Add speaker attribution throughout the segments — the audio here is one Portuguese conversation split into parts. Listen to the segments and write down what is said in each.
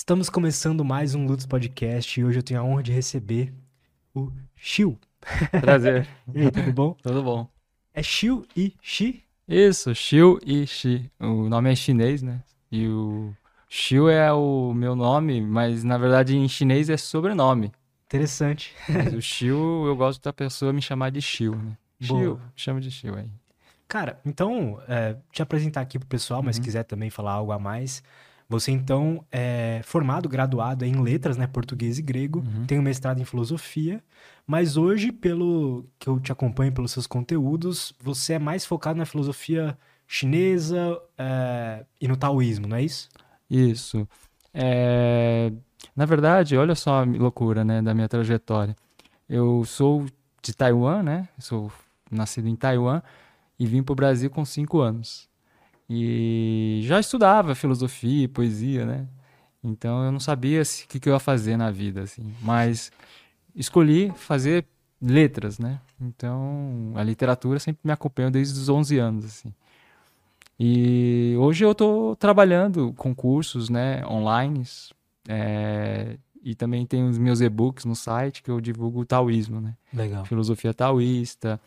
Speaker 1: Estamos começando mais um Lutz Podcast e hoje eu tenho a honra de receber o Xiu.
Speaker 2: Prazer.
Speaker 1: E aí, tudo bom?
Speaker 2: Tudo bom.
Speaker 1: É Xiu e Xi?
Speaker 2: Isso, Xiu e Xi. O nome é chinês, né? E o Xiu é o meu nome, mas na verdade em chinês é sobrenome.
Speaker 1: Interessante.
Speaker 2: Mas o Xiu, eu gosto da pessoa me chamar de Xiu, né? Xiu, chama de Xiu aí.
Speaker 1: Cara, então, é, te apresentar aqui pro pessoal, mas se
Speaker 2: Uhum.
Speaker 1: quiser também falar algo a mais. Você, então, é formado, graduado em letras, né? Português e grego,
Speaker 2: Uhum.
Speaker 1: tem um mestrado em filosofia, mas hoje, pelo que eu te acompanho pelos seus conteúdos, você é mais focado na filosofia chinesa é, e no taoísmo, não é isso?
Speaker 2: Isso. É, Na verdade, olha só a loucura, né, da minha trajetória. Eu sou de Taiwan, né? Sou nascido em Taiwan e vim para o Brasil com cinco anos. E já estudava filosofia e poesia, né? Então eu não sabia se- o que, que eu ia fazer na vida, assim. Mas escolhi fazer letras, né? Então a literatura sempre me acompanhou desde os 11 anos, assim. E hoje eu estou trabalhando com cursos, né, online, é, e também tenho os meus e-books no site que eu divulgo o taoísmo, né?
Speaker 1: Legal.
Speaker 2: Filosofia taoísta.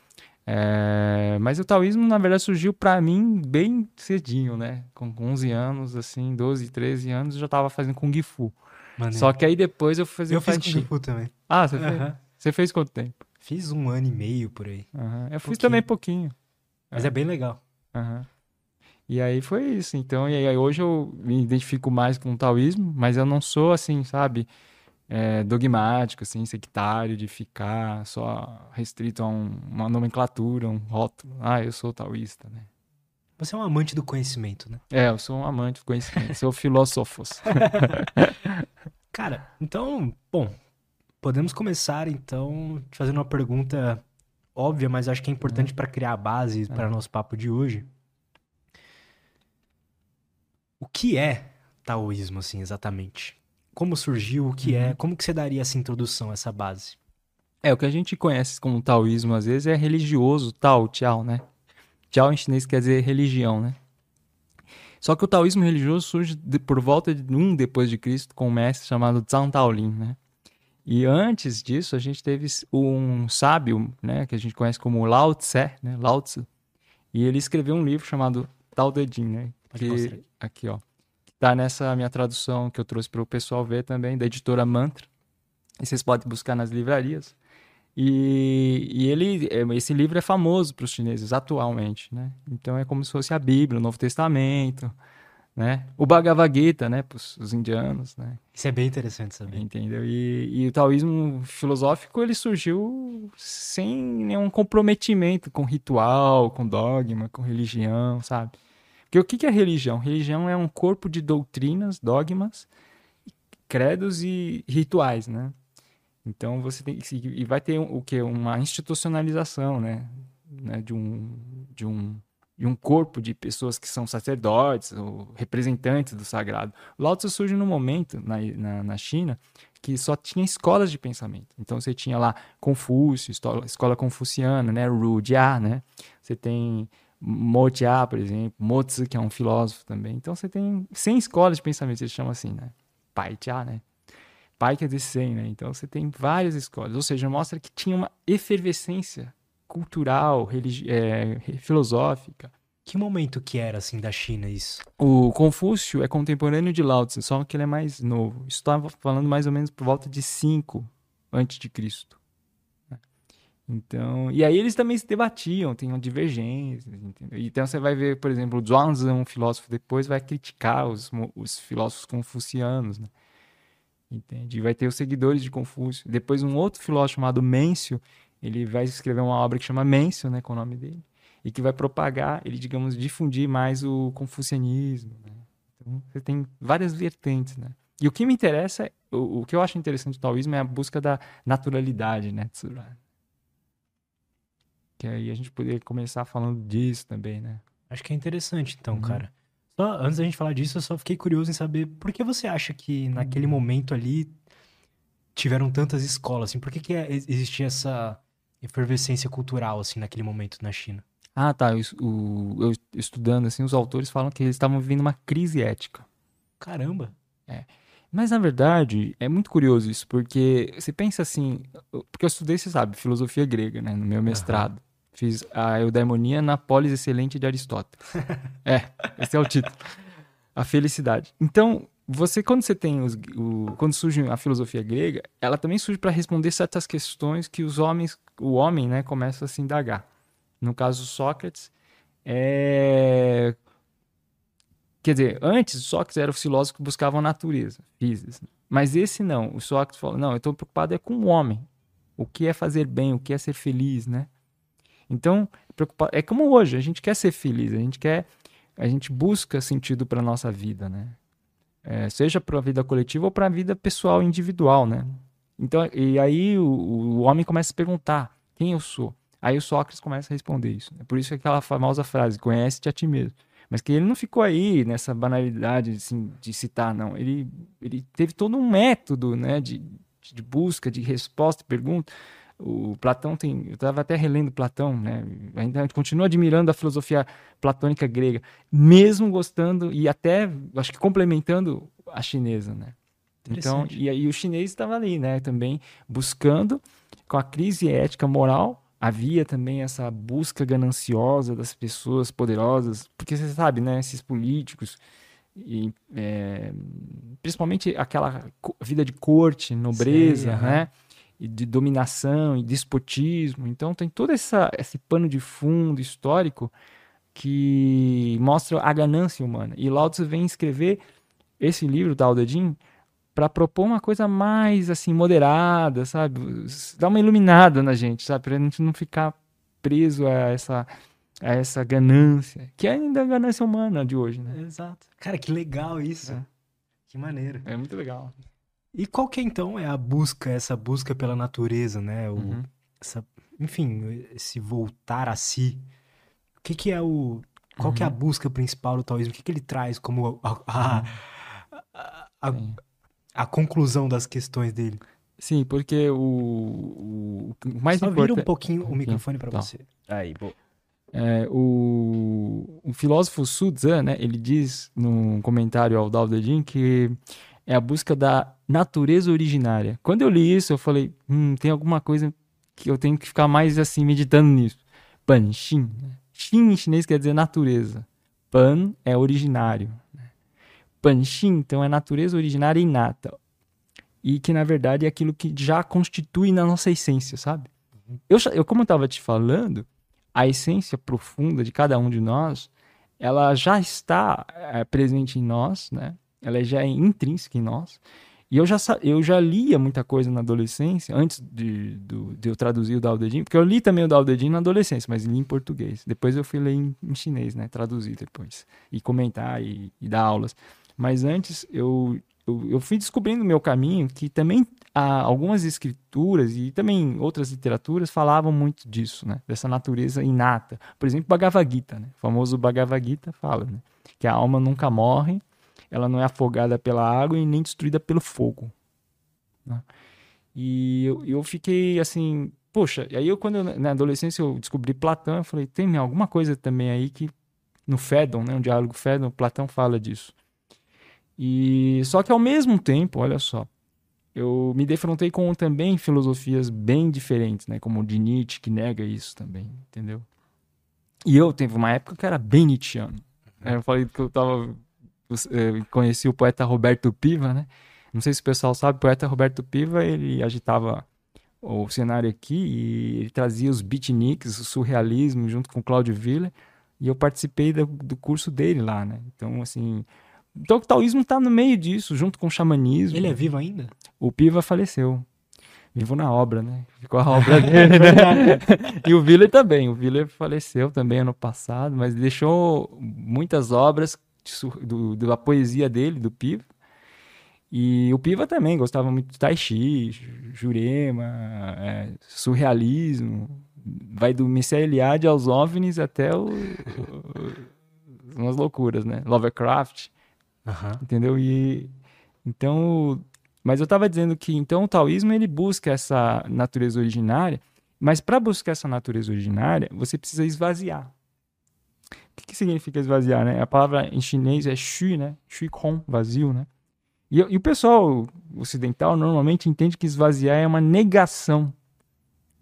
Speaker 2: É, mas o taoísmo, na verdade, surgiu para mim bem cedinho, né? Com 11 anos, assim, 12, 13 anos, eu já estava fazendo Kung Fu.
Speaker 1: Maneiro.
Speaker 2: Só que aí depois eu fui fazer
Speaker 1: eu fiz. Kung Fu também.
Speaker 2: Ah, você fez? Você fez quanto tempo?
Speaker 1: Fiz um ano e meio por aí.
Speaker 2: Eu fiz
Speaker 1: Pouquinho.
Speaker 2: também pouquinho.
Speaker 1: Mas é bem legal.
Speaker 2: E aí foi isso. Então, e aí hoje eu me identifico mais com o taoísmo, mas eu não sou assim, sabe, é, dogmático, assim, sectário, de ficar só restrito a um- uma nomenclatura, um rótulo. Ah, eu sou taoísta, né?
Speaker 1: Você é um amante do conhecimento, né?
Speaker 2: É, eu sou um amante do conhecimento, sou filósofos.
Speaker 1: Cara, então, bom, podemos começar então te fazendo uma pergunta óbvia, mas acho que é importante para criar a base para nosso papo de hoje. O que é taoísmo, assim, exatamente? Como surgiu? O que é? Como que você daria essa introdução, essa base?
Speaker 2: É, o que a gente conhece como taoísmo às vezes é religioso, Tao, Tiao, né? Tiao em chinês quer dizer religião, né? Só que o taoísmo religioso surge de- por volta de um depois de Cristo com um mestre chamado Zhang Taolin, né? E antes disso a gente teve um sábio, né, que a gente conhece como Lao Tse, né, Lao Tzu. E ele escreveu um livro chamado Tao Te Ching, né? Que, aqui, ó. Tá nessa minha tradução que eu trouxe para o pessoal ver também, da editora Mantra. E vocês podem buscar nas livrarias. E, e ele, é, esse livro é famoso para os chineses atualmente, né? Então é como se fosse a Bíblia, o Novo Testamento, né? O Bhagavad Gita, né? Para os indianos, né?
Speaker 1: Isso é bem interessante saber.
Speaker 2: Entendeu? E, e o taoísmo filosófico ele surgiu sem nenhum comprometimento com ritual, com dogma, com religião, sabe? Porque o que é religião? Religião é um corpo de doutrinas, dogmas, credos e rituais, né? Então você tem que e vai ter o que uma institucionalização, né? né? De um de um de um corpo de pessoas que são sacerdotes ou representantes do sagrado. Lao Tzu surge num momento na, na, na China que só tinha escolas de pensamento. Então você tinha lá Confúcio, escola, escola confuciana, né? Ru Jia, né? Você tem Mo Jia, por exemplo, Mo Tzu, que é um filósofo também. Então você tem 100 escolas de pensamento, eles chamam assim, né? Pai Jia, né? Pai quer dizer 100, né? Então você tem várias escolas. Ou seja, mostra que tinha uma efervescência cultural, religi- é, filosófica.
Speaker 1: Que momento que era, assim, da China isso?
Speaker 2: O Confúcio é contemporâneo de Lao Tzu, só que ele é mais novo. Estava falando mais ou menos por volta de 5 antes de Cristo. Então, e aí eles também se debatiam, tinham divergências, entendeu? Então você vai ver, por exemplo, Zhuangzi, um filósofo depois, vai criticar os, os filósofos confucianos, né? Entende? E vai ter os seguidores de Confúcio. Depois um outro filósofo chamado Mêncio, ele vai escrever uma obra que chama Mêncio, né, com o nome dele e que vai propagar, ele, digamos, difundir mais o confucianismo. Né? Então, você tem várias vertentes, né? E o que me interessa, o, o que eu acho interessante do taoísmo é a busca da naturalidade, né? Tsura. Que aí a gente poderia começar falando disso também, né?
Speaker 1: Acho que é interessante, então,
Speaker 2: Uhum.
Speaker 1: cara. Só, antes da gente falar disso, eu só fiquei curioso em saber por que você acha que naquele
Speaker 2: Uhum.
Speaker 1: momento ali tiveram tantas escolas, assim? Por que, que é- existia essa efervescência cultural, assim, naquele momento na China?
Speaker 2: Ah, tá. Eu, o- eu estudando, assim, os autores falam que eles estavam vivendo uma crise ética.
Speaker 1: Caramba!
Speaker 2: Mas na verdade, é muito curioso isso, porque você pensa assim, porque eu estudei, você sabe, filosofia grega, né, no meu mestrado. Fiz a eudaimonia na polis excelente de Aristóteles. é, esse é o título. A felicidade. Então, você quando você tem os, o, quando surge a filosofia grega, ela também surge para responder certas questões que os homens, o homem, né, começa a se indagar. No caso Sócrates, é Quer dizer, antes Sócrates era o filósofo que buscava a natureza, física. Mas esse não. O Sócrates falou: não, eu estou preocupado é com o homem. O que é fazer bem, o que é ser feliz, né? Então, é como hoje, a gente quer ser feliz, a gente quer, a gente busca sentido para nossa vida, né? É, seja para a vida coletiva ou para a vida pessoal individual, né? Então, e aí o, o, homem começa a perguntar quem eu sou. Aí o Sócrates começa a responder isso. Né? Por isso é aquela famosa frase: conhece-te a ti mesmo. Mas que ele não ficou aí nessa banalidade assim, de citar, não. Ele, ele teve todo um método né, de, de busca, de resposta, pergunta. O Platão tem. Eu estava até relendo Platão, né? Ainda continua admirando a filosofia platônica grega, mesmo gostando e até, acho que complementando a chinesa, né? Então, e aí o chinês estava ali, né? Também buscando, com a crise ética moral, havia também essa busca gananciosa das pessoas poderosas, porque você sabe, né? Esses políticos e é, principalmente aquela vida de corte, nobreza, Sei, né? E de dominação e despotismo. Então tem todo essa, esse pano de fundo histórico que mostra a ganância humana. E Lao Tzu vem escrever esse livro, Tao Te Ching, para propor uma coisa mais assim moderada, sabe? Dar uma iluminada na gente, sabe? Para a gente não ficar preso a essa a essa ganância, que é ainda a ganância humana de hoje, né?
Speaker 1: Exato. Cara, que legal isso. É. Que maneiro.
Speaker 2: É muito legal.
Speaker 1: E qual que é, então é a busca, essa busca pela natureza, né? O, uhum. essa, enfim, esse voltar a si. O que que é o... Qual uhum. que é a uhum. busca principal do taoísmo? O que que ele traz como a, a, a, a, a conclusão das questões dele?
Speaker 2: Sim, porque o, o, o mais
Speaker 1: Só importante... vira um pouquinho o microfone para
Speaker 2: tá.
Speaker 1: você.
Speaker 2: Aí, boa. É, o, o filósofo Su Tzu, né, ele diz num comentário ao Dao De Jing que é a busca da natureza originária. Quando eu li isso, eu falei, hum, tem alguma coisa que eu tenho que ficar mais assim, meditando nisso. Pan, Xin. Né? Xin em chinês quer dizer natureza. Pan é originário. Né? Pan, Xin, então, é natureza originária inata. E que, na verdade, é aquilo que já constitui na nossa essência, sabe? Uhum. Eu, eu como eu estava te falando, a essência profunda de cada um de nós, ela já está é, presente em nós, né? Ela já é intrínseca em nós. E eu já, eu já lia muita coisa na adolescência, antes de, de eu traduzir o Dao De Jing, porque eu li também o Dao De Jing na adolescência, mas li em português. Depois eu fui ler em, em chinês, né? Traduzir depois. E comentar e, e dar aulas. Mas antes eu, eu, eu fui descobrindo o meu caminho que também há algumas escrituras e também outras literaturas falavam muito disso, né? Dessa natureza inata. Por exemplo, Bhagavad Gita, né? O famoso Bhagavad Gita fala, né? Que a alma nunca morre, ela não é afogada pela água e nem destruída pelo fogo. Né? E eu, eu fiquei assim, poxa, e aí eu quando eu, na adolescência eu descobri Platão, eu falei, tem alguma coisa também aí que no Fédon, né, um diálogo Fédon, Platão fala disso. E só que ao mesmo tempo, olha só, eu me defrontei com também filosofias bem diferentes, né? Como o de Nietzsche, que nega isso também, entendeu? E eu teve uma época que era bem Nietzscheano. Uhum. Eu falei que eu tava. Eu conheci o poeta Roberto Piva, né? Não sei se o pessoal sabe, o poeta Roberto Piva, ele agitava o cenário aqui e ele trazia os beatniks, o surrealismo, junto com o Claudio Villa, e eu participei do, do curso dele lá, né? Então, assim, então o taoísmo está no meio disso, junto com o xamanismo.
Speaker 1: Ele é vivo ainda?
Speaker 2: O Piva faleceu. Vivo na obra, né? Ficou a obra dele, né? e o Willer também. O Willer faleceu também ano passado, mas deixou muitas obras do, da poesia dele, do Piva. E o Piva também gostava muito de Tai Chi, Jurema, é, surrealismo. Vai do Messiah Eliade aos OVNIs até o, o, umas loucuras, né? Lovecraft.
Speaker 1: Uhum.
Speaker 2: Entendeu? E então, mas eu estava dizendo que então o taoísmo ele busca essa natureza originária, mas para buscar essa natureza originária, você precisa esvaziar. O que, que significa esvaziar, né? A palavra em chinês é shu, né? Shu kong, vazio, né? E, e o pessoal ocidental normalmente entende que esvaziar é uma negação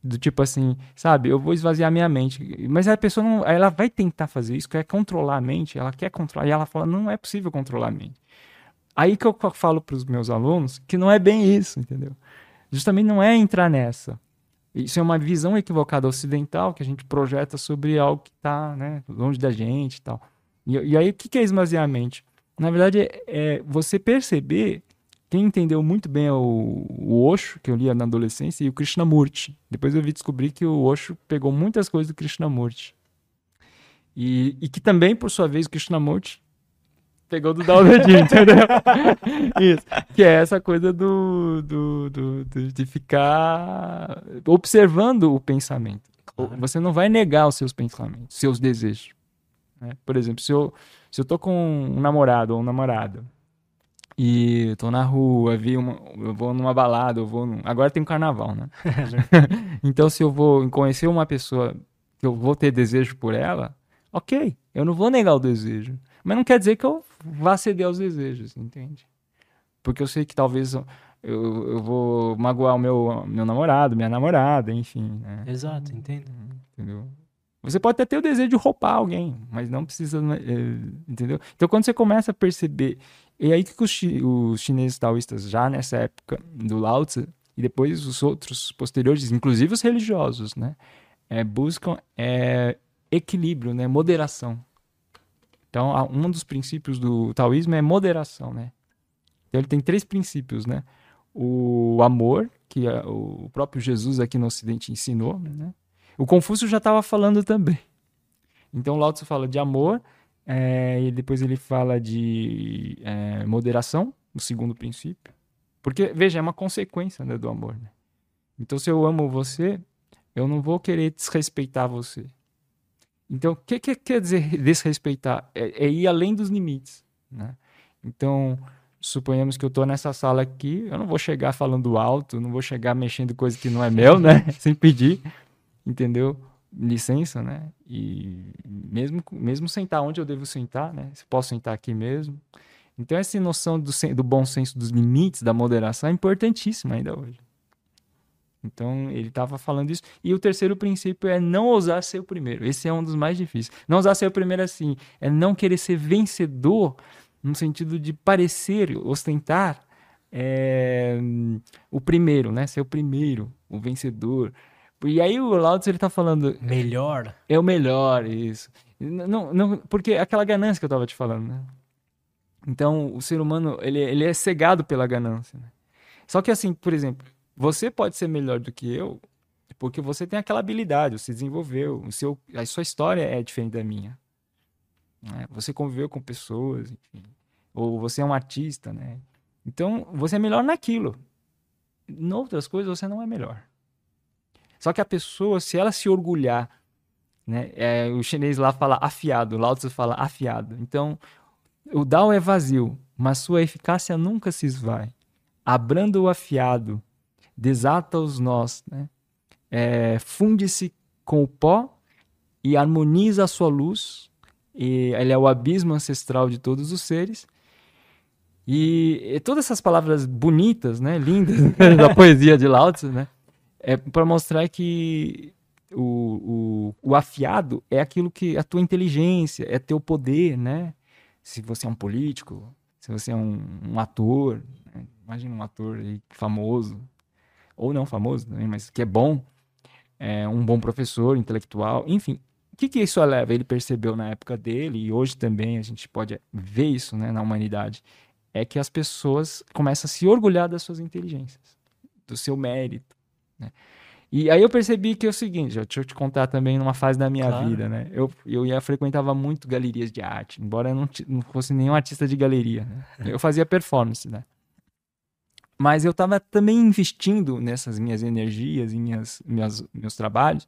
Speaker 2: do tipo assim, sabe, eu vou esvaziar minha mente. Mas a pessoa não, ela vai tentar fazer isso, quer controlar a mente, ela quer controlar, e ela fala, não é possível controlar a mente. Aí que eu falo para os meus alunos que não é bem isso, entendeu? Justamente não é entrar nessa. Isso é uma visão equivocada ocidental que a gente projeta sobre algo que está né, longe da gente e tal. E, e aí, o que, é esvaziar a mente? Na verdade, é, é você perceber quem entendeu muito bem o, o Osho, que eu lia na adolescência, e o Krishnamurti. Depois eu vi descobrir que o Osho pegou muitas coisas do Krishnamurti. E, e que também, por sua vez, o Krishnamurti pegou do Dao entendeu? Isso. Que é essa coisa do, do, do, do, de ficar observando o pensamento. Claro. Você não vai negar os seus pensamentos, seus desejos. Né? Por exemplo, se eu, se eu tô com um namorado ou um namorado e tô na rua, vi uma, eu vou numa balada, eu vou. Num, agora tem um carnaval, né? então, se eu vou conhecer uma pessoa que eu vou ter desejo por ela, ok, eu não vou negar o desejo. Mas não quer dizer que eu vá ceder aos desejos, entende? Porque eu sei que talvez eu, eu vou magoar o meu, meu namorado, minha namorada, enfim. Né?
Speaker 1: Exato, entendo.
Speaker 2: Entendeu? Você pode até ter o desejo de roubar alguém, mas não precisa, é, entendeu? Então, quando você começa a perceber, e aí que os, chi, os chineses taoístas, já nessa época do Lao Tzu, e depois os outros posteriores, inclusive os religiosos, né, é, buscam é, equilíbrio, né, moderação. Então, um dos princípios do taoísmo é moderação, né? Então, ele tem três princípios, né? O amor, que o próprio Jesus aqui no Ocidente ensinou, né? O Confúcio já estava falando também. Então, Lao Tzu fala de amor, é, e depois ele fala de é, moderação, o segundo princípio. Porque, veja, é uma consequência né, do amor. Né? Então, se eu amo você, eu não vou querer desrespeitar você. Então, o que, que, quer dizer desrespeitar? É, é, ir além dos limites. Né? Então, suponhamos que eu estou nessa sala aqui, eu não vou chegar falando alto, não vou chegar mexendo coisa que não é meu, né? Sem pedir entendeu? Licença, né? E mesmo, mesmo sentar onde eu devo sentar, né? Se posso sentar aqui mesmo. Então, essa noção do, do bom senso dos limites, da moderação, é importantíssima ainda hoje. Então, ele estava falando isso. E o terceiro princípio é não ousar ser o primeiro. Esse é um dos mais difíceis. Não ousar ser o primeiro assim, é não querer ser vencedor no sentido de parecer, ostentar é, o primeiro, né? Ser o primeiro, o vencedor. E aí o Laudes ele tá falando.
Speaker 1: Melhor?
Speaker 2: É o melhor, isso. Não, não, porque aquela ganância que eu tava te falando, né? Então, o ser humano, ele, ele é cegado pela ganância. Né? Só que assim, por exemplo, você pode ser melhor do que eu porque você tem aquela habilidade, você desenvolveu, o seu, a sua história é diferente da minha. Né? Você conviveu com pessoas, enfim. Ou você é um artista, né? Então, você é melhor naquilo. Em outras coisas, você não é melhor. Só que a pessoa, se ela se orgulhar, né? É, o chinês lá fala afiado, o Lao Tzu fala afiado. Então, o Dao é vazio, mas sua eficácia nunca se esvai. Abranda o afiado, desata os nós, né? É, funde-se com o pó e harmoniza a sua luz. E ele é o abismo ancestral de todos os seres. E, e todas essas palavras bonitas, né, lindas da poesia de Lao Tzu, né? é para mostrar que o, o, o, afiado é aquilo que a tua inteligência, é teu poder, né? Se você é um político, se você é um, um ator, né? imagina um ator famoso, ou não famoso também, mas que é bom, é um bom professor, intelectual, enfim. O que, que isso leva? Ele percebeu na época dele, e hoje também a gente pode ver isso né, na humanidade, é que as pessoas começam a se orgulhar das suas inteligências, do seu mérito, né? E aí eu percebi que é o seguinte, deixa eu te contar também numa fase da minha claro. vida, né? Eu, eu ia, frequentava muito galerias de arte, embora eu não, não fosse nenhum artista de galeria. Né? Eu fazia performance, né? Mas eu estava também investindo nessas minhas energias, minhas, minhas, meus trabalhos,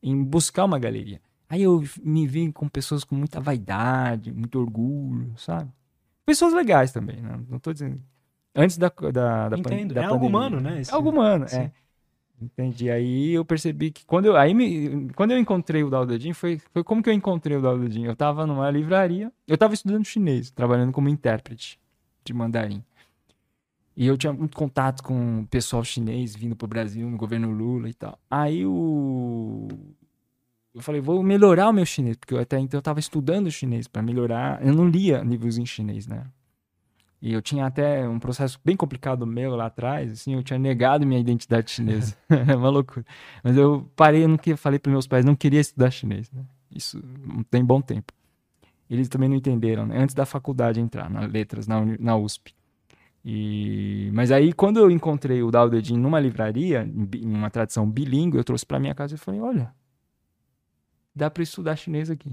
Speaker 2: em buscar uma galeria. Aí eu me vi com pessoas com muita vaidade, muito orgulho, sabe? Pessoas legais também, né? Não estou dizendo. Antes da, da, da,
Speaker 1: Entendo.
Speaker 2: da
Speaker 1: é pandemia. algo humano, né?
Speaker 2: Esse... É algo humano, Sim. é. Entendi. Aí eu percebi que quando eu, aí me, quando eu encontrei o Daudadin, foi, foi como que eu encontrei o Daudadin? Eu estava numa livraria, eu estava estudando chinês, trabalhando como intérprete de mandarim. E eu tinha muito contato com o pessoal chinês vindo pro Brasil, no governo Lula e tal. Aí o. Eu falei, vou melhorar o meu chinês, porque eu até então eu tava estudando chinês para melhorar. Eu não lia livros em chinês, né? E eu tinha até um processo bem complicado meu lá atrás, assim, eu tinha negado minha identidade chinesa. é uma loucura. Mas eu parei, eu não queria, falei para meus pais, não queria estudar chinês, né? Isso tem bom tempo. Eles também não entenderam, né? Antes da faculdade entrar, na letras, na, na USP. E... Mas aí, quando eu encontrei o Dao De Jing numa livraria, em uma tradição bilíngue, eu trouxe para minha casa e falei: olha, dá para estudar chinês aqui.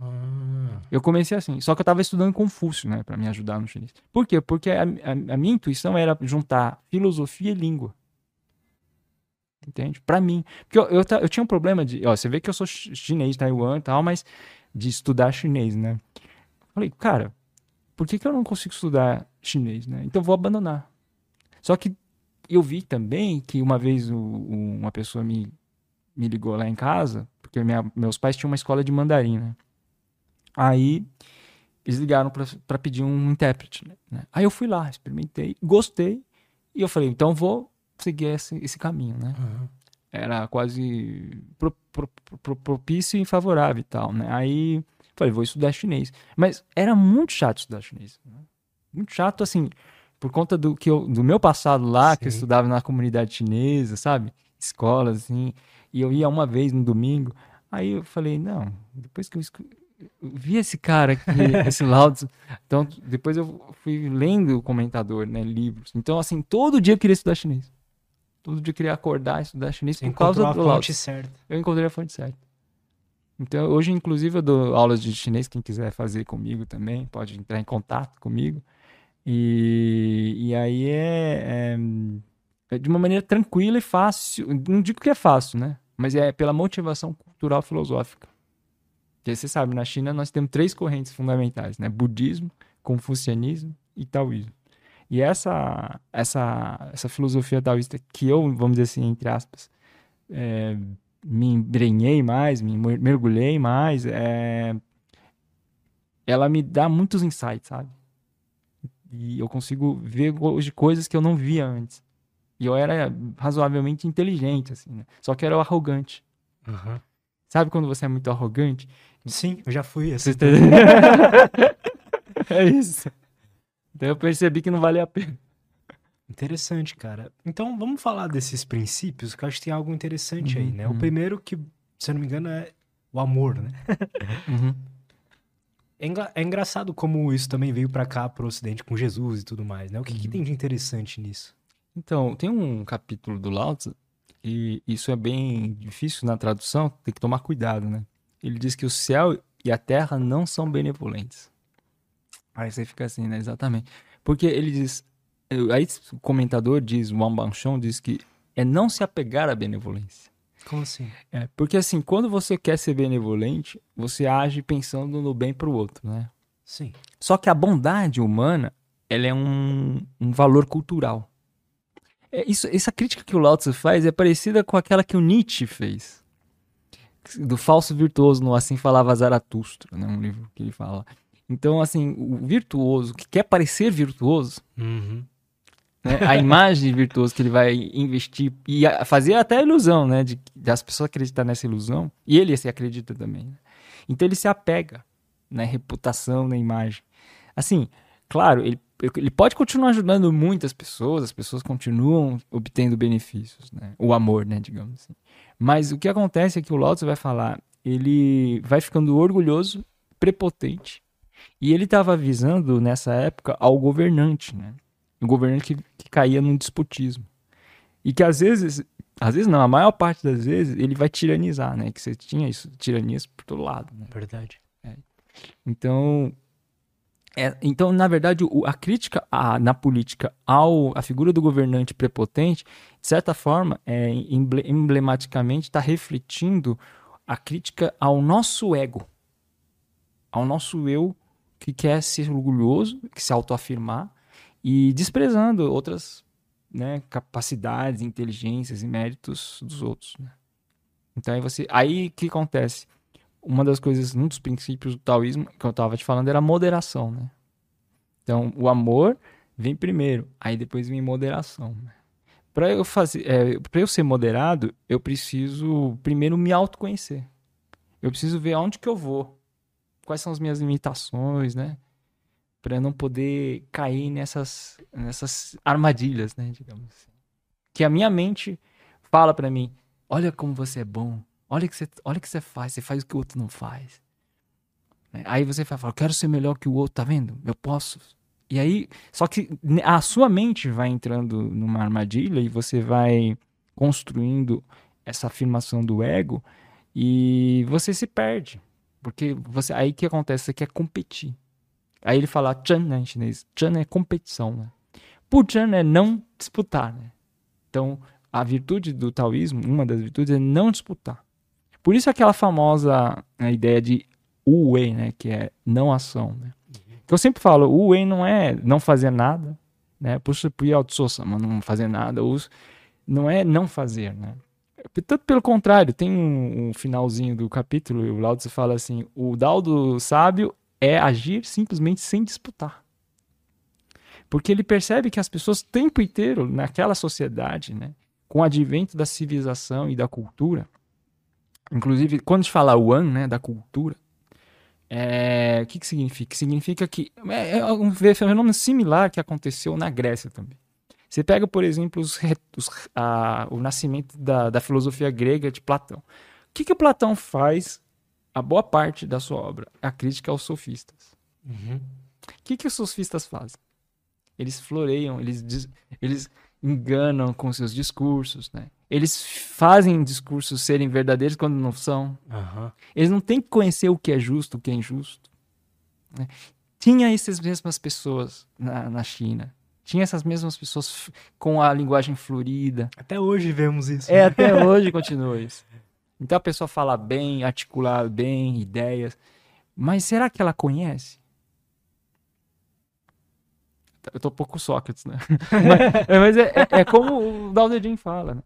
Speaker 2: Ah. Eu comecei assim, só que eu estava estudando Confúcio, né, para me ajudar no chinês. Por quê? Porque a, a, a, minha intuição era juntar filosofia e língua. Entende? Para mim. Porque eu, eu, eu, tinha um problema de. Ó, você vê que eu sou chinês, Taiwan e tal, mas de estudar chinês, né? Falei, cara, por que, que eu não consigo estudar chinês, né? Então vou abandonar. Só que eu vi também que uma vez o, o, uma pessoa me, me ligou lá em casa, porque minha, meus pais tinham uma escola de mandarim, né? Aí eles ligaram para pedir um intérprete, né? Aí eu fui lá, experimentei, gostei, e eu falei, então vou seguir esse, esse caminho, né? Uhum. Era quase pro, pro, pro, propício e favorável e tal, né? Aí falei, vou estudar chinês. Mas era muito chato estudar chinês. Né? Muito chato, assim, por conta do, que eu, do meu passado lá, Sim. que eu estudava na comunidade chinesa, sabe? Escolas, assim. E eu ia uma vez no domingo. Aí eu falei, não, depois que eu vi esse cara aqui, esse Lao Então, depois eu fui lendo o comentador, né, livros. Então, assim, todo dia eu queria estudar chinês. Todo dia eu queria acordar e estudar chinês Você por causa do Lao Eu encontrei a fonte certa. Então, hoje, inclusive, eu dou aulas de chinês. Quem quiser fazer comigo também, pode entrar em contato comigo. E, e aí é, é, é de uma maneira tranquila e fácil. Não digo que é fácil, né? Mas é pela motivação cultural filosófica. Porque você sabe, na China nós temos três correntes fundamentais, né? Budismo, confucianismo e taoísmo. E essa, essa, essa filosofia taoísta que eu, vamos dizer assim, entre aspas, é, me embrenhei mais, me mergulhei mais, é, ela me dá muitos insights, sabe? E eu consigo ver hoje coisas que eu não via antes. E eu era razoavelmente inteligente, assim, né? Só que era arrogante. Uhum. Sabe quando você é muito arrogante?
Speaker 1: Sim, eu já fui assim.
Speaker 2: é isso. Então eu percebi que não vale a pena.
Speaker 1: Interessante, cara. Então vamos falar desses princípios, que eu acho que tem algo interessante uhum, aí, né? Uhum. O primeiro que, se eu não me engano, é o amor, né? uhum. é, engra é, engraçado como isso também veio para cá, pro ocidente, com Jesus e tudo mais, né? O que, que uhum. tem de interessante nisso?
Speaker 2: Então, tem um capítulo do Lao Tzu, e isso é bem difícil na tradução, tem que tomar cuidado, né? Ele diz que o céu e a terra não são benevolentes. Aí você fica assim, né? Exatamente. Porque ele diz, Aí o comentador diz, o Wang Banchon diz que é não se apegar à benevolência.
Speaker 1: Como assim?
Speaker 2: É, porque assim, quando você quer ser benevolente, você age pensando no bem para o outro, né?
Speaker 1: Sim.
Speaker 2: Só que a bondade humana, ela é um, um valor cultural. É, isso, essa crítica que o Lao Tzu faz é parecida com aquela que o Nietzsche fez. Do falso virtuoso, no Assim Falava Zaratustra, né? Um livro que ele fala. Então, assim, o virtuoso, que quer parecer virtuoso, uhum né? a imagem de virtuoso que ele vai investir e fazer até a ilusão, né? De, de as pessoas acreditar nessa ilusão. E ele se acredita também. Né? Então ele se apega na reputação, na imagem. Assim, claro, ele, ele pode continuar ajudando muitas pessoas, as pessoas continuam obtendo benefícios, né? O amor, né? Digamos assim. Mas o que acontece é que o Lotus vai falar, ele vai ficando orgulhoso, prepotente, e ele estava avisando nessa época ao governante, né? Um governante que, que caía num despotismo. E que às vezes, às vezes não, a maior parte das vezes, ele vai tiranizar, né? Que você tinha isso, tiranias por todo lado. Né?
Speaker 1: Verdade.
Speaker 2: É. Então, é, então, na verdade, o, a crítica a, na política ao a figura do governante prepotente, de certa forma, é, emblematicamente está refletindo a crítica ao nosso ego, ao nosso eu que quer ser orgulhoso, que se autoafirmar, e desprezando outras né, capacidades, inteligências e méritos dos outros. Né? Então aí você, aí que acontece? Uma das coisas, um dos princípios do taoísmo que eu estava te falando era a moderação, né? Então o amor vem primeiro, aí depois vem moderação. Né? Para eu fazer, é, para eu ser moderado, eu preciso primeiro me autoconhecer. Eu preciso ver aonde que eu vou, quais são as minhas limitações, né? Para não poder cair nessas nessas armadilhas, né, digamos assim. Que a minha mente fala para mim: "Olha como você é bom. Olha que você, olha que você faz, você faz o que o outro não faz". Né? Aí você fala: "Eu quero ser melhor que o outro, tá vendo? Eu posso". E aí, só que a sua mente vai entrando numa armadilha e você vai construindo essa afirmação do ego e você se perde. Porque você aí que acontece, você quer competir. Aí ele fala chan né, em chinês. Chan é competição, né? chan é não disputar, né? Então, a virtude do taoísmo, uma das virtudes é não disputar. Por isso aquela famosa a ideia de wu wei, né, que é não ação, né? Que eu sempre falo, o wei não é não fazer nada, né? Por isso, mas não fazer nada, não é não fazer, né? Tanto pelo contrário, tem um, um finalzinho do capítulo, e o Lao Tzu fala assim: o dao do sábio é agir simplesmente sem disputar. Porque ele percebe que as pessoas o tempo inteiro, naquela sociedade, né, com o advento da civilização e da cultura, inclusive quando gente fala Wan, né, da cultura, é, o que, que significa? Significa que é, é um fenômeno similar que aconteceu na Grécia também. Você pega, por exemplo, os, os, a, o nascimento da, da, filosofia grega de Platão. O que, que Platão faz a boa parte da sua obra? A crítica aos sofistas. Uhum. O que, que os sofistas fazem? Eles floreiam, eles, eles enganam com seus discursos, né? Eles fazem discursos serem verdadeiros quando não são. Uhum. Eles não têm que conhecer o que é justo, o que é injusto. Né? Tinha essas mesmas pessoas na, na China tinha essas mesmas pessoas com a linguagem florida.
Speaker 1: Até hoje vemos isso.
Speaker 2: É, né? até hoje continua isso. Então a pessoa fala bem, articular bem, ideias. Mas será que ela conhece? Eu tô um pouco Sócrates, né? mas, mas é, é, é, como o Daldedin fala, né?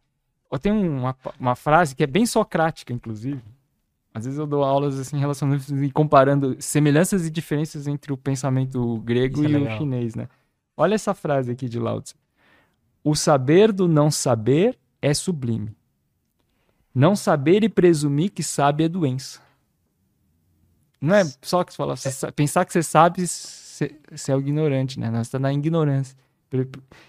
Speaker 2: Eu tenho uma, uma frase que é bem socrática, inclusive. Às vezes eu dou aulas assim relacionando e comparando semelhanças e diferenças entre o pensamento grego Isso é e é o chinês, né? Olha essa frase aqui de Lao Tzu. O saber do não saber é sublime. Não saber e presumir que sabe é doença. Não é só que você fala, você pensar que você sabe, você, você é o ignorante, né? Nós está na ignorância.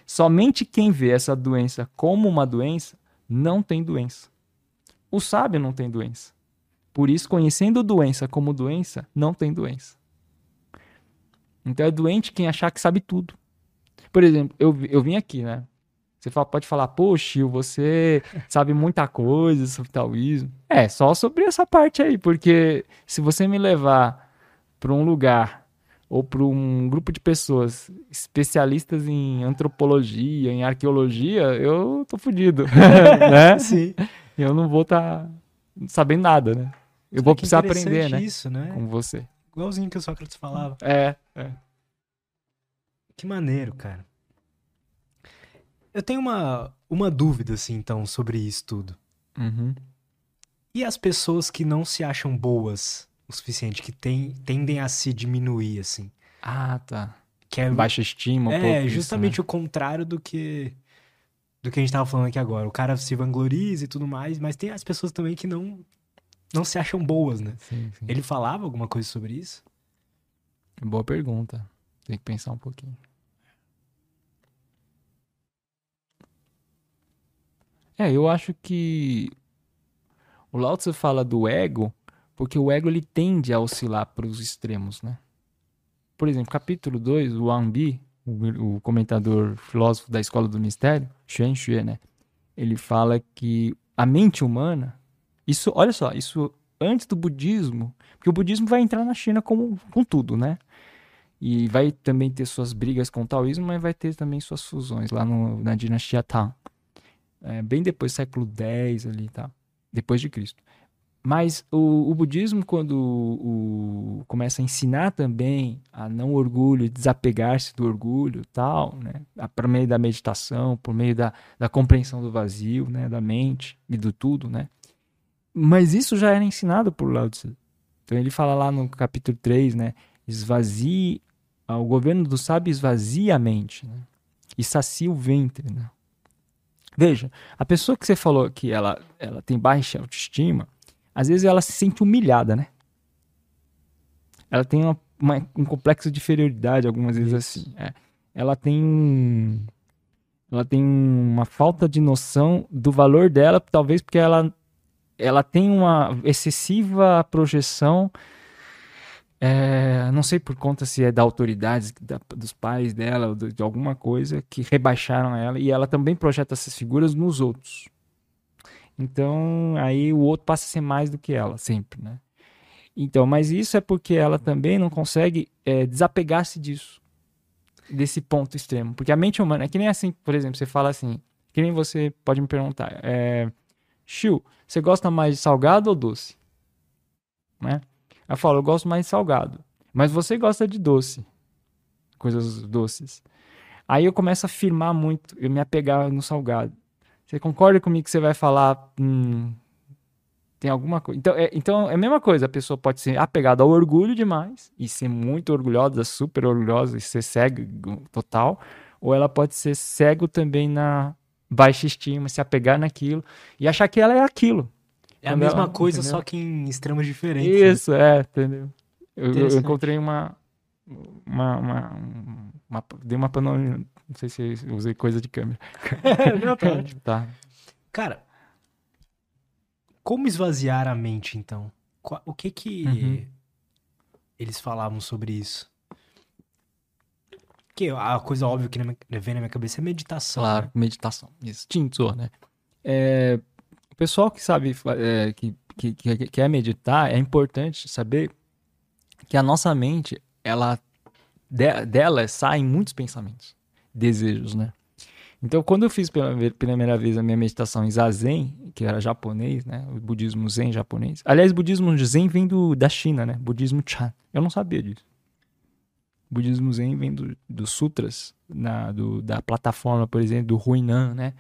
Speaker 2: Somente quem vê essa doença como uma doença não tem doença. O sábio não tem doença. Por isso, conhecendo doença como doença, não tem doença. Então é doente quem achar que sabe tudo. Por exemplo, eu, eu vim aqui, né? Você fala, pode falar, poxa, você sabe muita coisa sobre taoísmo. É, só sobre essa parte aí, porque se você me levar para um lugar ou para um grupo de pessoas especialistas em antropologia, em arqueologia, eu tô fudido, né? Sim. Eu não vou estar tá sabendo nada, né? Eu vou precisar aprender, né?
Speaker 1: Isso, né?
Speaker 2: Com você.
Speaker 1: Igualzinho que o Sócrates falava.
Speaker 2: É, é.
Speaker 1: Que maneiro, cara. Eu tenho uma, uma dúvida, assim, então, sobre isso tudo.
Speaker 2: Uhum.
Speaker 1: E as pessoas que não se acham boas o suficiente, que tem, tendem a se diminuir, assim?
Speaker 2: Ah, tá. Que é, Baixa estima, um
Speaker 1: É, justamente isso, né? o contrário do que do que a gente tava falando aqui agora. O cara se vangloriza e tudo mais, mas tem as pessoas também que não não se acham boas, né? Sim, sim. Ele falava alguma coisa sobre isso?
Speaker 2: Boa pergunta. Tem que pensar um pouquinho. É, eu acho que o Lao Tzu fala do ego porque o ego ele tende a oscilar para os extremos, né? Por exemplo, capítulo 2, o Wang Bi, o, comentador filósofo da Escola do Mistério, Xuan Xue, né? Ele fala que a mente humana, isso, olha só, isso antes do budismo, porque o budismo vai entrar na China como, com tudo, né? E vai também ter suas brigas com o taoísmo, mas vai ter também suas fusões lá no, na dinastia Tang é, bem depois século X ali, tá? Depois de Cristo. Mas o, o budismo, quando o, o, começa a ensinar também a não orgulho, desapegar-se do orgulho tal, né? Por meio da meditação, por meio da, da compreensão do vazio, né? Da mente e do tudo, né? Mas isso já era ensinado por Lao Tzu. Então ele fala lá no capítulo 3, né? Esvazie o governo do sábio esvazia a mente né? e sacia o ventre. Né? Veja, a pessoa que você falou que ela, ela tem baixa autoestima, às vezes ela se sente humilhada, né? Ela tem uma, uma, um complexo de inferioridade, algumas vezes assim. É. Ela tem um, ela tem uma falta de noção do valor dela, talvez porque ela, ela tem uma excessiva projeção é, não sei por conta se é da autoridade, da, dos pais dela, de, de, alguma coisa que rebaixaram ela, e ela também projeta essas figuras nos outros. Então, aí o outro passa a ser mais do que ela, sempre, né? Então, mas isso é porque ela também não consegue é, desapegar-se disso, desse ponto extremo. Porque a mente humana é que nem assim, por exemplo, você fala assim, que nem você pode me perguntar, é, você gosta mais de salgado ou doce? Né? Eu falo, eu gosto mais salgado. Mas você gosta de doce. Coisas doces. Aí eu começo a afirmar muito, eu me apegar no salgado. Você concorda comigo que você vai falar. Hum, tem alguma coisa. Então é, então é a mesma coisa. A pessoa pode ser apegada ao orgulho demais e ser muito orgulhosa, super orgulhosa e ser cego total. Ou ela pode ser cego também na baixa estima, se apegar naquilo e achar que ela é aquilo.
Speaker 1: É a mesma ela, coisa, entendeu? só que em extremos diferentes.
Speaker 2: Né? Isso, né? é, entendeu? Eu, eu, encontrei uma. Uma. uma, uma dei uma panorama. Não sei se usei coisa de câmera.
Speaker 1: não, tá. tá. Cara, como esvaziar a mente, então? O que que uhum. eles falavam sobre isso? Que a coisa óbvia que vem na minha cabeça é meditação.
Speaker 2: Claro, né? meditação. Isso, Tinto, né? É, pessoal que sabe, é, que, que, que quer meditar, é importante saber que a nossa mente, ela de, dela saem muitos pensamentos, desejos, né? Então, quando eu fiz pela primeira vez a minha meditação em Zazen, que era japonês, né? O budismo Zen japonês. Aliás, o budismo Zen vem do, da China, né? Budismo Chan. Eu não sabia disso. O budismo Zen vem dos do sutras, na, do, da plataforma, por exemplo, do Huinan, né?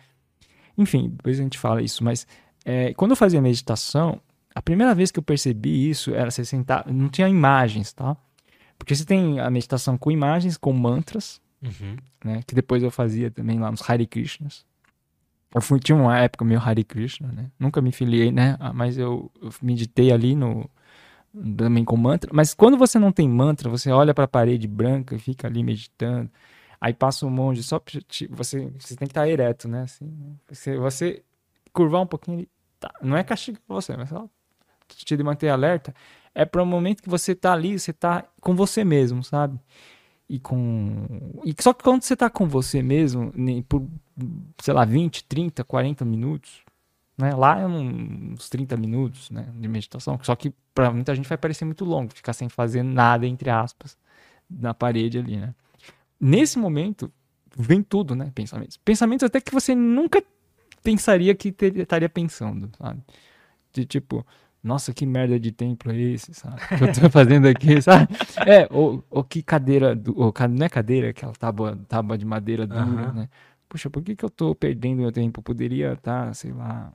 Speaker 2: Enfim, depois a gente fala isso, mas é, quando eu fazia meditação, a primeira vez que eu percebi isso era você sentar, não tinha imagens, tá? Porque você tem a meditação com imagens, com mantras, uhum. né? Que depois eu fazia também lá nos Hare Krishnas. Eu fui, tinha uma época meio Hare Krishna, né? Nunca me filiei, né? Ah, mas eu, eu meditei ali no também com mantra. Mas quando você não tem mantra, você olha para a parede branca e fica ali meditando. Aí passa um monge, só você, você tem que estar ereto, né? Assim, né? você, você curvar um pouquinho, Tá, não é castigo pra você, mas só te manter alerta. É para o momento que você tá ali, você tá com você mesmo, sabe? E com. E só que quando você tá com você mesmo, por, sei lá, 20, 30, 40 minutos, né? Lá é uns 30 minutos, né? De meditação. Só que para muita gente vai parecer muito longo, ficar sem fazer nada, entre aspas, na parede ali, né? Nesse momento, vem tudo, né? Pensamentos. Pensamentos até que você nunca pensaria que ter, estaria pensando, sabe? De tipo, nossa, que merda de templo é esse, sabe? Que eu tô fazendo aqui, sabe? É, ou, ou que cadeira, do, ou, não é cadeira, aquela tábua, tábua de madeira dura, uhum. né? Puxa, por que, que eu tô perdendo meu tempo? Eu poderia estar, tá, sei lá,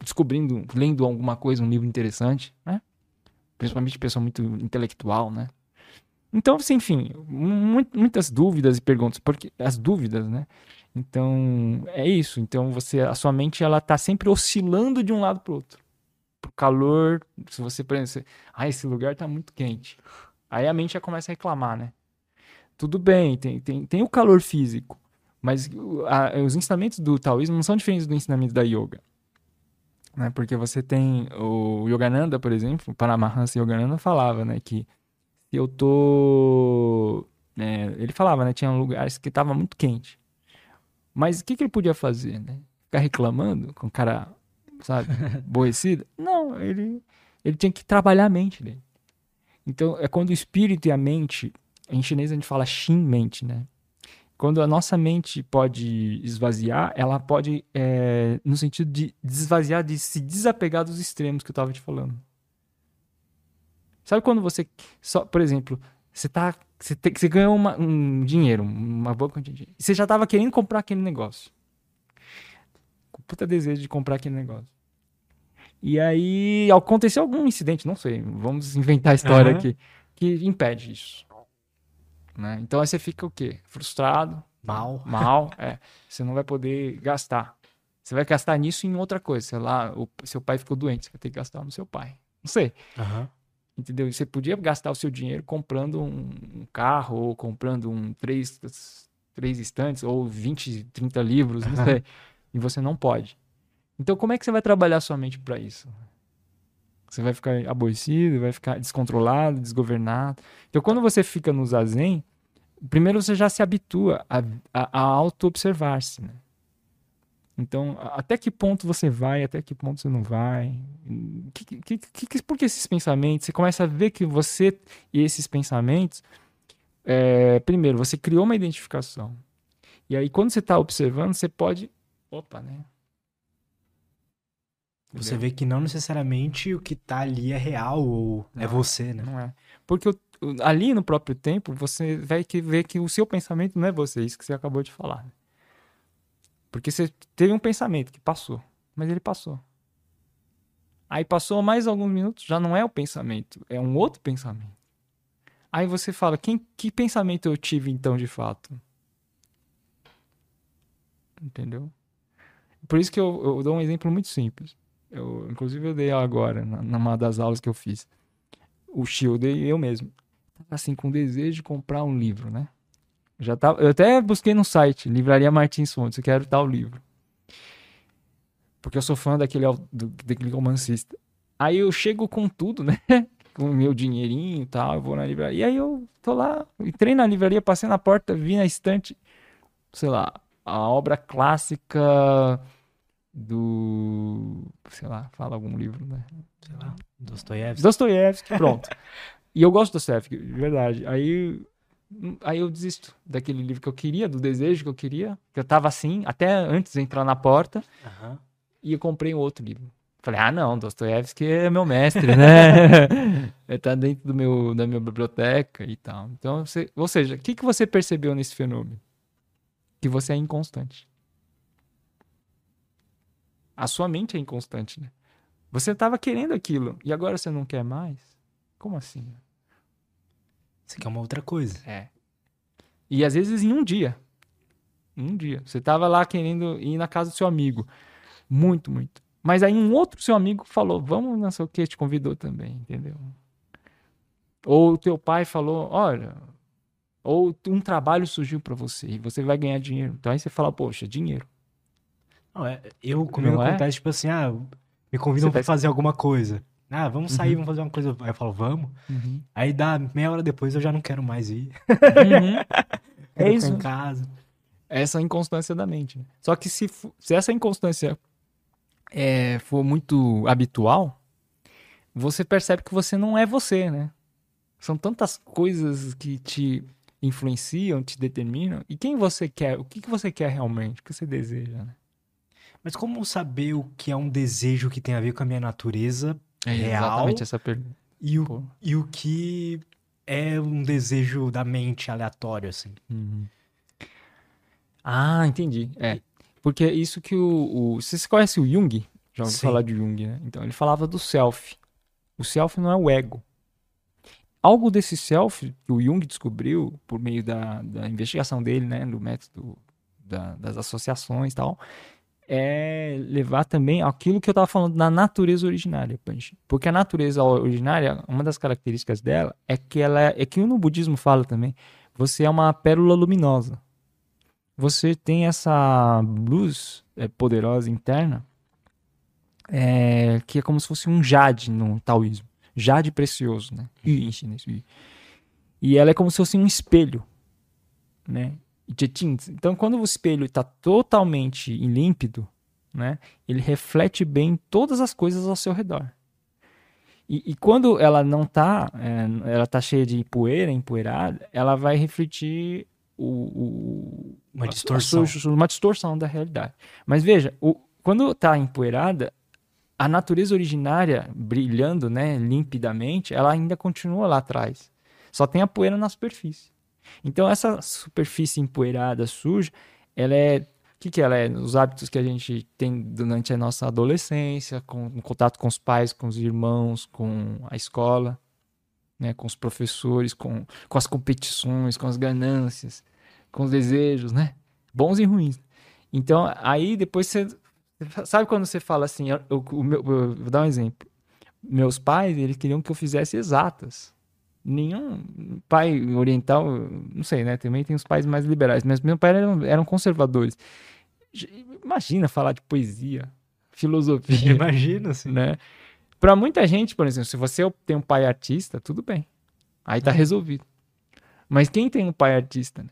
Speaker 2: descobrindo, lendo alguma coisa, um livro interessante, né? Principalmente pessoa muito intelectual, né? Então, assim, enfim, muitas dúvidas e perguntas, porque as dúvidas, né? Então, é isso. Então, você, a sua mente ela tá sempre oscilando de um lado para outro. Pro calor, se você, exemplo, ah, esse lugar tá muito quente. Aí a mente já começa a reclamar, né? Tudo bem, tem, tem, tem o calor físico, mas a, os ensinamentos do taoísmo não são diferentes do ensinamento da yoga. Né? Porque você tem o Yogananda, por exemplo, o Paramahansa Yogananda falava, né, que eu tô... É, ele falava, né, tinha lugares que tava muito quente. Mas o que, que ele podia fazer, né? Ficar reclamando com o cara, sabe, aborrecido? Não, ele, ele tinha que trabalhar a mente dele. Então, é quando o espírito e a mente, em chinês a gente fala Shin mente, né? Quando a nossa mente pode esvaziar, ela pode, é, no sentido de desvaziar, de se desapegar dos extremos que eu estava te falando. Sabe quando você, só, por exemplo, você tá. Você, te, você ganhou uma, um dinheiro, uma boa quantia de dinheiro. Você já tava querendo comprar aquele negócio. Com puta desejo de comprar aquele negócio. E aí aconteceu algum incidente, não sei, vamos inventar a história uhum. aqui, que impede isso. Né? Então aí você fica o quê? Frustrado.
Speaker 1: Mal.
Speaker 2: Mal, é. Você não vai poder gastar. Você vai gastar nisso em outra coisa. Sei lá, o seu pai ficou doente, você vai ter que gastar no seu pai. Não sei.
Speaker 1: Aham.
Speaker 2: Entendeu? Você podia gastar o seu dinheiro comprando um, carro, ou comprando um três, três estantes, ou 20, 30 livros, não sei. E você não pode. Então, como é que você vai trabalhar sua mente para isso? Você vai ficar aborrecido, vai ficar descontrolado, desgovernado. Então, quando você fica no zazen, primeiro você já se habitua a, a, a auto-observar-se, né? Então, até que ponto você vai, até que ponto você não vai? Que, que, que, por que esses pensamentos? Você começa a ver que você e esses pensamentos, é, primeiro, você criou uma identificação. E aí, quando você está observando, você pode. Opa, né?
Speaker 1: Você vê que não necessariamente o que tá ali é real ou é
Speaker 2: Não.
Speaker 1: você, né?
Speaker 2: Não é. Porque o- ali no próprio tempo, você vai que ver que o seu pensamento não é você, isso que você acabou de falar. né? Porque você teve um pensamento que passou, mas ele passou. Aí passou mais alguns minutos, já não é o pensamento, é um outro pensamento. Aí você fala, quem, que pensamento eu tive então de fato? Entendeu? Por isso que eu, eu dou um exemplo muito simples. Eu, inclusive eu dei agora, na- numa das aulas que eu fiz o Shield e eu mesmo. Assim, com desejo de comprar um livro, né? Já tava, eu até busquei no site, Livraria Martins Fontes, eu quero tal livro. Porque eu sou fã daquele, do, daquele romancista. Aí eu chego com tudo, né? Com o meu dinheirinho e tal, eu vou na livraria. E aí eu tô lá, entrei na livraria, passei na porta, vi na estante, sei lá, a obra clássica do. Sei lá, fala algum livro, né?
Speaker 1: Sei lá, Dostoiévski.
Speaker 2: Dostoiévski, pronto. e eu gosto do Dostoiévski, de verdade. Aí, aí eu desisto daquele livro que eu queria, do desejo que eu queria, que eu tava assim, até antes de entrar na porta,
Speaker 1: Aham.
Speaker 2: e eu comprei um outro livro. Falei, ah, não, Dostoiévski é meu mestre, né? Ele tá dentro do meu, da minha biblioteca e tal. Então, você, ou seja, o que, que você percebeu nesse fenômeno? Que você é inconstante. A sua mente é inconstante, né? Você estava querendo aquilo e agora você não quer mais? Como assim?
Speaker 1: Isso aqui é uma outra coisa.
Speaker 2: É. E às vezes em um dia. Em um dia. Você tava lá querendo ir na casa do seu amigo. Muito, muito. Mas aí um outro seu amigo falou, vamos não sei o que, te convidou também, entendeu? Ou o teu pai falou, olha, ou um trabalho surgiu para você e você vai ganhar dinheiro. Então aí você fala, poxa, dinheiro.
Speaker 1: Não, é, eu, comigo
Speaker 2: Não é?
Speaker 1: acontece, tipo assim, ah, me convidam
Speaker 2: tá-
Speaker 1: fazer alguma coisa. Ah, vamos sair,
Speaker 2: Uhum.
Speaker 1: vamos fazer uma coisa. Aí eu falo, vamos. Aí dá meia hora depois eu já não quero mais ir.
Speaker 2: Uhum.
Speaker 1: Quero
Speaker 2: É isso.
Speaker 1: em casa.
Speaker 2: essa inconstância da mente. né? Só que se, se essa inconstância é, for muito habitual, você percebe que você não é você, né? São tantas coisas que te influenciam, te determinam. E quem você quer? O que, que você quer realmente? O que você deseja, né?
Speaker 1: Mas como saber o que é um desejo que tem a ver com a minha natureza real
Speaker 2: exatamente essa pergunta.
Speaker 1: e o,
Speaker 2: Pô.
Speaker 1: e o que é um desejo da mente aleatório, assim?
Speaker 2: Uhum. Ah, entendi. É. Porque é isso que o, o. Você conhece o Jung? Já ouviu falar de Jung, né? Então, ele falava do self. O self não é o ego. Algo desse self que o Jung descobriu por meio da, da investigação dele, né? Do método da- das associações e tal, é levar também aquilo que eu estava falando da natureza originária, Panchi. Porque a natureza originária, uma das características dela é que ela é, é que no budismo fala também, você é uma pérola luminosa. Você tem essa luz é, poderosa interna, é, que é como se fosse um jade no taoísmo. Jade precioso, né? Em chinês. E ela é como se fosse um espelho, né? Jetin. Então, quando o espelho está totalmente límpido, né? Ele reflete bem todas as coisas ao seu redor. E, e quando ela não está, ela tá cheia de poeira, empoeirada, ela vai refletir o, o-
Speaker 1: Uma distorção.
Speaker 2: sua- uma distorção da realidade. Mas veja, o, quando está empoeirada, a natureza originária brilhando, né, limpidamente, ela ainda continua lá atrás. Só tem a poeira na superfície. Então essa superfície empoeirada, suja, ela é o que, que ela é? Os hábitos que a gente tem durante a nossa adolescência, com, em contato com os pais, com os irmãos, com a escola. né? Com os professores, com, com as competições, com as ganâncias, com os desejos, né? Bons e ruins. Então, aí depois você. Sabe quando você fala assim? Eu, eu, eu, eu vou dar um exemplo. Meus pais, eles queriam que eu fizesse exatas. Nenhum pai oriental, não sei, né? Também tem os pais mais liberais, mas meus pais eram, eram conservadores. Imagina falar de poesia, filosofia.
Speaker 1: Imagina, assim.
Speaker 2: Né? Para muita gente, por exemplo, se você tem um pai artista, tudo bem. Aí tá é. resolvido. Mas quem tem um pai artista, né?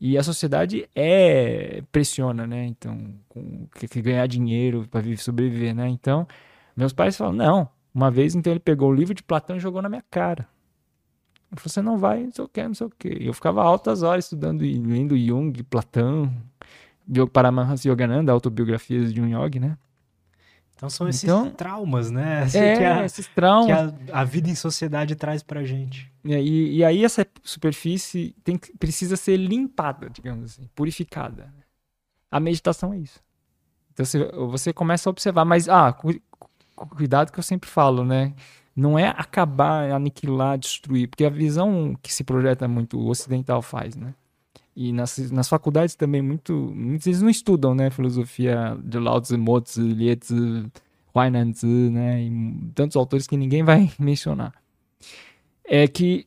Speaker 2: E a sociedade é pressiona, né? Então, com, que, que ganhar dinheiro para sobreviver, né? Então, meus pais falam: "Não, uma vez então ele pegou o livro de Platão e jogou na minha cara. "Você não vai, não sei o que, não sei o que". Eu ficava altas horas estudando e lendo Jung, Platão, Paramahansa Yogananda, autobiografias de um yogi, né?
Speaker 1: Então são esses então, traumas, né?
Speaker 2: Assim, é, a, esses traumas.
Speaker 1: Que a, a, vida em sociedade traz pra gente.
Speaker 2: E, e aí essa superfície tem, precisa ser limpada, digamos assim, purificada. A meditação é isso. Então você, você começa a observar, mas, ah, cu, cuidado que eu sempre falo, né? Não é acabar, aniquilar, destruir, porque a visão que se projeta muito o ocidental faz, né? E nas, nas faculdades também, muito, muitos eles não estudam, né? Filosofia de Lao Tzu, Mo Tzu, Lietzu, Huainan Tzu, né? E tantos autores que ninguém vai mencionar. É que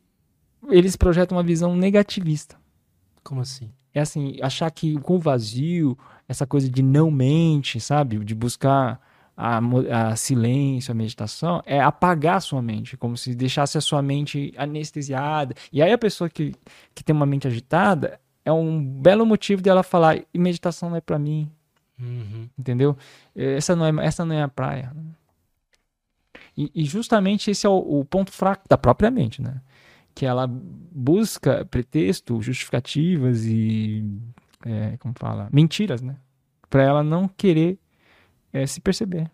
Speaker 2: eles projetam uma visão negativista.
Speaker 1: Como assim?
Speaker 2: É assim, achar que com o vazio, essa coisa de não mente, sabe? De buscar a, a, silêncio, a meditação, é apagar a sua mente, como se deixasse a sua mente anestesiada. E aí a pessoa que, que tem uma mente agitada, é um belo motivo dela falar e meditação não é para mim. Uhum. Entendeu? Essa não é, essa não é a praia. E, e justamente esse é o, o, ponto fraco da própria mente, né? Que ela busca pretexto, justificativas e. É, como fala? Mentiras, né? Para ela não querer é, se perceber.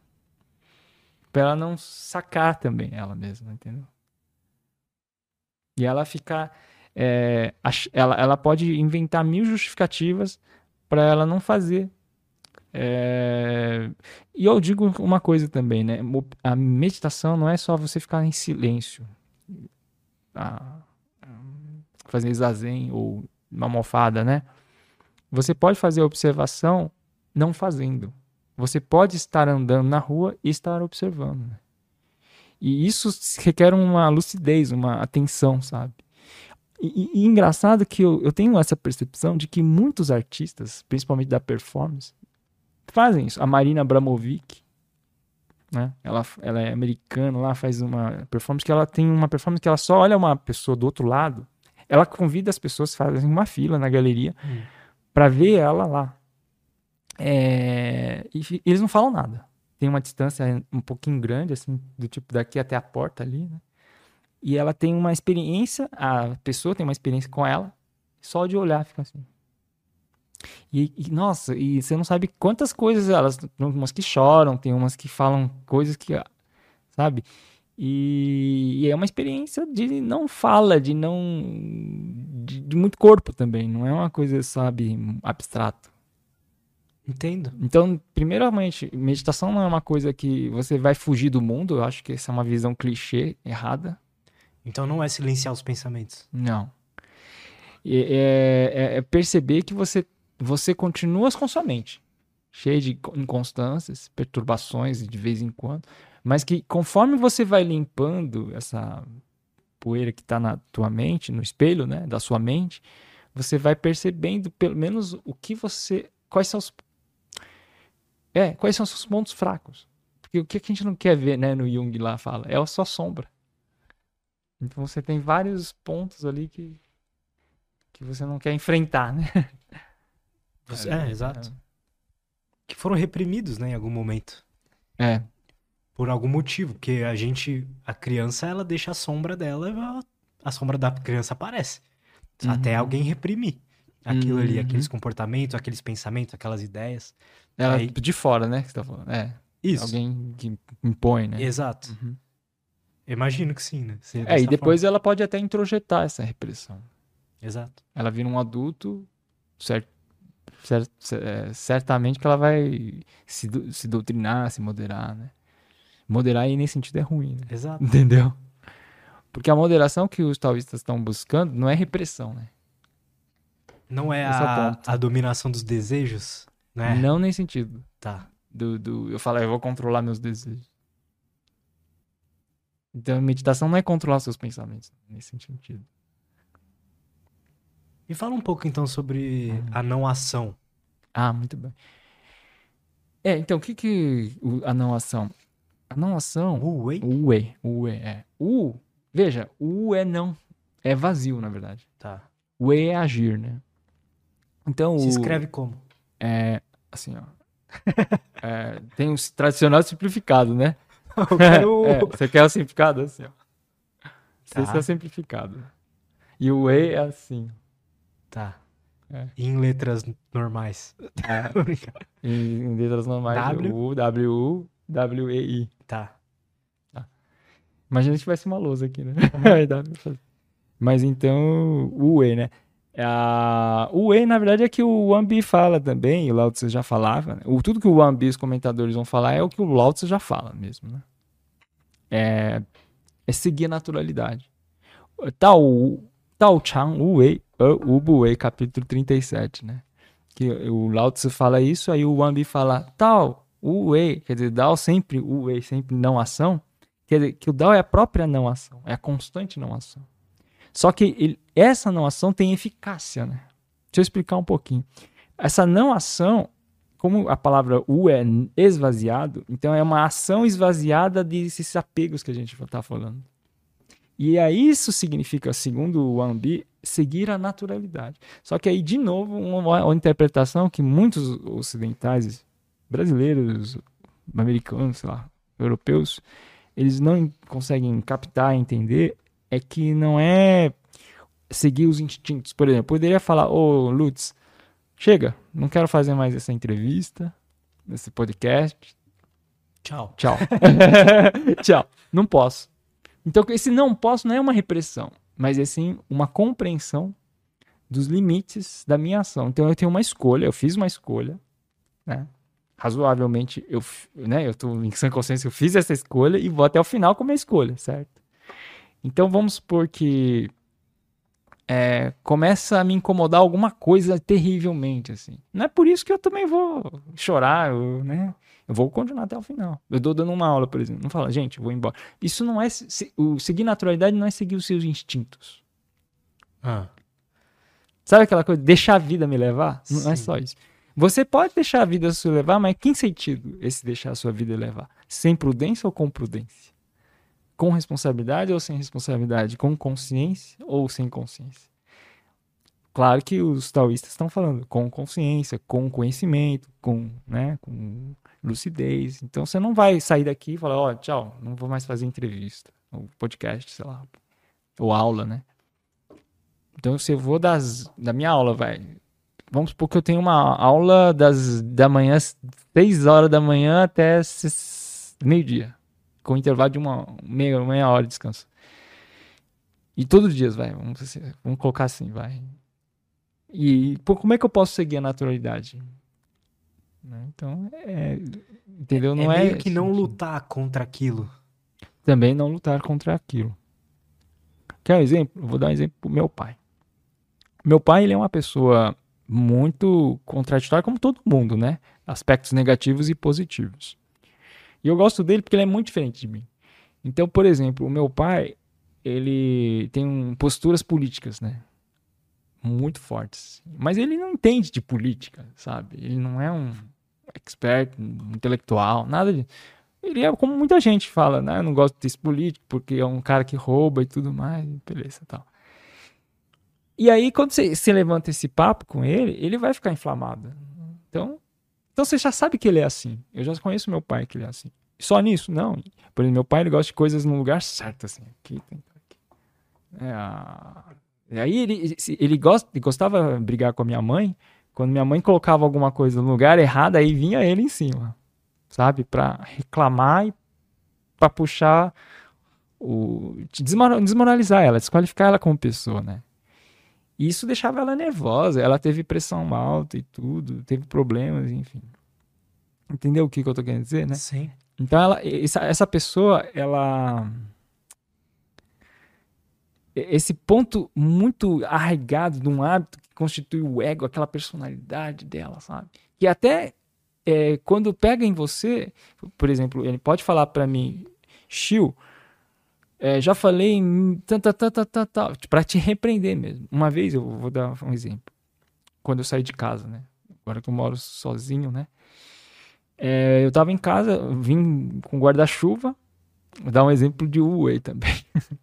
Speaker 2: Para ela não sacar também ela mesma, entendeu? E ela ficar é, ela, ela pode inventar mil justificativas para ela não fazer. É, e eu digo uma coisa também, né? A meditação não é só você ficar em silêncio, a, fazer zazen ou uma mofada, né? Você pode fazer observação não fazendo. Você pode estar andando na rua e estar observando. Né? E isso requer uma lucidez, uma atenção, sabe? E, e, engraçado que eu, eu tenho essa percepção de que muitos artistas, principalmente da performance, fazem isso. A Marina Abramovic, né? Ela, ela é americana lá, faz uma performance que ela tem uma performance que ela só olha uma pessoa do outro lado. Ela convida as pessoas, fazem uma fila na galeria hum. para ver ela lá. É, e, eles não falam nada. Tem uma distância um pouquinho grande, assim, do tipo daqui até a porta ali, né? E ela tem uma experiência, a pessoa tem uma experiência com ela, só de olhar fica assim. E, e, nossa, e você não sabe quantas coisas elas. Tem umas que choram, tem umas que falam coisas que. Sabe? E, e é uma experiência de não fala, de não. De, de, muito corpo também. Não é uma coisa, sabe, abstrato.
Speaker 1: Entendo.
Speaker 2: Então, primeiramente, meditação não é uma coisa que você vai fugir do mundo. Eu acho que essa é uma visão clichê, errada.
Speaker 1: Então não é silenciar os pensamentos.
Speaker 2: Não. É, é, é perceber que você, você continua com sua mente, cheia de inconstâncias, perturbações de vez em quando, mas que conforme você vai limpando essa poeira que está na tua mente, no espelho, né, da sua mente, você vai percebendo pelo menos o que você, quais são os, é, quais são os seus pontos fracos. Porque o que a gente não quer ver, né, no Jung lá fala, é a sua sombra. Então você tem vários pontos ali que, que você não quer enfrentar, né?
Speaker 1: Você, é, é, exato. É. Que foram reprimidos, né, em algum momento.
Speaker 2: É.
Speaker 1: Por algum motivo, porque a gente, a criança, ela deixa a sombra dela, a sombra da criança aparece. Uhum. Até alguém reprimir aquilo uhum. ali, aqueles comportamentos, aqueles pensamentos, aquelas ideias.
Speaker 2: Ela Aí... de fora, né? Que você tá falando. É. Isso. Alguém que impõe, né?
Speaker 1: Exato. Uhum. Imagino que sim, né?
Speaker 2: é, e depois forma. ela pode até introjetar essa repressão.
Speaker 1: Exato.
Speaker 2: Ela vira um adulto, certo, cert, é, certamente que ela vai se, se doutrinar, se moderar, né? Moderar aí nesse sentido é ruim, né?
Speaker 1: Exato.
Speaker 2: Entendeu? Porque a moderação que os taoístas estão buscando não é repressão, né?
Speaker 1: Não é
Speaker 2: é
Speaker 1: a, a dominação dos desejos, né?
Speaker 2: Não nesse sentido.
Speaker 1: Tá.
Speaker 2: Do, do, eu falo, eu vou controlar meus desejos. Então, meditação não é controlar seus pensamentos, nesse sentido.
Speaker 1: Me fala um pouco então sobre a não ação.
Speaker 2: Ah, muito bem. É, então, o que que o- a não ação? A não ação,
Speaker 1: Uh, hein?
Speaker 2: o é, o é, é. O, veja, o é não, é vazio, na verdade.
Speaker 1: Tá.
Speaker 2: O é agir, né? Então,
Speaker 1: Se
Speaker 2: o,
Speaker 1: escreve como?
Speaker 2: é, assim, ó. É, tem o tradicional simplificado, né?
Speaker 1: Eu quero...
Speaker 2: É, você quer o simplificado? Assim, ó.
Speaker 1: Tá.
Speaker 2: Esse é o simplificado. E o E é assim.
Speaker 1: Tá.
Speaker 2: É.
Speaker 1: Em letras normais.
Speaker 2: É, em, em letras normais,
Speaker 1: W.
Speaker 2: U, W, U, W, E, I.
Speaker 1: tá.
Speaker 2: Imagina se tivesse uma lousa aqui, né? Fazer. Mas então, o E, né? A- o E, na verdade, é que o Wambi fala também, e o Lao Tzu já falava. Né? O, tudo que o Wambi e os comentadores vão falar é o que o Lao Tzu já fala mesmo, né? É, é seguir a naturalidade. Tao, Tao Chang Wu Wei, U Bu Wei, capítulo 37, né? Que o Lao Tzu fala isso, aí o Wambi fala Tao Wei, quer dizer, Dao sempre, Wei sempre não ação. Quer dizer, que o Dao é a própria não ação, é a constante não ação. Só que ele- essa não ação tem eficácia, né? Deixa eu explicar um pouquinho. Essa não ação, como a palavra U é esvaziado, então é uma ação esvaziada desses apegos que a gente está falando. E aí isso significa, segundo o Ambi, seguir a naturalidade. Só que aí, de novo, uma, uma interpretação que muitos ocidentais, brasileiros, americanos, sei lá, europeus, eles não conseguem captar, entender, é que não é seguir os instintos. Por exemplo, poderia falar, ô Lutz, chega, não quero fazer mais essa entrevista, esse podcast,
Speaker 1: Tchau.
Speaker 2: tchau. tchau, não posso. Então, esse não posso não é uma repressão, mas é sim uma compreensão dos limites da minha ação. Então, eu tenho uma escolha, eu fiz uma escolha, né? Razoavelmente, eu, né, eu tô em sã consciência, eu fiz essa escolha e vou até o final com a minha escolha, certo? Então, vamos supor que é, começa a me incomodar alguma coisa terrivelmente, assim. Não é por isso que eu também vou chorar, eu, né? Eu vou continuar até o final. Eu tô dando uma aula, por exemplo. Não fala, gente, eu vou embora. Isso não é. se- o seguir naturalidade não é seguir os seus instintos.
Speaker 1: Ah,
Speaker 2: Sabe aquela coisa? Deixar a vida me levar? Não é
Speaker 1: Sim.
Speaker 2: só isso. Você pode deixar a vida se levar, mas que sentido esse deixar a sua vida levar? Sem prudência ou com prudência? Com responsabilidade ou sem responsabilidade? Com consciência ou sem consciência? Claro que os taoístas estão falando com consciência, com conhecimento, com, né, com lucidez. Então você não vai sair daqui e falar, ó, tchau, não vou mais fazer entrevista, ou podcast, sei lá, ou aula, né? Então se eu vou das, da minha aula, vai. Vamos supor que eu tenho uma aula das da manhã, 6 horas da manhã até meio-dia, com intervalo de uma meia, meia hora de descanso. E todos os dias, vai, vamos, assim- vamos colocar assim, vai. E pô, como é que eu posso seguir a naturalidade? Né? Então, é, entendeu? Não
Speaker 1: é
Speaker 2: é,
Speaker 1: meio que não lutar contra aquilo.
Speaker 2: Também não lutar contra aquilo. Quer um exemplo? Vou dar um exemplo pro meu pai. Meu pai, ele é uma pessoa muito contraditória, como todo mundo, né? Aspectos negativos e positivos. E eu gosto dele porque ele é muito diferente de mim. Então, por exemplo, o meu pai, ele tem um- posturas políticas, né? Muito fortes. Mas ele não entende de política, sabe? Ele não é um expert, um intelectual, nada disso. Ele é como muita gente fala, né? Eu não gosto desse político porque é um cara que rouba e tudo mais, beleza tal. E aí, quando você, você levanta esse papo com ele, ele vai ficar inflamado. Então, então você já sabe que ele é assim. Eu já conheço meu pai que ele é assim. Só nisso? Não. Por exemplo, meu pai ele gosta de coisas no lugar certo, assim. Aqui, tem aqui. É, E aí ele, ele, gosta, ele gostava de brigar com a minha mãe. Quando minha mãe colocava alguma coisa no lugar errado, aí vinha ele em cima. Sabe? Pra reclamar e pra puxar o. desmoralizar ela, desqualificar ela como pessoa, né? E isso deixava ela nervosa. Ela teve pressão alta e tudo, teve problemas, enfim. Entendeu o que, que eu tô querendo dizer, né?
Speaker 1: Sim.
Speaker 2: Então ela, essa, essa pessoa, ela esse ponto muito arraigado de um hábito que constitui o ego, aquela personalidade dela, sabe? Que até é, quando pega em você, por exemplo, ele pode falar para mim, Chiu, é, já falei em tanta, tanta, tanta, para te repreender mesmo. Uma vez, eu vou dar um exemplo. Quando eu saí de casa, né? Agora que eu moro sozinho, né? É, eu tava em casa, vim com guarda-chuva, vou dar um exemplo de Uway também.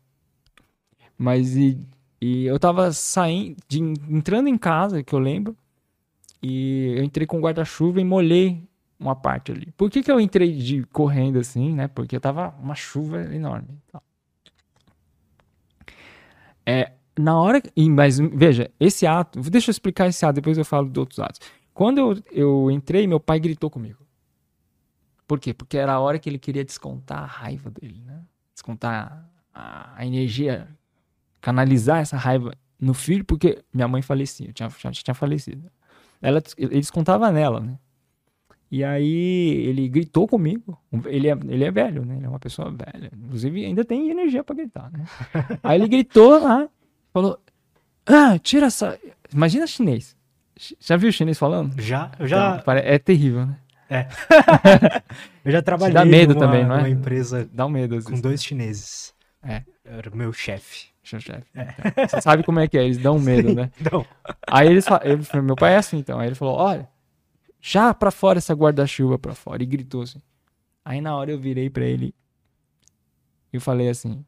Speaker 2: Mas e, e eu tava saindo, de, entrando em casa, que eu lembro, e eu entrei com guarda-chuva e molhei uma parte ali. Por que, que eu entrei de correndo assim, né? Porque tava uma chuva enorme. É, na hora. Mas veja, esse ato. Deixa eu explicar esse ato, depois eu falo de outros atos. Quando eu, eu entrei, meu pai gritou comigo. Por quê? Porque era a hora que ele queria descontar a raiva dele, né? Descontar a, a energia, canalizar essa raiva no filho, porque minha mãe falecia, tinha, já tinha falecido. Ela, ele descontava nela, né? E aí ele gritou comigo. Ele é, ele é velho, né? Ele é uma pessoa velha. Inclusive, ainda tem energia para gritar, né? aí ele gritou lá, falou: Ah, tira essa. Imagina chinês. Já viu chinês falando?
Speaker 1: Já, eu já.
Speaker 2: Então, é terrível, né?
Speaker 1: É. eu já trabalhei
Speaker 2: Dá medo
Speaker 1: numa,
Speaker 2: também, não é?
Speaker 1: numa empresa
Speaker 2: Dá um medo.
Speaker 1: com dois chineses.
Speaker 2: É.
Speaker 1: Era meu chefe.
Speaker 2: Seu chefe. É. Então, você sabe como é que é, eles dão medo, né?
Speaker 1: Não.
Speaker 2: Aí eles ele, meu pai é assim, então. Aí ele falou: olha, já pra fora essa guarda-chuva pra fora. E gritou assim. Aí na hora eu virei pra ele e falei assim.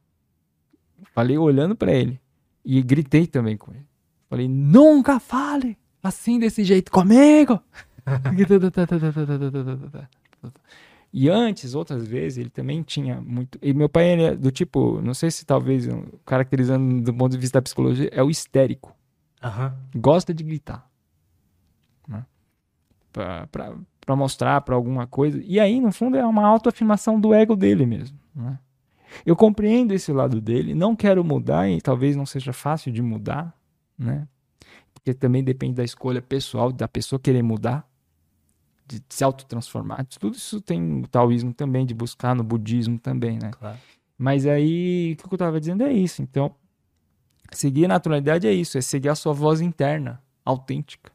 Speaker 2: Falei olhando pra ele. E gritei também com ele. Falei, nunca fale assim desse jeito comigo. E antes, outras vezes, ele também tinha muito. E meu pai é do tipo, não sei se talvez, caracterizando do ponto de vista da psicologia, é o histérico.
Speaker 1: Uhum.
Speaker 2: Gosta de gritar. Pra mostrar pra alguma coisa. E aí, no fundo, é uma autoafirmação do ego dele mesmo. Né? Eu compreendo esse lado dele, não quero mudar e talvez não seja fácil de mudar, né? Porque também depende da escolha pessoal, da pessoa querer mudar de se autotransformar. Tudo isso tem o taoísmo também, de buscar no budismo também, né?
Speaker 1: Claro.
Speaker 2: Mas aí, o que eu estava dizendo é isso. Então, seguir a naturalidade é isso, é seguir a sua voz interna, autêntica.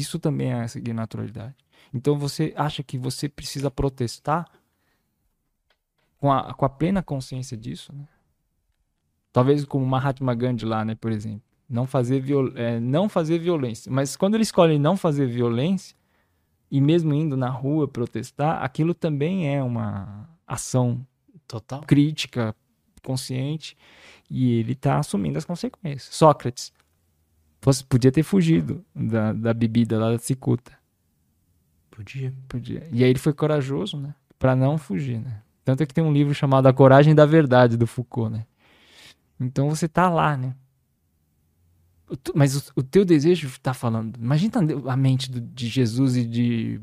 Speaker 2: Isso também é seguir naturalidade. Então, você acha que você precisa protestar com a, com a plena consciência disso, né? Talvez como Mahatma Gandhi lá, né, por exemplo. Não fazer, viol é, não fazer violência. Mas quando ele escolhe não fazer violência, e mesmo indo na rua protestar, aquilo também é uma ação
Speaker 1: total
Speaker 2: crítica, consciente, e ele está assumindo as consequências. Sócrates fosse, podia ter fugido da, da bebida lá da cicuta.
Speaker 1: Podia.
Speaker 2: Podia. E aí ele foi corajoso, né? Para não fugir, né? Tanto é que tem um livro chamado A Coragem da Verdade, do Foucault, né? Então você tá lá, né? Mas o, o teu desejo está falando. Imagina a mente do, de Jesus e de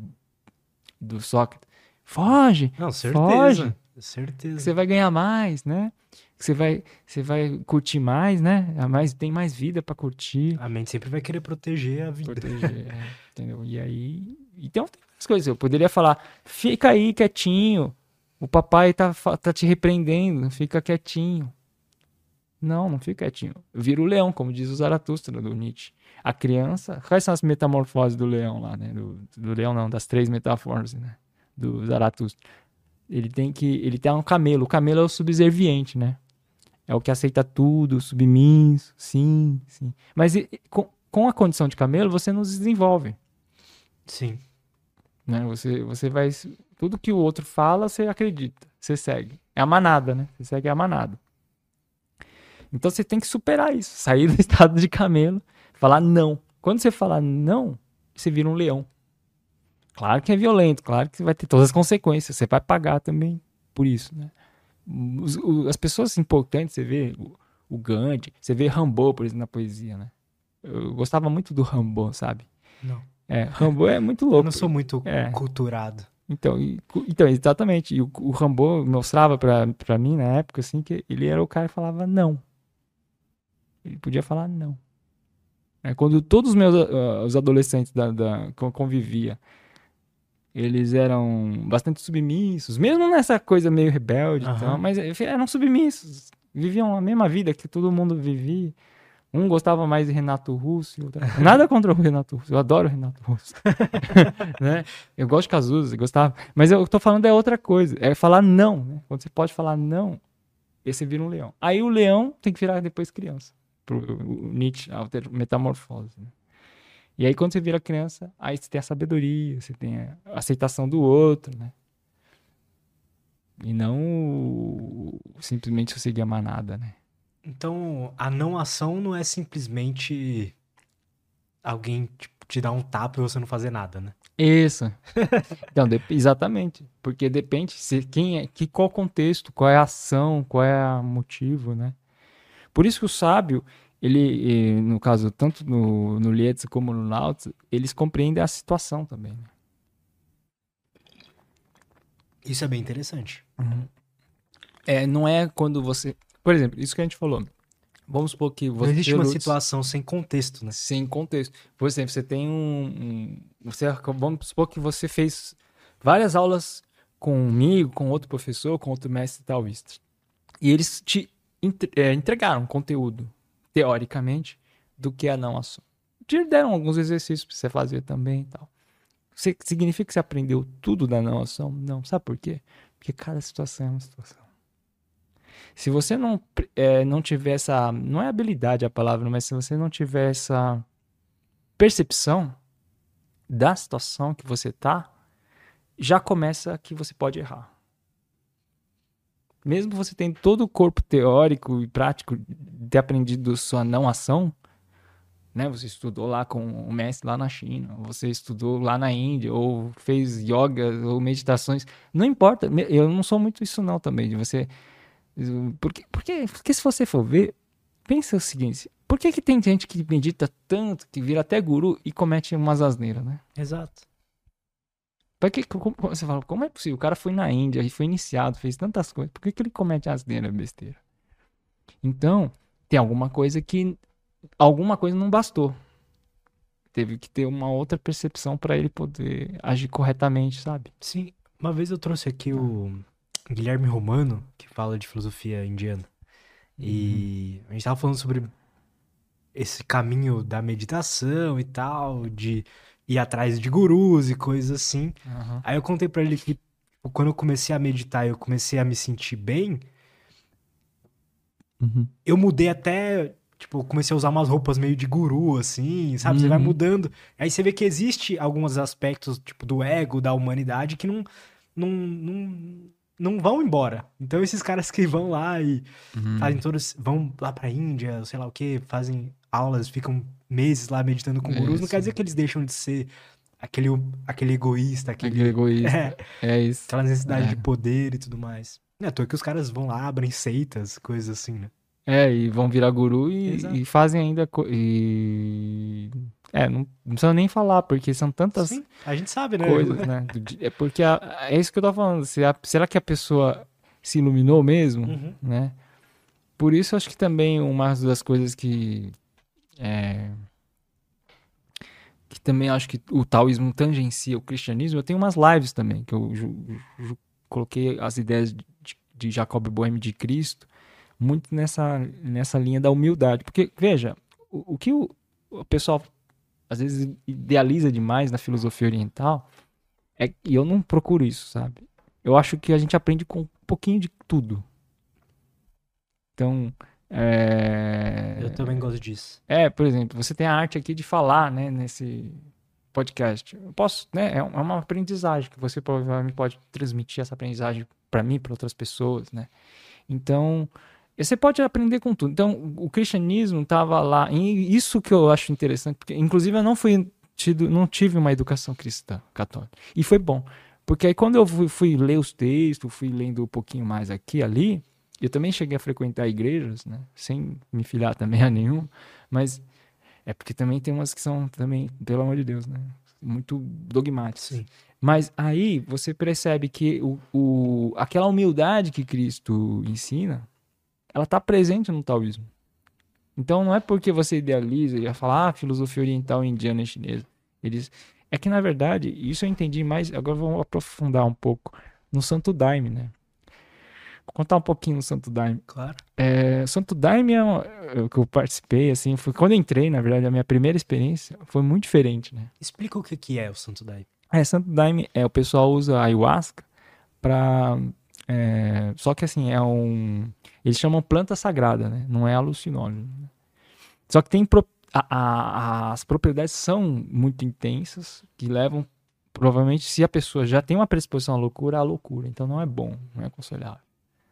Speaker 2: do Sócrates. Foge.
Speaker 1: Não, certeza.
Speaker 2: Foge.
Speaker 1: Certeza.
Speaker 2: Você vai ganhar mais, né? Você vai, você vai curtir mais, né? A mais, tem mais vida para curtir.
Speaker 1: A mente sempre vai querer proteger a vida.
Speaker 2: Proteger, é, entendeu? E aí. Então tem as coisas. Eu poderia falar, fica aí quietinho. O papai tá, tá te repreendendo, fica quietinho. Não, não fica quietinho. Vira o leão, como diz o Zaratustra do Nietzsche. A criança. Quais são as metamorfoses do leão lá, né? Do, do leão, não, das três metamorfoses, né? Do Zaratustra. Ele tem que. Ele tem um camelo. O camelo é o subserviente, né? É o que aceita tudo, submisso, sim, sim. Mas e, com, com a condição de camelo, você não desenvolve.
Speaker 1: Sim.
Speaker 2: Né? Você, você vai. Tudo que o outro fala, você acredita. Você segue. É a manada, né? Você segue a manada. Então você tem que superar isso, sair do estado de camelo, falar não. Quando você falar não, você vira um leão. Claro que é violento, claro que vai ter todas as consequências, você vai pagar também por isso, né? Os, as pessoas importantes, você vê o, o Gandhi, você vê Rambo, por exemplo, na poesia, né? Eu gostava muito do Rambo, sabe?
Speaker 1: Não.
Speaker 2: É, Rambo é muito louco.
Speaker 1: Eu não sou muito
Speaker 2: É.
Speaker 1: culturado.
Speaker 2: Então, e- então exatamente. E o, o Rambo mostrava pra, pra mim na época, assim, que ele era o cara que falava não. Ele podia falar não. É, quando todos os meus ah, os adolescentes da, da, convivia, eles eram bastante submissos, mesmo nessa coisa meio rebelde e
Speaker 1: Aham.
Speaker 2: tal, mas eram submissos. Viviam a mesma vida que todo mundo vivia. Um gostava mais de Renato Russo, outro... nada contra o Renato Russo, eu adoro o Renato Russo. né? Eu gosto de Cazuza, gostava. Mas eu tô falando é outra coisa, é falar não. Né? Quando você pode falar não, esse vira um leão. Aí o leão tem que virar depois criança. Pro o Nietzsche, a metamorfose. Né? E aí quando você vira criança, aí você tem a sabedoria, você tem a aceitação do outro, né? E não simplesmente você seguir a manada, né?
Speaker 1: Então, a não ação não é simplesmente alguém tipo, te dar um tapa e você não fazer nada, né?
Speaker 2: Isso. então, exatamente. Porque depende se quem é, que qual contexto, qual é a ação, qual é o motivo, né? Por isso que o sábio, ele, no caso, tanto no, no Lietz como no Lautz, eles compreendem a situação também. Né?
Speaker 1: Isso é bem interessante.
Speaker 2: Uhum. É, não é quando você por exemplo, isso que a gente falou. Vamos supor que
Speaker 1: você. Não existe uma situação sem contexto, né?
Speaker 2: Sem contexto. Por exemplo, você tem um. um você, vamos supor que você fez várias aulas comigo, com outro professor, com outro mestre taoísta. E eles te é, entregaram conteúdo, teoricamente, do que a não ação. Te deram alguns exercícios para você fazer também e tal. Significa que você aprendeu tudo da não ação? Não. Sabe por quê? Porque cada situação é uma situação. Se você não, é, não tiver essa. Não é habilidade a palavra, mas se você não tiver essa percepção da situação que você tá, já começa que você pode errar. Mesmo você tendo todo o corpo teórico e prático de ter aprendido sua não ação, né? Você estudou lá com o mestre lá na China, você estudou lá na Índia, ou fez yoga ou meditações, não importa. Eu não sou muito isso não também, de você porque, porque, porque se você for ver, pensa o seguinte: por que, que tem gente que medita tanto, que vira até guru e comete umas asneiras, né?
Speaker 1: Exato.
Speaker 2: Porque, como, você fala, como é possível? O cara foi na Índia e foi iniciado, fez tantas coisas, por que, que ele comete asneira, besteira? Então, tem alguma coisa que. Alguma coisa não bastou. Teve que ter uma outra percepção para ele poder agir corretamente, sabe?
Speaker 1: Sim. Uma vez eu trouxe aqui o Guilherme Romano, que fala de filosofia indiana. E uhum. a gente tava falando sobre esse caminho da meditação e tal, de ir atrás de gurus e coisas assim. Uhum. Aí eu contei para ele que tipo, quando eu comecei a meditar, eu comecei a me sentir bem. Uhum. Eu mudei até, tipo, comecei a usar umas roupas meio de guru, assim, sabe? Uhum. Você vai uhum. mudando. Aí você vê que existe alguns aspectos, tipo, do ego, da humanidade, que não, não, não, não vão embora. Então esses caras que vão lá e uhum. fazem todos, vão lá pra Índia, sei lá o que, fazem aulas, ficam meses lá meditando com gurus, não quer dizer que eles deixam de ser aquele, aquele egoísta, aquele,
Speaker 2: aquele egoísta. É,
Speaker 1: é isso. Aquela necessidade é. de poder e tudo mais. Não é à toa que os caras vão lá, abrem seitas, coisas assim, né?
Speaker 2: É, e vão virar guru e, e fazem ainda. E é, não, não precisa nem falar, porque são tantas Sim,
Speaker 1: a gente sabe, né?
Speaker 2: coisas, né? É porque a, é isso que eu tô falando. Se a, será que a pessoa se iluminou mesmo, uhum. né? Por isso, acho que também uma das coisas que é, que também acho que o taoísmo tangencia o cristianismo. Eu tenho umas lives também que eu coloquei as ideias de, de Jacob Boehme de Cristo muito nessa nessa linha da humildade, porque veja o, o que o, o pessoal às vezes idealiza demais na filosofia oriental, é, e eu não procuro isso, sabe? Eu acho que a gente aprende com um pouquinho de tudo. Então, é...
Speaker 1: Eu também gosto disso.
Speaker 2: É, por exemplo, você tem a arte aqui de falar, né, nesse podcast. Eu posso, né, é, é uma aprendizagem que você provavelmente pode transmitir essa aprendizagem para mim, para outras pessoas, né? Então, você pode aprender com tudo. Então, o cristianismo estava lá. E isso que eu acho interessante, porque inclusive eu não fui tido, não tive uma educação cristã católica. E foi bom. Porque aí quando eu fui, fui, ler os textos, fui lendo um pouquinho mais aqui e ali, eu também cheguei a frequentar igrejas, né? Sem me filiar também a nenhum, mas é porque também tem umas que são também, pelo amor de Deus, né? Muito dogmáticas. Sim. Mas aí você percebe que o, o, aquela humildade que Cristo ensina, ela está presente no taoísmo. Então não é porque você idealiza e falar ah, filosofia oriental indiana e chinesa. Eles é que na verdade, isso eu entendi mais, agora vamos aprofundar um pouco no Santo Daime, né? Contar um pouquinho do Santo Daime.
Speaker 1: Claro.
Speaker 2: É, Santo Daime é, é o que eu participei, assim, foi quando entrei, na verdade, a minha primeira experiência foi muito diferente, né?
Speaker 1: Explica o que que é o Santo Daime.
Speaker 2: É, Santo Daime, é, o pessoal usa ayahuasca pra... é, só que assim, é um... Eles chamam planta sagrada, né? Não é alucinógeno. né? Só que tem... pro- a- a- as propriedades são muito intensas, que levam... Provavelmente, se a pessoa já tem uma predisposição à loucura, à loucura. Então não é bom, não é aconselhável.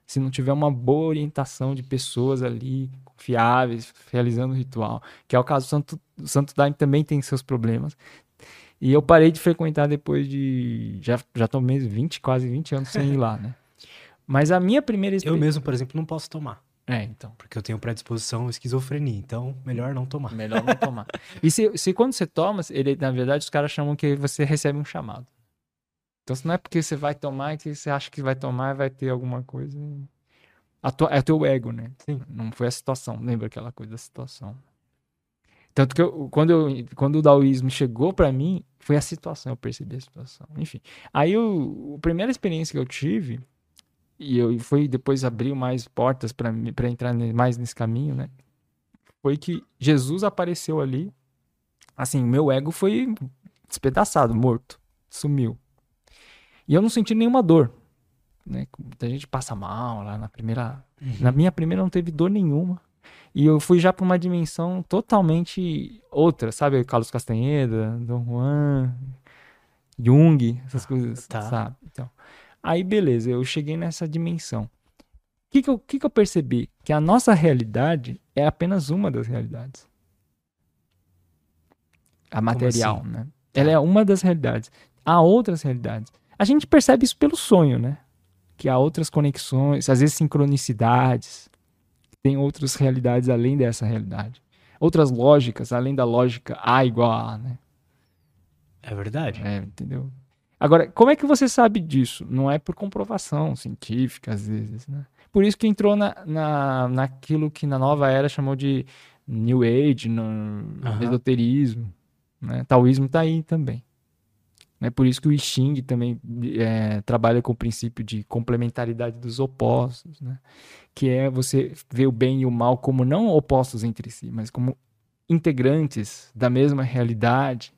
Speaker 2: Se não tiver uma boa orientação de pessoas ali, confiáveis, realizando o ritual. Que é o caso do Santo, o Santo Daime também tem seus problemas. E eu parei de frequentar depois de. Já, já tô mesmo 20, quase 20 anos sem ir lá, né? Mas a minha primeira
Speaker 1: Eu
Speaker 2: experiência.
Speaker 1: mesmo, por exemplo, não posso tomar.
Speaker 2: É, então.
Speaker 1: Porque eu tenho predisposição à esquizofrenia. Então, melhor não tomar.
Speaker 2: Melhor não tomar. e se, se quando você toma, ele, na verdade, os caras chamam que você recebe um chamado. Então, se não é porque você vai tomar que você acha que vai tomar e vai ter alguma coisa. A tua- é o teu ego, né?
Speaker 1: Sim.
Speaker 2: Não foi a situação. Lembra aquela coisa da situação. Tanto que eu- quando, eu, quando o daoísmo chegou pra mim, foi a situação, eu percebi a situação. Enfim. Aí eu, a primeira experiência que eu tive, e eu foi depois abriu mais portas pra entrar mais nesse caminho, né? Foi que Jesus apareceu ali. Assim, meu ego foi despedaçado, morto, sumiu. E eu não senti nenhuma dor. Né? Muita gente passa mal lá na primeira. Na minha primeira não teve dor nenhuma. E eu fui já pra uma dimensão totalmente outra, sabe? Carlos Castanheda, Dom Juan, Jung, essas coisas,
Speaker 1: tá.
Speaker 2: sabe? Então, aí beleza, eu cheguei nessa dimensão. O que que, eu, que que eu percebi? Que a nossa realidade é apenas uma das realidades. A material,
Speaker 1: assim?
Speaker 2: né? Ela é uma das realidades. Há outras realidades. A gente percebe isso pelo sonho, né? Que há outras conexões, às vezes sincronicidades. Tem outras realidades além dessa realidade. Outras lógicas, além da lógica A igual a A, né?
Speaker 1: É verdade.
Speaker 2: É, entendeu? Agora, como é que você sabe disso? Não é por comprovação científica, às vezes, né? Por isso que entrou na, na, naquilo que na nova era chamou de New Age, no
Speaker 1: Aham.
Speaker 2: esoterismo. Né? Taoísmo tá aí também. É por isso que o I Ching também é, trabalha com o princípio de complementaridade dos opostos, né? que é você ver o bem e o mal como não opostos entre si, mas como integrantes da mesma realidade.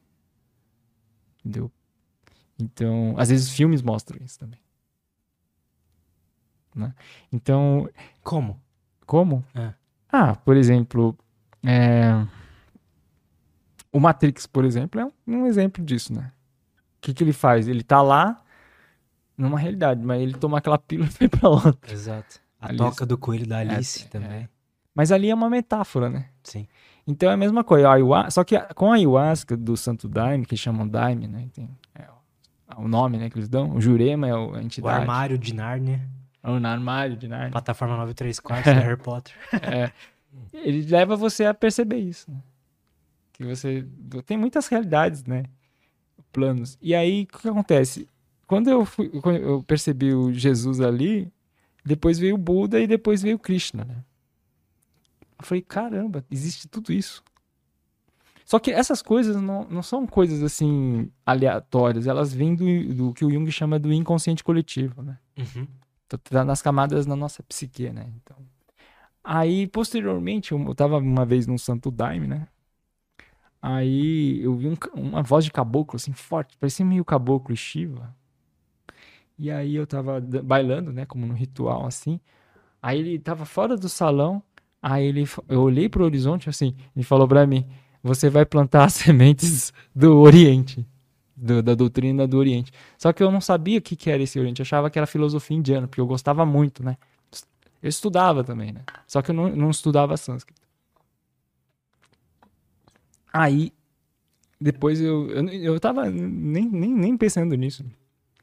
Speaker 2: Entendeu? Então, às vezes os filmes mostram isso também. Né? Então,
Speaker 1: Como?
Speaker 2: como?
Speaker 1: É.
Speaker 2: Ah, por exemplo, é, o Matrix, por exemplo, é um, um exemplo disso, né? O que, que ele faz? Ele tá lá numa realidade, mas ele toma aquela pílula e vai pra outra.
Speaker 1: Exato. A
Speaker 2: Alice.
Speaker 1: toca do coelho da Alice
Speaker 2: É,
Speaker 1: também.
Speaker 2: Mas ali é uma metáfora, né?
Speaker 1: Sim.
Speaker 2: Então é a mesma coisa. A ayahuasca, só que com a ayahuasca do Santo Daime, que chamam Daime, né? Tem, é, o- o nome né, que eles dão. O Jurema é o- a
Speaker 1: O
Speaker 2: entidade.
Speaker 1: armário de Nárnia.
Speaker 2: É o armário de Narnia.
Speaker 1: Plataforma 934 da Harry Potter.
Speaker 2: É, ele leva você a perceber isso. Né? Que você tem muitas realidades, né? Planos. E aí, o que acontece? Quando eu, fui, quando eu percebi o Jesus ali, depois veio o Buda e depois veio o Krishna, né? Eu falei, caramba, existe tudo isso. Só que essas coisas não, não são coisas assim aleatórias, elas vêm do, do que o Jung chama do inconsciente coletivo, né?
Speaker 1: Uhum.
Speaker 2: Tá- tá nas camadas da nossa psique, né? Então, aí, posteriormente, eu, eu tava uma vez num Santo Daime, né? Aí eu vi um uma voz de caboclo, assim, forte, parecia meio caboclo e Shiva. E aí eu tava bailando, né, como no ritual, assim. Aí ele tava fora do salão, aí ele, eu olhei pro horizonte, assim, ele falou pra mim, você vai plantar as sementes do Oriente, do- da doutrina do Oriente. Só que eu não sabia o que, que era esse Oriente, eu achava que era filosofia indiana, porque eu gostava muito, né. Eu estudava também, né, só que eu não, não estudava sânscrito. Aí, depois eu, eu, eu tava nem, nem, nem pensando nisso.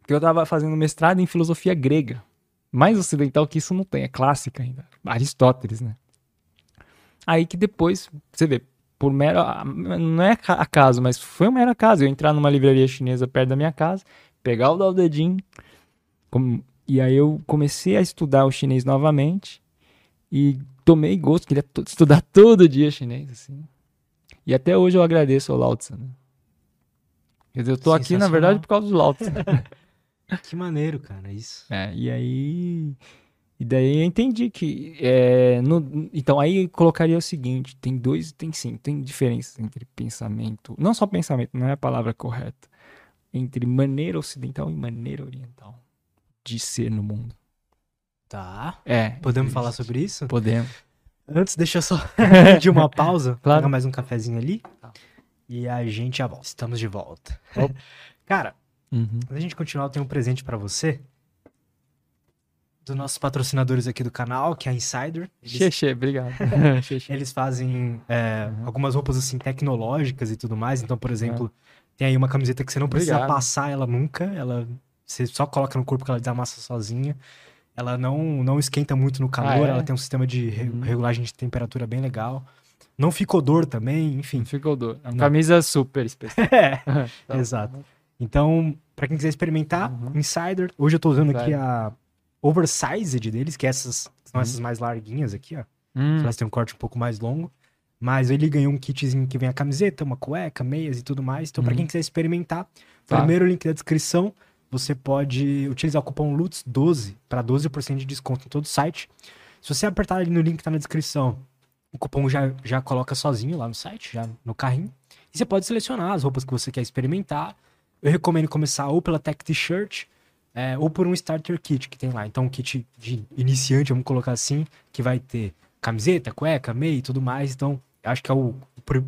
Speaker 2: Porque eu tava fazendo mestrado em filosofia grega. Mais ocidental que isso não tem, é clássica ainda. Aristóteles, né? Aí que depois, você vê, por mero. Não é ca- acaso, mas foi um mero acaso. Eu entrar numa livraria chinesa perto da minha casa, pegar o Dao e aí eu comecei a estudar o chinês novamente. E tomei gosto, queria estudar todo dia chinês, assim. E até hoje eu agradeço ao Lao Tzu, né? Quer dizer, eu tô aqui, na verdade, por causa do Lao Tzu.
Speaker 1: Que maneiro, cara, isso.
Speaker 2: É, e aí. E daí eu entendi que. É, no, então aí colocaria o seguinte: tem dois, tem sim, tem diferença entre pensamento. Não só pensamento, não é a palavra correta. Entre maneira ocidental e maneira oriental de ser no mundo.
Speaker 1: Tá.
Speaker 2: É.
Speaker 1: Podemos
Speaker 2: existe.
Speaker 1: falar sobre isso?
Speaker 2: Podemos.
Speaker 1: Antes, deixa eu só de uma pausa.
Speaker 2: Claro.
Speaker 1: Pegar mais um cafezinho ali.
Speaker 2: Tá.
Speaker 1: E a gente já volta. Estamos de volta. Cara,
Speaker 2: Uhum.
Speaker 1: antes da gente continuar, eu tenho um presente pra você. Dos nossos patrocinadores aqui do canal, que é a Insider. Eles,
Speaker 2: Xexê, obrigado.
Speaker 1: Eles fazem é,
Speaker 2: Uhum.
Speaker 1: algumas roupas assim tecnológicas e tudo mais. Então, por exemplo, tem aí uma camiseta que você não precisa
Speaker 2: Obrigado.
Speaker 1: passar ela nunca. Ela você só coloca no corpo que ela desamassa sozinha. Ela não, não esquenta muito no calor,
Speaker 2: Ah, é?
Speaker 1: ela tem um sistema de re-
Speaker 2: Uhum.
Speaker 1: regulagem de temperatura bem legal. Não fica odor também, enfim.
Speaker 2: Ficou dor. É uma
Speaker 1: Não.
Speaker 2: camisa super especial.
Speaker 1: É,
Speaker 2: Tá.
Speaker 1: exato. Então, pra quem quiser experimentar,
Speaker 2: Uhum.
Speaker 1: Insider. Hoje eu tô usando aqui
Speaker 2: Insider.
Speaker 1: a Oversized deles, que é essas, são
Speaker 2: Uhum.
Speaker 1: essas mais larguinhas aqui, ó.
Speaker 2: Hum,
Speaker 1: Elas têm um corte um pouco mais longo. Mas ele ganhou um kitzinho que vem a camiseta, uma cueca, meias e tudo mais. Então, pra
Speaker 2: Uhum.
Speaker 1: quem quiser experimentar,
Speaker 2: Tá.
Speaker 1: primeiro link da descrição, você pode utilizar o cupom LUTS12 para 12% de desconto em todo o site. Se você apertar ali no link que tá na descrição, o cupom já, já coloca sozinho lá no site, já no carrinho. E você pode selecionar as roupas que você quer experimentar. Eu recomendo começar ou pela Tech T-shirt é, ou por um Starter Kit que tem lá. Então, um kit de iniciante, vamos colocar assim, que vai ter camiseta, cueca, meia e tudo mais. Então, acho que é o,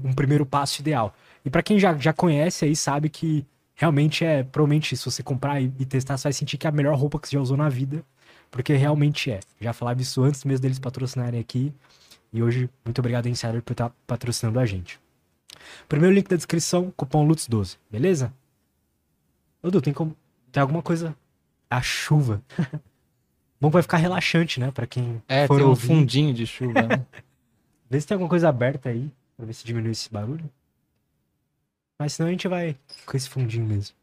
Speaker 1: um primeiro passo ideal. E pra quem já, já conhece aí, sabe que realmente é, provavelmente, se você comprar e, e testar, você vai sentir que é a melhor roupa que você já usou na vida. Porque realmente é. Já falava isso antes mesmo deles patrocinarem aqui. E hoje, muito obrigado, Insider, por estar patrocinando a gente. Primeiro link da descrição, cupom LUTS12, beleza? Ô, Du, tem, como, tem alguma coisa... A chuva. Bom que vai ficar relaxante, né? Pra quem
Speaker 2: É,
Speaker 1: for
Speaker 2: tem um
Speaker 1: ouvir.
Speaker 2: fundinho de chuva. né?
Speaker 1: Vê se tem alguma coisa aberta aí, pra ver se diminui esse barulho. Mas senão a gente vai com esse fundinho mesmo.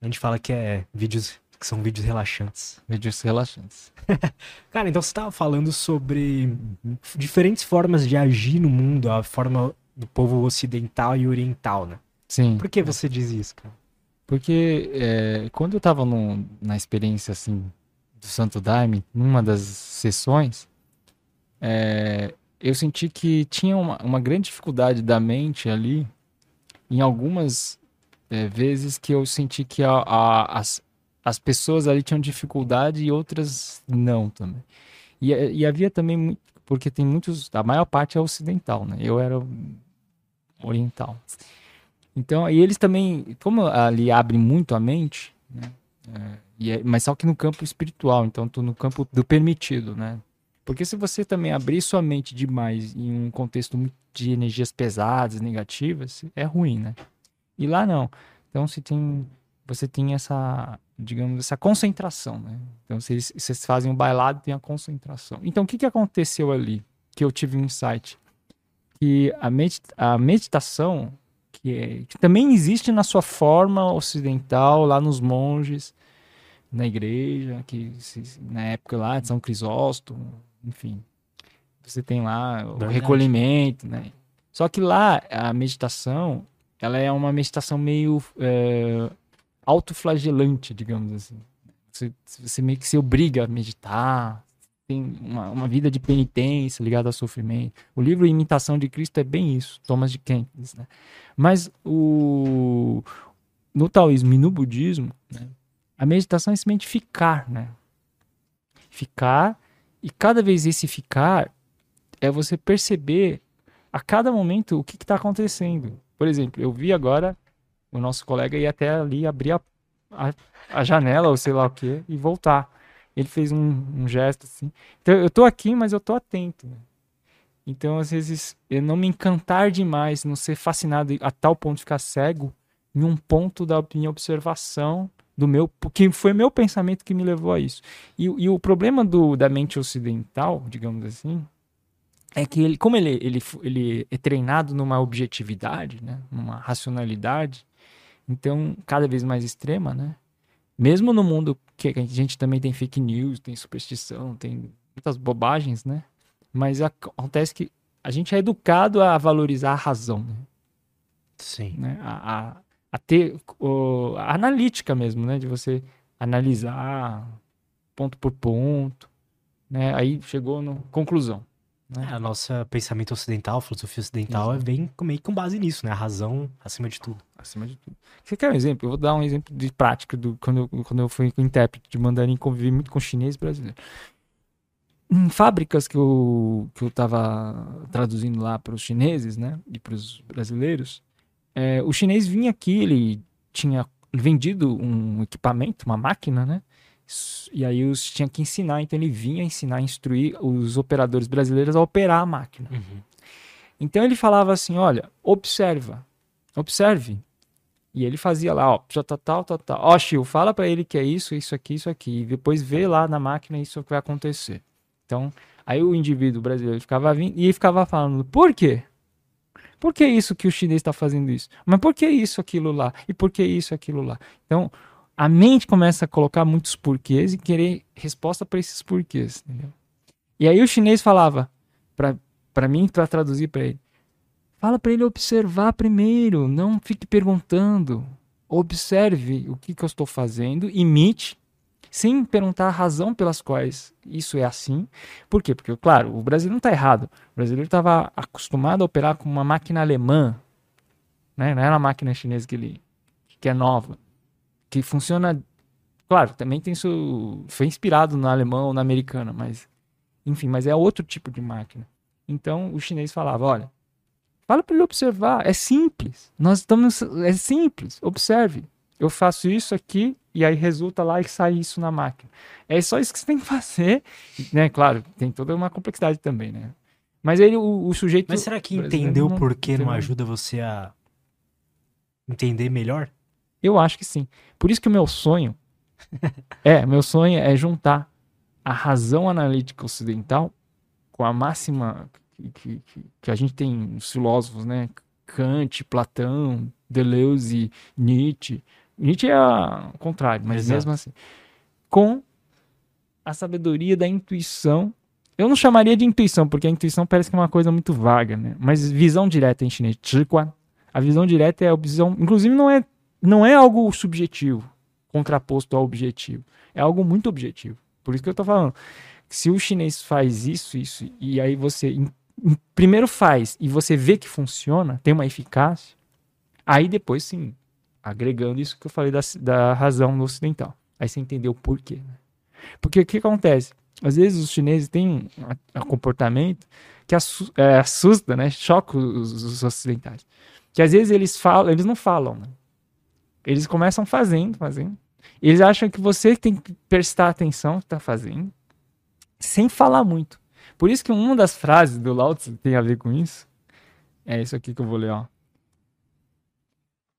Speaker 1: A gente fala que é vídeos que são vídeos relaxantes.
Speaker 2: Vídeos relaxantes.
Speaker 1: Cara, então você tava falando sobre diferentes formas de agir no mundo, a forma do povo ocidental e oriental, né?
Speaker 2: Sim.
Speaker 1: Por que você diz isso, cara?
Speaker 2: Porque é, quando eu tava num- na experiência assim do Santo Daime, numa das sessões, é, eu senti que tinha uma, uma grande dificuldade da mente ali, em algumas é, vezes que eu senti que a- a- as, as pessoas ali tinham dificuldade e outras não também. E, e havia também, porque tem muitos, a maior parte é ocidental, né? Eu era oriental. Então, e eles também, como ali abre muito a mente, né? É, é- mas só que no campo espiritual, então tô no campo do permitido, né? Porque se você também abrir sua mente demais em um contexto de energias pesadas, negativas, é ruim, né? E lá não. Então se tem, você tem essa, digamos, essa concentração, né? Então se eles, vocês fazem um bailado, tem a concentração. Então o que que aconteceu ali? Que eu tive um insight que a, a meditação que, é- que também existe na sua forma ocidental, lá nos monges, na igreja, que na época lá de São Crisóstomo, enfim. Você tem lá o
Speaker 1: Verdade.
Speaker 2: recolhimento, né? Só que lá a meditação, ela é uma meditação meio é, autoflagelante, digamos assim. Você, você meio que se obriga a meditar, tem uma, uma vida de penitência ligada ao sofrimento. O livro Imitação de Cristo é bem isso, Thomas de Kempis, né? Mas o, no taoísmo e no budismo, né, a meditação é simplesmente ficar, né? Ficar, e cada vez esse ficar é você perceber a cada momento o que está acontecendo. Por exemplo, eu vi agora o nosso colega ir até ali abrir a, a, a janela ou sei lá o que e voltar. Ele fez um, um gesto assim. Então eu tô aqui, mas eu tô atento. né? Então às vezes eu não me encantar demais, não ser fascinado a tal ponto de ficar cego em um ponto da minha observação do meu, que foi meu pensamento que me levou a isso. E, o- e o problema do, da mente ocidental, digamos assim, é que ele, como ele, ele, ele é treinado numa objetividade, né, numa racionalidade, então cada vez mais extrema, né? Mesmo no mundo que a gente também tem fake news, tem superstição, tem muitas bobagens, né? Mas ac- acontece que a gente é educado a valorizar a razão, né?
Speaker 1: Sim.
Speaker 2: né? A, a, a ter o- a analítica mesmo, né? De você analisar ponto por ponto, né? Aí chegou na conclusão. Né?
Speaker 1: É, a nossa pensamento ocidental, filosofia ocidental, é bem meio com base nisso, né? A razão acima de tudo.
Speaker 2: Acima de tudo. Você quer um exemplo? Eu vou dar um exemplo de prática do quando eu, quando eu fui intérprete de mandarim, convivi muito com chinês brasileiro. Em fábricas que eu, que eu tava traduzindo lá para os chineses, né? E para os brasileiros, é, o chinês vinha aqui, ele tinha vendido um equipamento, uma máquina, né? E aí os tinha que ensinar, então ele vinha ensinar, instruir os operadores brasileiros a operar a máquina.
Speaker 1: Uhum.
Speaker 2: Então ele falava assim: olha, observa, observe. E ele fazia lá, ó, já tá tal, tal, tal. Ó, Chiu, fala para ele que é isso, isso aqui, isso aqui. E depois vê lá na máquina isso que vai acontecer. Então, aí o indivíduo brasileiro ficava vindo e ficava falando: por quê? Por que isso que o chinês está fazendo isso? Mas por que isso, aquilo lá? E por que isso, aquilo lá? Então, a mente começa a colocar muitos porquês e querer resposta para esses porquês, entendeu? E aí o chinês falava para mim, para traduzir para ele, fala para ele observar primeiro, não fique perguntando. Observe o que, que eu estou fazendo, imite, sem perguntar a razão pelas quais isso é assim. Por quê? Porque, claro, o brasileiro não está errado. O brasileiro estava acostumado a operar com uma máquina alemã, né? não era uma máquina chinesa que, ele, que é nova que funciona. Claro, também tem isso. Foi inspirado no alemão ou na americana, mas. Enfim, mas é outro tipo de máquina. Então o chinês falava: olha, fala para ele observar, é simples. Nós estamos. É simples, observe. Eu faço isso aqui e aí resulta lá e sai isso na máquina. É só isso que você tem que fazer, né? Claro, tem toda uma complexidade também, né? Mas ele, o, o sujeito.
Speaker 1: Mas será que entendeu por que não ajuda você a entender melhor?
Speaker 2: Eu acho que sim. Por isso que o meu sonho é, meu sonho é juntar a razão analítica ocidental com a máxima que, que, que a gente tem os filósofos, né? Kant, Platão, Deleuze, Nietzsche. Nietzsche é o contrário, mas Exato. mesmo assim. Com a sabedoria da intuição. Eu não chamaria de intuição, porque a intuição parece que é uma coisa muito vaga, né? Mas visão direta em chinês, Zhiguan. A visão direta é a visão, inclusive não é não é algo subjetivo, contraposto ao objetivo. É algo muito objetivo. Por isso que eu estou falando. Se o chinês faz isso, isso, e aí você em, em, primeiro faz e você vê que funciona, tem uma eficácia, aí depois sim, agregando isso que eu falei da, da razão no ocidental. Aí você entendeu o porquê. Né? Porque o que acontece? Às vezes os chineses têm um, um comportamento que é, assusta, né? choca os, os ocidentais. Que às vezes eles falam, eles não falam, né? Eles começam fazendo, fazendo. Eles acham que você tem que prestar atenção no que está fazendo, sem falar muito. Por isso que uma das frases do Lao Tzu tem a ver com isso. É isso aqui que eu vou ler, ó.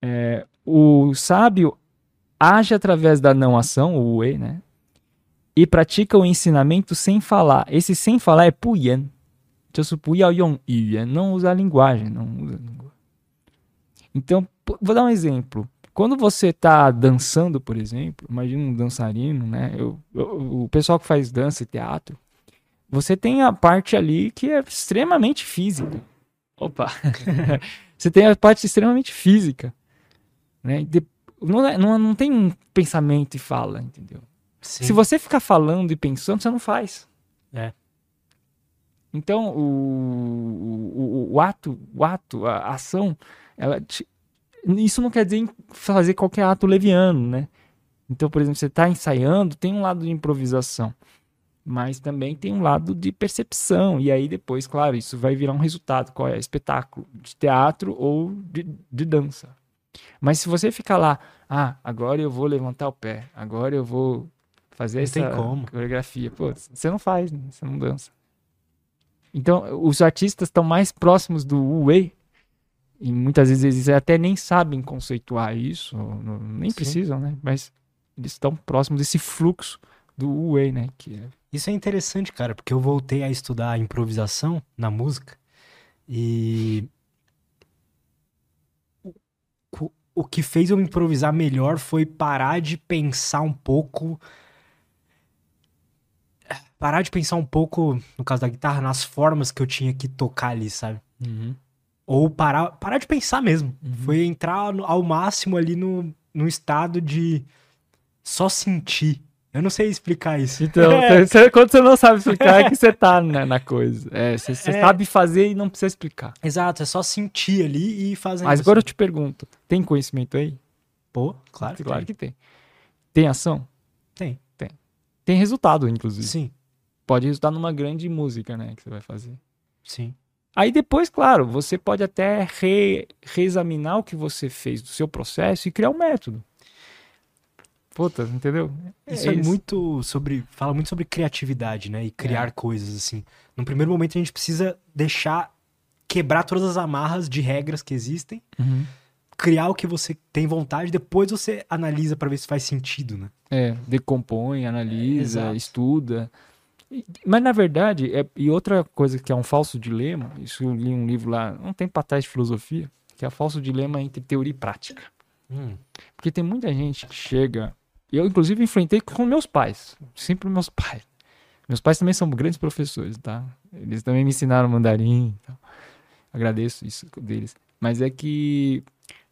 Speaker 2: É, o sábio age através da não ação, o Wei, né? E pratica o ensinamento sem falar. Esse sem falar é Puyan. Não usa a linguagem, não usa a linguagem. Então, vou dar um exemplo. Quando você está dançando, por exemplo, imagina um dançarino, né? Eu, eu, o pessoal que faz dança e teatro, você tem a parte ali que é extremamente física. Opa! você tem a parte extremamente física. Né? De, não, é, não, não tem um pensamento e fala, entendeu? Sim. Se você ficar falando e pensando, você não faz.
Speaker 1: É.
Speaker 2: Então, o, o, o, ato, o ato, a ação, ela te, isso não quer dizer fazer qualquer ato leviano, né? Então, por exemplo, você está ensaiando, tem um lado de improvisação, mas também tem um lado de percepção. E aí depois, claro, isso vai virar um resultado. Qual é? Espetáculo de teatro ou de, de dança. Mas se você ficar lá, ah, agora eu vou levantar o pé, agora eu vou fazer não essa coreografia, pô, você não faz, né? você não dança. Então, os artistas estão mais próximos do Wu-Wei e muitas vezes eles até nem sabem conceituar isso, nem Sim. precisam, né? Mas eles estão próximos desse fluxo do Wei, né? Que é...
Speaker 1: Isso é interessante, cara, porque eu voltei a estudar improvisação na música e o, que fez eu improvisar melhor foi parar de pensar um pouco parar de pensar um pouco, no caso da guitarra, nas formas que eu tinha que tocar ali, sabe?
Speaker 2: Uhum.
Speaker 1: Ou parar, parar de pensar mesmo. Uhum. Foi entrar no, ao máximo ali no, no estado de só sentir Eu não sei explicar isso.
Speaker 2: Então, você- quando você não sabe explicar, é que você tá na, na coisa. É, você, você
Speaker 1: É.
Speaker 2: sabe fazer e não precisa explicar.
Speaker 1: Exato, é só sentir ali e fazer.
Speaker 2: Mas agora eu te pergunto, tem conhecimento aí?
Speaker 1: Pô, claro que
Speaker 2: claro
Speaker 1: tem.
Speaker 2: que tem. Tem ação?
Speaker 1: Tem.
Speaker 2: Tem resultado, inclusive.
Speaker 1: Sim,
Speaker 2: Pode resultar numa grande música, né, que você vai fazer.
Speaker 1: sim.
Speaker 2: Aí depois, claro, você pode até re- reexaminar o que você fez do seu processo e criar um método. Puta, entendeu?
Speaker 1: Isso é, muito sobre. Fala muito sobre criatividade, né? E criar coisas, assim. No primeiro momento a gente precisa deixar. Quebrar todas as amarras de regras que existem,
Speaker 2: Uhum.
Speaker 1: criar o que você tem vontade, depois você analisa pra ver se faz sentido, né?
Speaker 2: É, decompõe, analisa,
Speaker 1: exato.
Speaker 2: estuda. E- Mas na verdade, é- e outra coisa que é um falso dilema, isso eu li um livro lá, um tempo atrás de filosofia, que é o falso dilema entre teoria e prática.
Speaker 1: Hum,
Speaker 2: Porque tem muita gente que chega. Eu, inclusive, enfrentei com meus pais. Sempre meus pais. Meus pais também são grandes professores, tá? Eles também me ensinaram mandarim. e tal. Agradeço isso deles. Mas é que.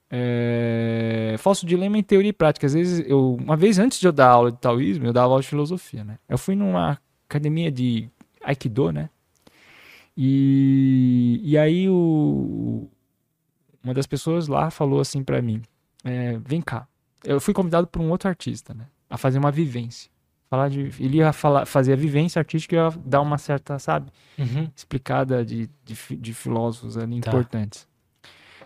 Speaker 2: É, falso dilema em teoria e prática. Às vezes, eu, uma vez antes de eu dar aula de taoísmo, eu dava aula de filosofia, né? Eu fui numa academia de Aikido, né? E, e aí o, uma das pessoas lá falou assim pra mim: é, vem cá. Eu fui convidado por um outro artista, né? A fazer uma vivência. Falar de, ele ia falar, fazer a vivência artística e ia dar uma certa, sabe?
Speaker 1: uhum.
Speaker 2: explicada de, de, de filósofos ali
Speaker 1: Tá.
Speaker 2: importantes.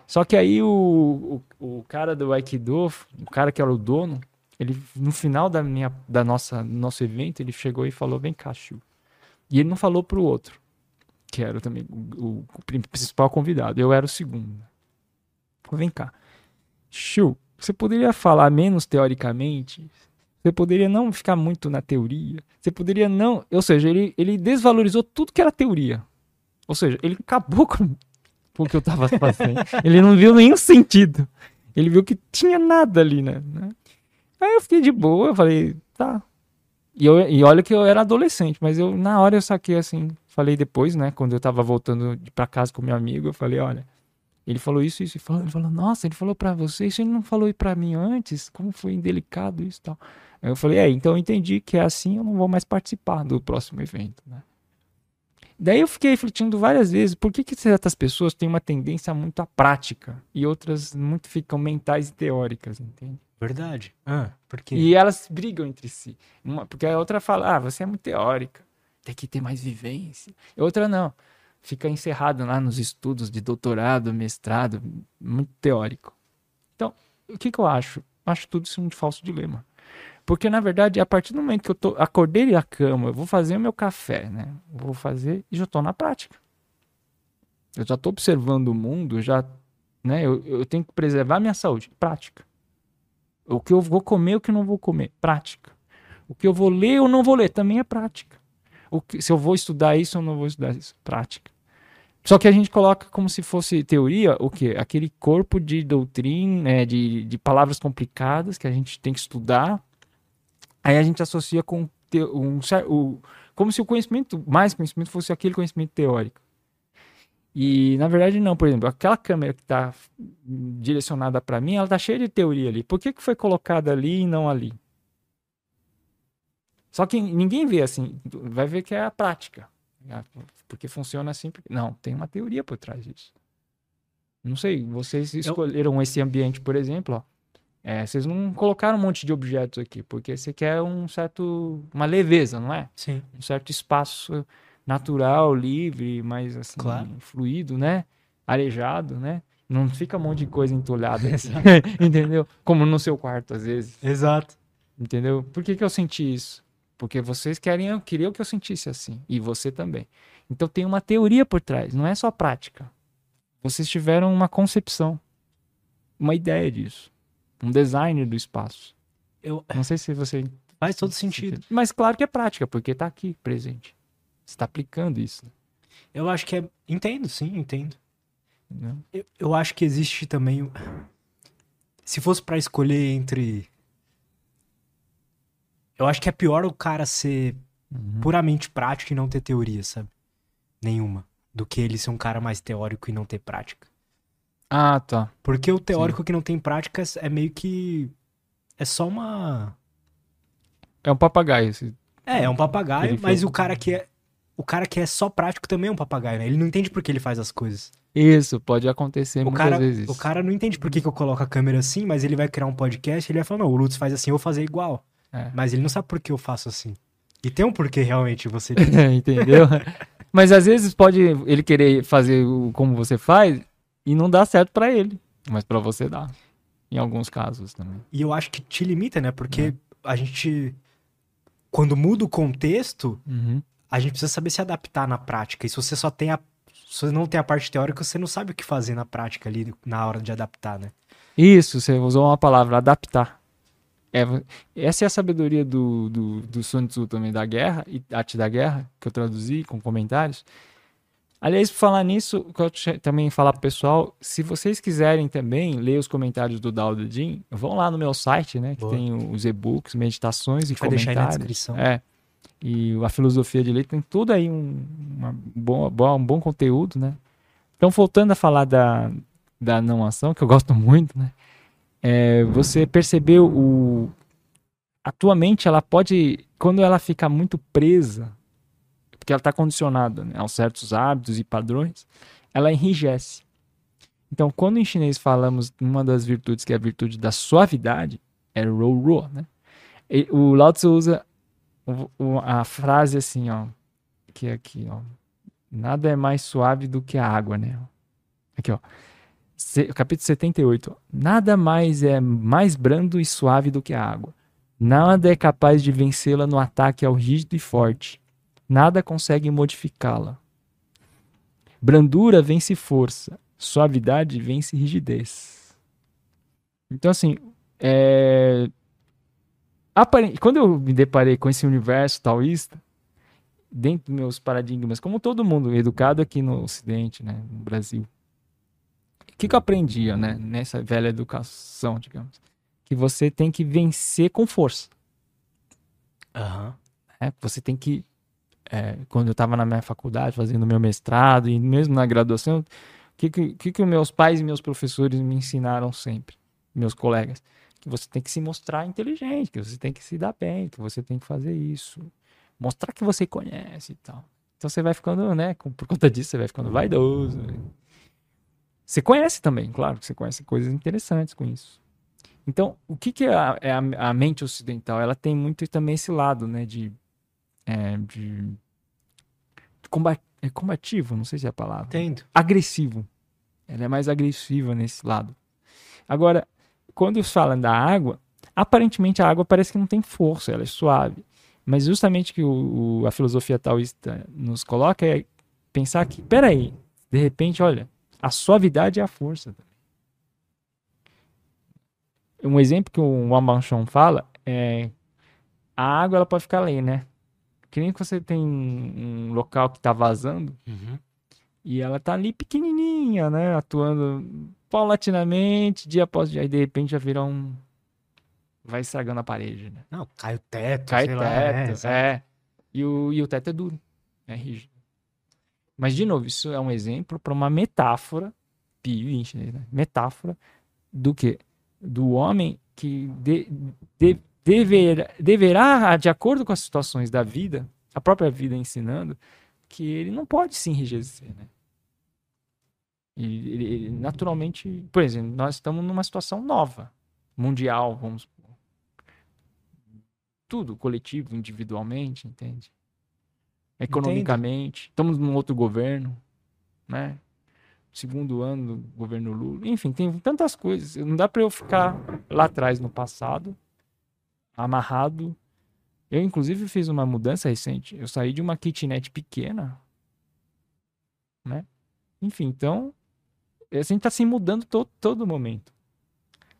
Speaker 2: Só que aí o, o, o cara do Aikido, o cara que era o dono, ele no final da minha da nossa nosso evento, ele chegou e falou: "Vem cá, Chiu". E ele não falou pro outro, que era também o, o prin- principal convidado. Eu era o segundo. Falou: "Vem cá. Chiu, você poderia falar menos teoricamente? Você poderia não ficar muito na teoria? Você poderia não, ou seja, ele, ele desvalorizou tudo que era teoria. Ou seja, ele acabou com, o que eu tava fazendo. ele não viu nenhum sentido. Ele viu que tinha nada ali, né? Aí eu fiquei de boa, eu falei, tá. E, eu, e olha que eu era adolescente, mas eu na hora eu saquei assim, falei depois, né, quando eu tava voltando pra casa com meu amigo, eu falei, olha, ele falou isso, isso, e falou, ele falou, nossa, ele falou pra você, isso ele não falou pra mim antes, como foi indelicado isso e tal. Aí eu falei, é, então eu entendi que é assim, eu não vou mais participar do próximo evento, né? Daí eu fiquei refletindo várias vezes, por que, que certas pessoas têm uma tendência muito à prática e outras muito ficam mentais e teóricas, entende?
Speaker 1: Verdade. Ah, por quê?
Speaker 2: E elas brigam entre si. Uma, porque a outra fala, ah, você é muito teórica, tem que ter mais vivência. E outra não, fica encerrado lá nos estudos de doutorado, mestrado, muito teórico. Então, o que, que eu acho? Acho tudo isso um falso dilema. Porque, na verdade, a partir do momento que eu tô, acordei da cama, eu vou fazer o meu café, né? Vou fazer e já estou na prática. Eu já estou observando o mundo, já, né? Eu, eu tenho que preservar minha saúde. Prática. O que eu vou comer, o que eu não vou comer. Prática. O que eu vou ler ou não vou ler, também é prática. Que, se eu vou estudar isso ou não vou estudar isso, prática. Só que a gente coloca como se fosse teoria, o quê? Aquele corpo de doutrina, né, de, de palavras complicadas que a gente tem que estudar. Aí a gente associa com um, cer- o, como se o conhecimento, mais conhecimento, fosse aquele conhecimento teórico. E na verdade não, por exemplo, aquela câmera que está direcionada para mim, ela está cheia de teoria ali. Por que, que foi colocada ali e não ali? Só que ninguém vê assim, vai ver que é a prática. Ah, Porque funciona assim. porque- Não, tem uma teoria por trás disso. Não sei, vocês escolheram esse ambiente, por exemplo, ó. É, vocês não colocaram um monte de objetos aqui, porque você quer um certo, uma leveza, não é?
Speaker 1: Sim.
Speaker 2: um certo espaço natural, livre, mais assim,
Speaker 1: Claro.
Speaker 2: fluido, né? Arejado, né? Não fica um monte de coisa entulhada, entendeu? Como no seu quarto, às vezes,
Speaker 1: Exato.
Speaker 2: entendeu? Por que, que eu senti isso? Porque vocês queriam, queriam que eu sentisse assim, e você também. Então tem uma teoria por trás, não é só prática. Vocês tiveram uma concepção, uma ideia disso, um design do espaço.
Speaker 1: Eu...
Speaker 2: Não sei se você
Speaker 1: Faz todo sentido.
Speaker 2: mas claro que é prática, porque tá aqui presente. Você tá aplicando isso.
Speaker 1: Eu acho que é. Entendo, sim, entendo.
Speaker 2: Né?
Speaker 1: Eu, eu acho que existe também. Se fosse pra escolher entre. Eu acho que é pior o cara ser
Speaker 2: Uhum.
Speaker 1: puramente prático e não ter teoria, sabe? Nenhuma. Do que ele ser um cara mais teórico e não ter prática.
Speaker 2: Ah, tá.
Speaker 1: Porque o teórico que não tem prática é meio que. É só uma.
Speaker 2: É um papagaio. Esse...
Speaker 1: É, é um papagaio, mas o cara que é. O cara que é só prático também é um papagaio, né? Ele não entende por que ele faz as coisas.
Speaker 2: Isso, pode acontecer
Speaker 1: O
Speaker 2: muitas
Speaker 1: cara,
Speaker 2: vezes.
Speaker 1: o cara não entende por que, que eu coloco a câmera assim, mas ele vai criar um podcast e ele vai falar, não, o Lutz faz assim, eu vou fazer igual.
Speaker 2: É.
Speaker 1: Mas ele não sabe por que eu faço assim. E tem um porquê realmente você.
Speaker 2: Entendeu? Mas às vezes pode ele querer fazer como você faz e não dá certo pra ele. Mas pra você dá. Em alguns casos também.
Speaker 1: E eu acho que te limita, né? Porque
Speaker 2: É.
Speaker 1: a gente. Quando muda o contexto,
Speaker 2: Uhum.
Speaker 1: a gente precisa saber se adaptar na prática. E se você só tem a. Se você não tem a parte teórica, você não sabe o que fazer na prática ali na hora de adaptar, né?
Speaker 2: Isso, você usou uma palavra, adaptar. É, essa é a sabedoria do, do, do Sun Tzu também, da guerra, e arte da guerra, que eu traduzi com comentários. Aliás, por falar nisso, que eu também falar pro pessoal, se vocês quiserem também ler os comentários do Dao de Jin, vão lá no meu site, né, que
Speaker 1: Boa.
Speaker 2: tem os e-books, meditações e
Speaker 1: Vai deixar aí na
Speaker 2: comentários.
Speaker 1: descrição.
Speaker 2: É. E a filosofia de lei tem tudo aí um, uma boa, boa- um bom conteúdo, né? Então, voltando a falar da, da não ação, que eu gosto muito, né? É, você percebeu o. A tua mente, ela pode. Quando ela fica muito presa, porque ela está condicionada né, aos certos hábitos e padrões, ela enrijece. Então, quando em chinês falamos uma das virtudes, que é a virtude da suavidade, é ro ro, né? E o Lao Tzu usa a frase assim, ó, que é aqui, ó. Nada é mais suave do que a água, né? Aqui, ó. Capítulo 78. ó. Nada mais é mais brando e suave do que a água. Nada é capaz de vencê-la no ataque ao rígido e forte. Nada consegue modificá-la. Brandura vence força. Suavidade vence rigidez. Então, assim, é, quando eu me deparei com esse universo taoísta, dentro dos meus paradigmas, como todo mundo educado aqui no Ocidente, né, no Brasil, que, que eu aprendia, né, nessa velha educação, digamos, que você tem que vencer com força,
Speaker 1: Aham.
Speaker 2: né? Você tem que, é, quando eu estava na minha faculdade, fazendo meu mestrado e mesmo na graduação, o que que, que meus pais e meus professores me ensinaram sempre, meus colegas? Que você tem que se mostrar inteligente, que você tem que se dar bem, que você tem que fazer isso, mostrar que você conhece e tal. Então você vai ficando, né, com- por conta disso, você vai ficando vaidoso. Você conhece também, claro, que você conhece coisas interessantes com isso. Então, o que, que é, a, é a- a mente ocidental? Ela tem muito também esse lado, né, de, é, de comba- é combativo, não sei se é a palavra
Speaker 1: Entendo.
Speaker 2: agressivo. Ela é mais agressiva nesse lado. Agora, quando falam da água, aparentemente a água parece que não tem força, ela é suave. Mas justamente que o, o- a filosofia taoísta nos coloca é pensar que, peraí, de repente, olha, a suavidade é a força. Um exemplo que o Wamanchon fala é a água ela pode ficar ali, né? Que nem que você tem um local que está vazando,
Speaker 1: Uhum.
Speaker 2: e ela tá ali pequenininha, né? Atuando paulatinamente, dia após dia. Aí de repente já vira um. Vai estragando a parede, né?
Speaker 1: Não, cai o teto,
Speaker 2: Cai
Speaker 1: sei
Speaker 2: teto,
Speaker 1: lá. É,
Speaker 2: é. E, o, e o teto é duro, é rígido. Mas, de novo, isso é um exemplo para uma metáfora, pio né? Metáfora do quê? Do homem que de, de, deverá, deverá, de acordo com as situações da vida, a própria vida ensinando, que ele não pode se enrijecer, né? E ele, ele, naturalmente, por exemplo, nós estamos numa situação nova, mundial, vamos. Tudo, coletivo, individualmente, entende? Economicamente, estamos num outro governo, né? Segundo ano do governo Lula, enfim, tem tantas coisas. Não dá para eu ficar lá atrás no passado, amarrado. Eu, inclusive, fiz uma mudança recente. Eu saí de uma kitnet pequena, né? Enfim, então, a gente está se mudando to todo momento.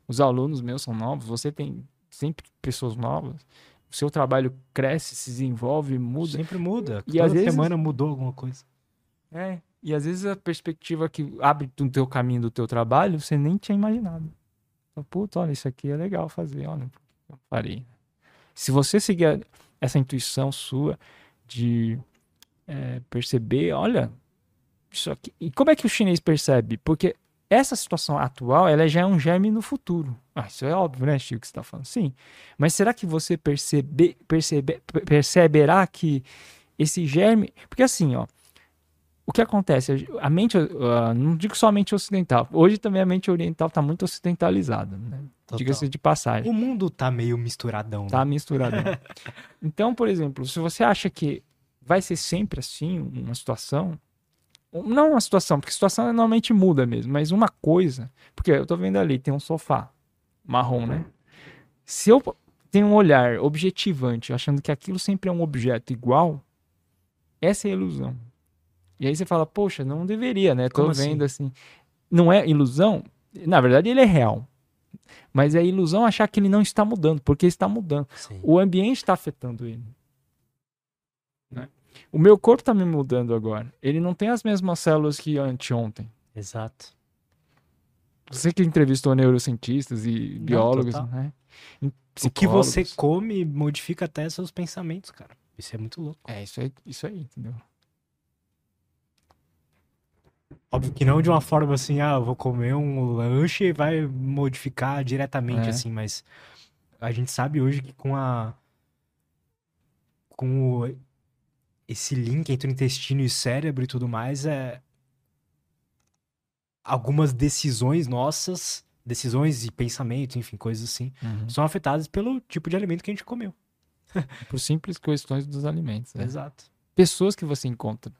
Speaker 2: Os alunos meus são novos, você tem sempre pessoas novas. O seu trabalho cresce, se desenvolve, muda.
Speaker 1: Sempre muda.
Speaker 2: E
Speaker 1: Toda
Speaker 2: às vezes-
Speaker 1: semana mudou alguma coisa.
Speaker 2: É, e às vezes a perspectiva que abre no teu caminho do teu trabalho, você nem tinha imaginado. Então, Puta, olha, isso aqui é legal fazer, olha, eu farei. Se você seguir a- essa intuição sua de é, perceber, olha, isso aqui. E como é que o chinês percebe? Porque essa situação atual, ela já é um germe no futuro. Ah, isso é óbvio, né, Chico, que você está falando? Sim. Mas será que você percebe, percebe, perceberá que esse germe... Porque assim, ó, o que acontece? A mente, uh, não digo só a mente ocidental, hoje também a mente oriental está muito ocidentalizada, né? Diga-se de passagem.
Speaker 1: O mundo tá meio misturadão.
Speaker 2: Tá né? misturadão. então, por exemplo, se você acha que vai ser sempre assim, uma situação, não uma situação, porque situação normalmente muda mesmo, mas uma coisa. Porque eu tô vendo ali, tem um sofá marrom, né? Se eu tenho um olhar objetivante, achando que aquilo sempre é um objeto igual, essa é a ilusão. E aí você fala, poxa, não deveria, né? Tô Como assim? vendo assim? assim. Não é ilusão? Na verdade, ele é real. Mas é ilusão achar que ele não está mudando, porque está mudando. Sim. O ambiente está afetando ele. O meu corpo está me mudando agora. Ele não tem as mesmas células que anteontem.
Speaker 1: Exato.
Speaker 2: Você que entrevistou neurocientistas e não, biólogos, né?
Speaker 1: O que você come modifica até seus pensamentos, cara. Isso é muito louco.
Speaker 2: É, isso aí, isso aí, entendeu?
Speaker 1: Óbvio que não de uma forma assim, ah, eu vou comer um lanche e vai modificar diretamente, é. assim, mas a gente sabe hoje que com a. com o, esse link entre o intestino e o cérebro e tudo mais, é. Algumas decisões nossas, decisões e pensamentos, enfim, coisas assim, uhum. são afetadas pelo tipo de alimento que a gente comeu.
Speaker 2: Por simples questões dos alimentos.
Speaker 1: Né? Exato.
Speaker 2: Pessoas que você encontra.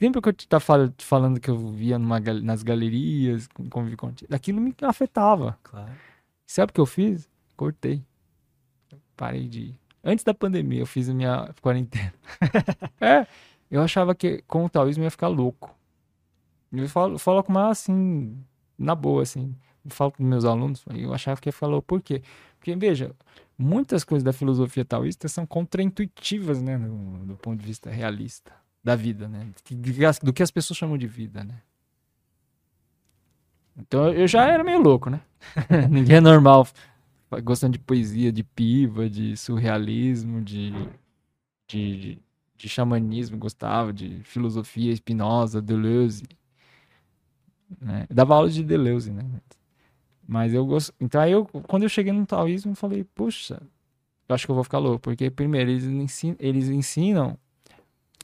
Speaker 2: Lembra que eu te tava falando que eu via numa, nas galerias, convivi com Aquilo me afetava.
Speaker 1: Claro.
Speaker 2: Sabe o que eu fiz? Cortei. Parei de ir. Antes da pandemia, eu fiz a minha quarentena. é, eu achava que com o taoísmo ia ficar louco. Eu falo, falo com mais assim, na boa, assim. Eu falo com meus alunos, eu achava que ia ficar louco. Por quê? Porque, veja, muitas coisas da filosofia taoísta são contraintuitivas, né, do, do ponto de vista realista da vida, né? Do que as pessoas chamam de vida, né? Então eu já era meio louco, né? Ninguém é normal gostando de poesia, de piva, de surrealismo, de, de, de xamanismo, gostava de filosofia, Spinoza, Deleuze. Né? Dava aula de Deleuze, né? Mas eu gosto. Então aí eu, quando eu cheguei no taoísmo, eu falei, puxa, eu acho que eu vou ficar louco, porque primeiro eles ensinam, eles ensinam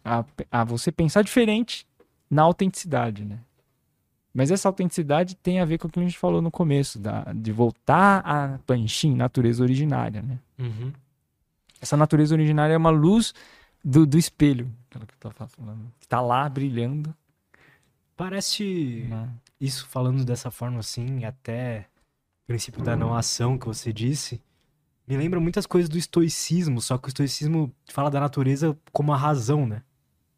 Speaker 2: a, a você pensar diferente na autenticidade, né? Mas essa autenticidade tem a ver com o que a gente falou no começo, da, de voltar à Panchim, natureza originária, né?
Speaker 1: Uhum.
Speaker 2: Essa natureza originária é uma luz do, do espelho, aquela que eu falando, que tá lá brilhando.
Speaker 1: Parece né? isso falando dessa forma assim, até o princípio da não ação que você disse, me lembra muitas coisas do estoicismo, só que o estoicismo fala da natureza como a razão, né?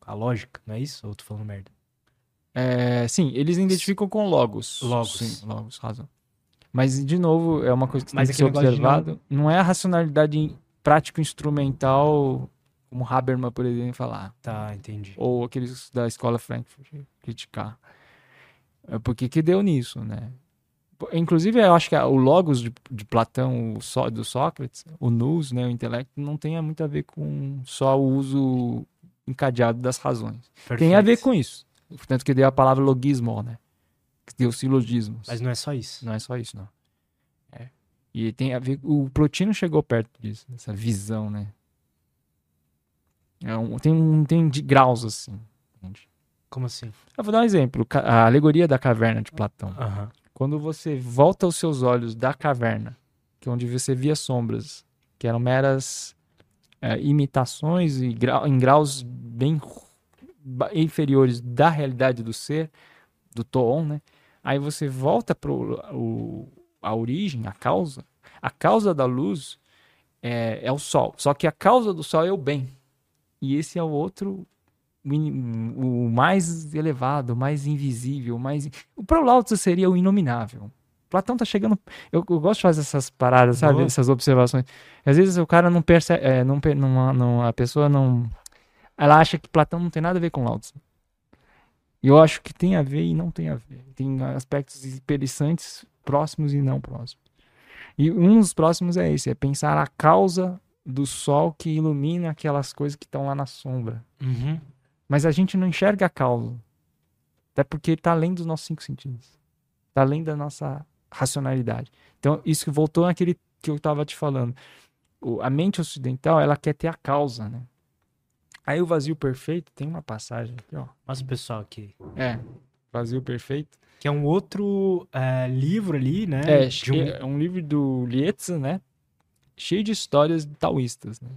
Speaker 1: a lógica, não é isso? Ou tô falando merda?
Speaker 2: É, sim, eles identificam com logos.
Speaker 1: Logos.
Speaker 2: Sim, logos, razão. Mas, de novo, é uma coisa que Mas tem que ser observado. Não... não... é a racionalidade prático-instrumental, como Habermas, por exemplo, falar.
Speaker 1: Tá, entendi.
Speaker 2: Ou aqueles da escola Frankfurt criticar. É porque que deu nisso, né? Inclusive, eu acho que o logos de, de Platão, o so, do Sócrates, o nous, né, o intelecto, não tem muito a ver com só o uso encadeado das razões. Perfeito. Tem a ver com isso. Portanto, que deu a palavra logismo, né? Que deu silogismos.
Speaker 1: Mas não é só isso.
Speaker 2: Não é só isso, não. É. E tem a ver. O Plotino chegou perto disso, dessa visão, né? É um, tem, um, tem de graus assim. Entende?
Speaker 1: Como assim?
Speaker 2: Eu vou dar um exemplo. A alegoria da caverna de Platão.
Speaker 1: Uhum.
Speaker 2: Quando você volta os seus olhos da caverna, que é onde você via sombras, que eram meras é, imitações e grau, em graus bem inferiores da realidade do ser, do Toon, né? Aí você volta para a origem, a causa. A causa da luz é, é o Sol. Só que a causa do Sol é o bem. E esse é o outro o mais elevado, o mais invisível, o mais. O Prolauto seria o inominável. Platão tá chegando. Eu, eu, gosto de fazer essas paradas, sabe? Boa. Essas observações. Às vezes o cara não percebe. É, não, não, não, a pessoa não. Ela acha que Platão não tem nada a ver com Lao Tzu. E eu acho que tem a ver e não tem a ver. Tem aspectos interessantes, próximos e não próximos. E um dos próximos é esse: é pensar a causa do sol que ilumina aquelas coisas que estão lá na sombra.
Speaker 1: Uhum.
Speaker 2: Mas a gente não enxerga a causa. Até porque está além dos nossos cinco sentidos. além da nossa racionalidade. Então, isso que voltou naquele que eu estava te falando. O, a mente ocidental, ela quer ter a causa, né? Aí o vazio perfeito, tem uma passagem aqui, ó.
Speaker 1: Mostra o pessoal aqui.
Speaker 2: É, vazio perfeito.
Speaker 1: Que é um outro é, livro ali, né?
Speaker 2: É,
Speaker 1: de um...
Speaker 2: é um livro do Lietza, né? Cheio de histórias taoístas, né?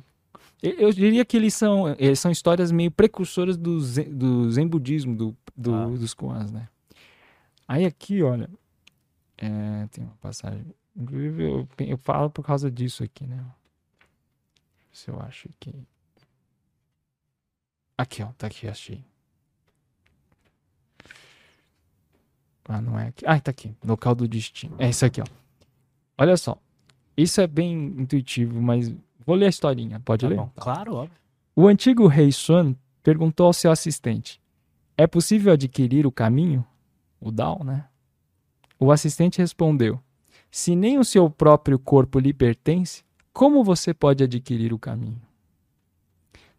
Speaker 2: Eu, eu diria que eles são, eles são histórias meio precursoras do zen, do zen budismo, do, do
Speaker 1: Ah.
Speaker 2: dos koans, né? Aí aqui, olha, é, tem uma passagem. Inclusive, eu, eu falo por causa disso aqui, né? Se eu acho que. Aqui, ó, tá aqui, achei. Ah, não é aqui. Ah, tá aqui. Local do destino. É isso aqui, ó. Olha só. Isso é bem intuitivo, mas vou ler a historinha. Pode
Speaker 1: Tá
Speaker 2: ler?
Speaker 1: bom. Claro, óbvio.
Speaker 2: O antigo rei Xuan perguntou ao seu assistente: É possível adquirir o caminho? O Dao, né? O assistente respondeu: Se nem o seu próprio corpo lhe pertence, como você pode adquirir o caminho?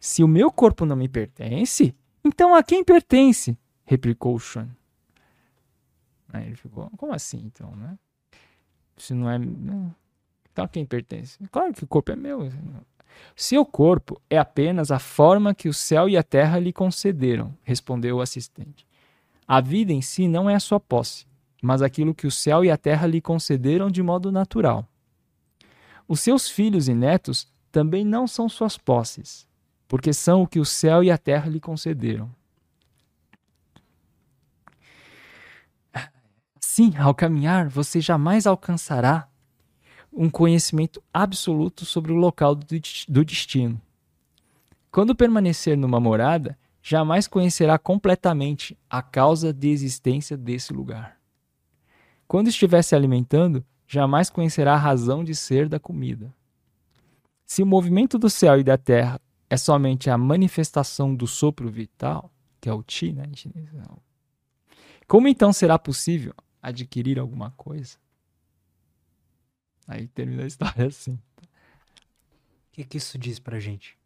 Speaker 2: Se o meu corpo não me pertence, então a quem pertence? replicou Xuan. Aí ele ficou: Como assim, então, né? Se não é. não. Então a quem pertence? Claro que o corpo é meu. Seu corpo é apenas a forma que o céu e a terra lhe concederam, respondeu o assistente. A vida em si não é a sua posse, mas aquilo que o céu e a terra lhe concederam de modo natural. Os seus filhos e netos também não são suas posses, porque são o que o céu e a terra lhe concederam. Sim, ao caminhar, você jamais alcançará um conhecimento absoluto sobre o local do, desti- do destino. Quando permanecer numa morada, jamais conhecerá completamente a causa de existência desse lugar. Quando estiver se alimentando, jamais conhecerá a razão de ser da comida. Se o movimento do céu e da terra é somente a manifestação do sopro vital, que é o Qi, né, em chinês, não. como então será possível adquirir alguma coisa? Aí termina a história assim.
Speaker 1: O que, que isso diz pra gente?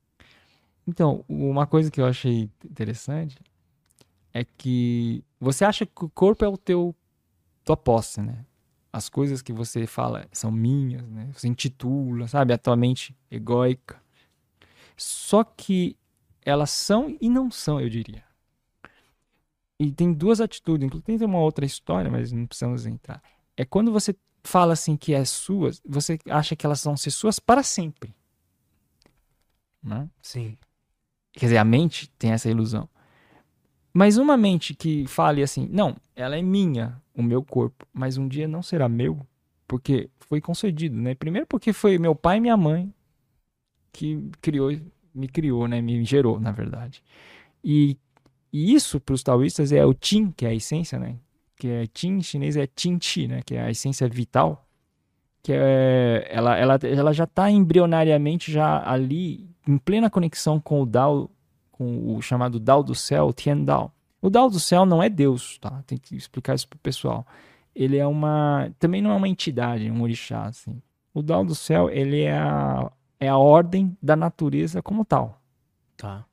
Speaker 2: Então, uma coisa que eu achei interessante é que você acha que o corpo é o teu tua posse, né? As coisas que você fala são minhas, né? Você intitula, sabe? A tua mente egóica. Só que elas são e não são, eu diria. E tem duas atitudes, inclusive tem uma outra história, mas não precisamos entrar. É quando você fala assim que é suas, você acha que elas vão ser suas para sempre. Né?
Speaker 1: Sim.
Speaker 2: Quer dizer, a mente tem essa ilusão. Mas uma mente que fale assim, não, ela é minha, o meu corpo, mas um dia não será meu, porque foi concedido, né? Primeiro porque foi meu pai e minha mãe que criou, me criou, né? Me gerou, na verdade. E, e isso para os taoístas é o Qin, que é a essência, né? Que é Qin em chinês é Qin Chi, né? Que é a essência vital. Que é, ela, ela, ela já está embrionariamente já ali em plena conexão com o Dao, com o chamado Dao do céu, Tian Dao. O Dao do céu não é Deus, tá? Tem que explicar isso pro pessoal. Ele é uma, também não é uma entidade, um orixá, assim. O Dao do céu, ele é a, é a ordem da natureza como tal.
Speaker 1: Tá.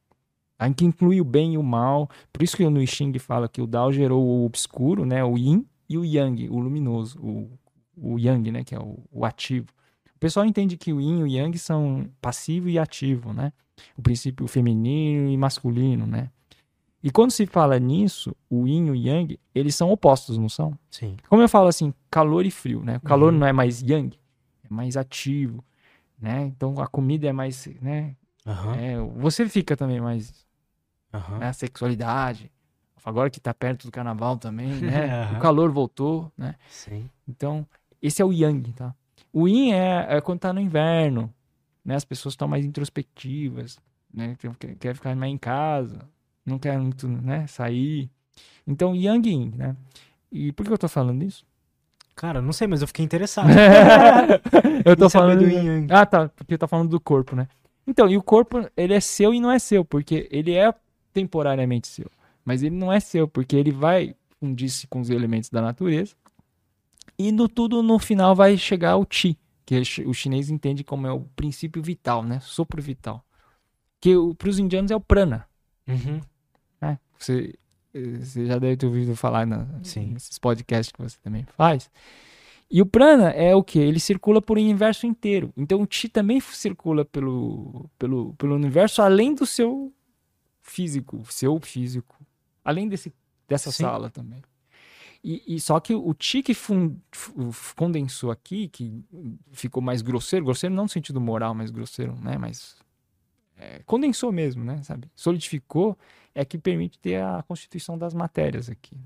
Speaker 2: Aí que inclui o bem e o mal. Por isso que no I Ching fala que o Dao gerou o obscuro, né, o Yin, e o Yang, o luminoso, o, o Yang, né, que é o, o ativo. O pessoal entende que o Yin e o Yang são passivo e ativo, né? O princípio feminino e masculino, né? E quando se fala nisso, o Yin e o Yang, eles são opostos, não são?
Speaker 1: Sim.
Speaker 2: Como eu falo assim, calor e frio, né? O calor
Speaker 1: Uhum.
Speaker 2: não é mais Yang, é mais ativo, né? Então a comida é mais, né?
Speaker 1: Aham.
Speaker 2: É, você fica também mais
Speaker 1: Aham.
Speaker 2: né, a sexualidade. Agora que tá perto do carnaval também, né?
Speaker 1: Aham.
Speaker 2: O calor voltou, né?
Speaker 1: Sim.
Speaker 2: Então, esse é o Yang, tá? O Yin é, é quando tá no inverno, né? As pessoas estão mais introspectivas, né? Quer- Quer, quer ficar mais em casa, não quer muito, né? Sair. Então, Yang e Yin, né? E por que eu tô falando isso?
Speaker 1: Cara, não sei, mas eu fiquei interessado.
Speaker 2: eu tô falando
Speaker 1: Yang.
Speaker 2: Ah, tá, porque tá falando do corpo, né? Então, e o corpo, ele é seu e não é seu, porque ele é temporariamente seu. Mas ele não é seu, porque ele vai fundir-se com os elementos da natureza. E no tudo, no final, vai chegar ao Chi, que o chi- o chinês entende como é o princípio vital, né? Sopro vital. Que para os indianos é o prana.
Speaker 1: Uhum.
Speaker 2: né? Você, você já deve ter ouvido falar na,
Speaker 1: Sim.
Speaker 2: nesses podcasts que você também faz. E o prana é o que? Ele circula por um universo inteiro. Então o chi também circula pelo, pelo, pelo universo além do seu físico, seu físico. Além desse, dessa
Speaker 1: Sim.
Speaker 2: sala também. E, e só que o chi que fun- f- condensou aqui, que ficou mais grosseiro, grosseiro não no sentido moral, mas grosseiro, né? Mas é, condensou mesmo, né? Sabe? Solidificou é que permite ter a constituição das matérias aqui.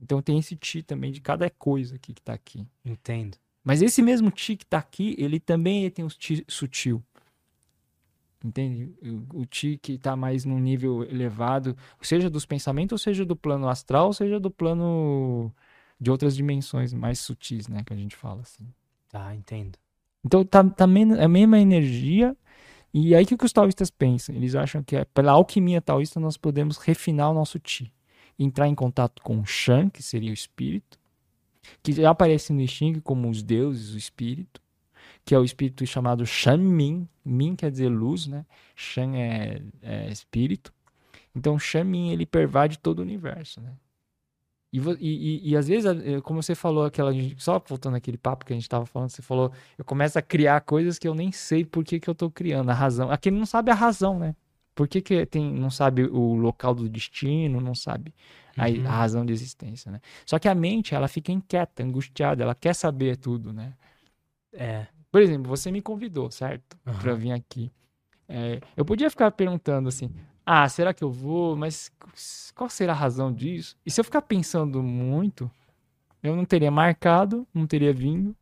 Speaker 2: Então tem esse chi também de cada coisa aqui que tá aqui.
Speaker 1: Entendo.
Speaker 2: Mas esse mesmo chi que tá aqui, ele também tem um chi sutil. Entende? O, o chi que tá mais num nível elevado, seja dos pensamentos, ou seja do plano astral, ou seja do plano de outras dimensões mais sutis, né? Que a gente fala assim.
Speaker 1: Tá, entendo.
Speaker 2: Então tá, tá men- a mesma energia. E aí o que os taoístas pensam? Eles acham que é, pela alquimia taoísta nós podemos refinar o nosso chi. Entrar em contato com o Shan, que seria o espírito, que já aparece no I Ching como os deuses, o espírito, que é o espírito chamado Shan Min. Min quer dizer luz, né? Shan é, é espírito. Então Shan Min ele pervade todo o universo, né? E, e, e, às vezes, eh, como você falou, aquela, só voltando aquele papo que a gente estava falando, você falou, eu começo a criar coisas que eu nem sei por que, que eu tô criando, a razão. Aquele não sabe a razão, né? Por que, que tem, não sabe o local do destino, não sabe a,
Speaker 1: Uhum.
Speaker 2: a razão de existência, né? Só que a mente, ela fica inquieta, angustiada, ela quer saber tudo, né?
Speaker 1: É.
Speaker 2: Por exemplo, você me convidou, certo?
Speaker 1: Aham.
Speaker 2: Pra vir aqui. É, eu podia ficar perguntando assim: ah, será que eu vou? Mas qual será a razão disso? E se eu ficar pensando muito, eu não teria marcado, não teria vindo,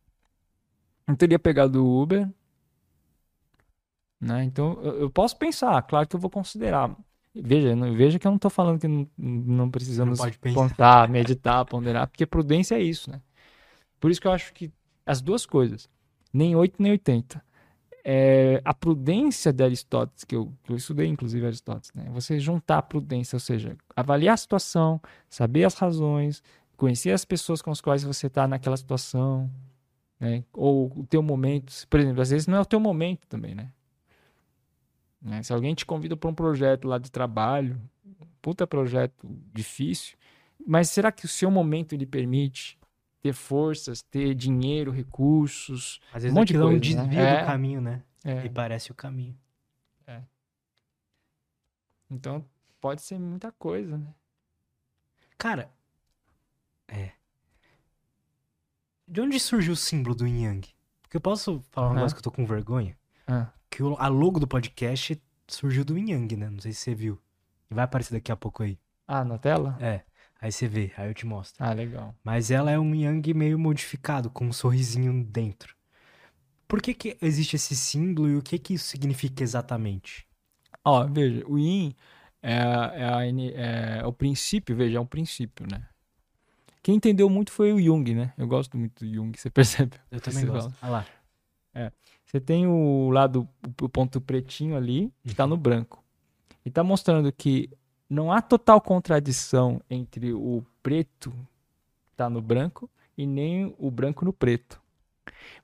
Speaker 2: não teria pegado o Uber. Né? Então, eu, posso pensar, claro que eu vou considerar. Veja, não- veja que eu não tô falando que não, não precisamos
Speaker 1: pensar,
Speaker 2: meditar, ponderar, porque prudência é isso, né? Por isso que eu acho que as duas coisas, nem 8 nem 80. É, a prudência de Aristóteles, que eu, que eu estudei inclusive Aristóteles, né? Você juntar a prudência, ou seja, avaliar a situação, saber as razões, conhecer as pessoas com as quais você está naquela situação, né? Ou o teu momento, por exemplo, às vezes não é o teu momento também, né? Né? Se alguém te convida para um projeto lá de trabalho, puta projeto difícil, mas será que o seu momento lhe permite ter forças, ter dinheiro, recursos?
Speaker 1: Às vezes
Speaker 2: Um monte de
Speaker 1: aquilo é um
Speaker 2: coisa, né?
Speaker 1: desvio
Speaker 2: É.
Speaker 1: do caminho, né?
Speaker 2: É,
Speaker 1: E parece o caminho.
Speaker 2: então pode ser muita coisa, né?
Speaker 1: Cara, é. De onde surgiu o símbolo do Yin Yang? Porque eu posso falar um
Speaker 2: Aham.
Speaker 1: negócio que eu tô com vergonha?
Speaker 2: Ah,
Speaker 1: Que o- a logo do podcast surgiu do Yin Yang, né? Não sei se você viu. E vai aparecer daqui a pouco aí.
Speaker 2: ah, na tela?
Speaker 1: É. Aí você vê, aí eu te mostro.
Speaker 2: Ah, legal.
Speaker 1: Mas ela é um Yang meio modificado, com um sorrisinho dentro. Por que que existe esse símbolo e o que que isso significa exatamente?
Speaker 2: Ó, veja, o Yin é, é a ene- é o princípio, veja, é um princípio, né? Quem entendeu muito foi o Jung, né? Eu gosto muito do Jung, você percebe?
Speaker 1: Eu também gosto. Olha lá.
Speaker 2: Você tem o lado, o ponto pretinho ali, que está no branco. E tá mostrando que não há total contradição entre o preto tá no branco e nem o branco no preto.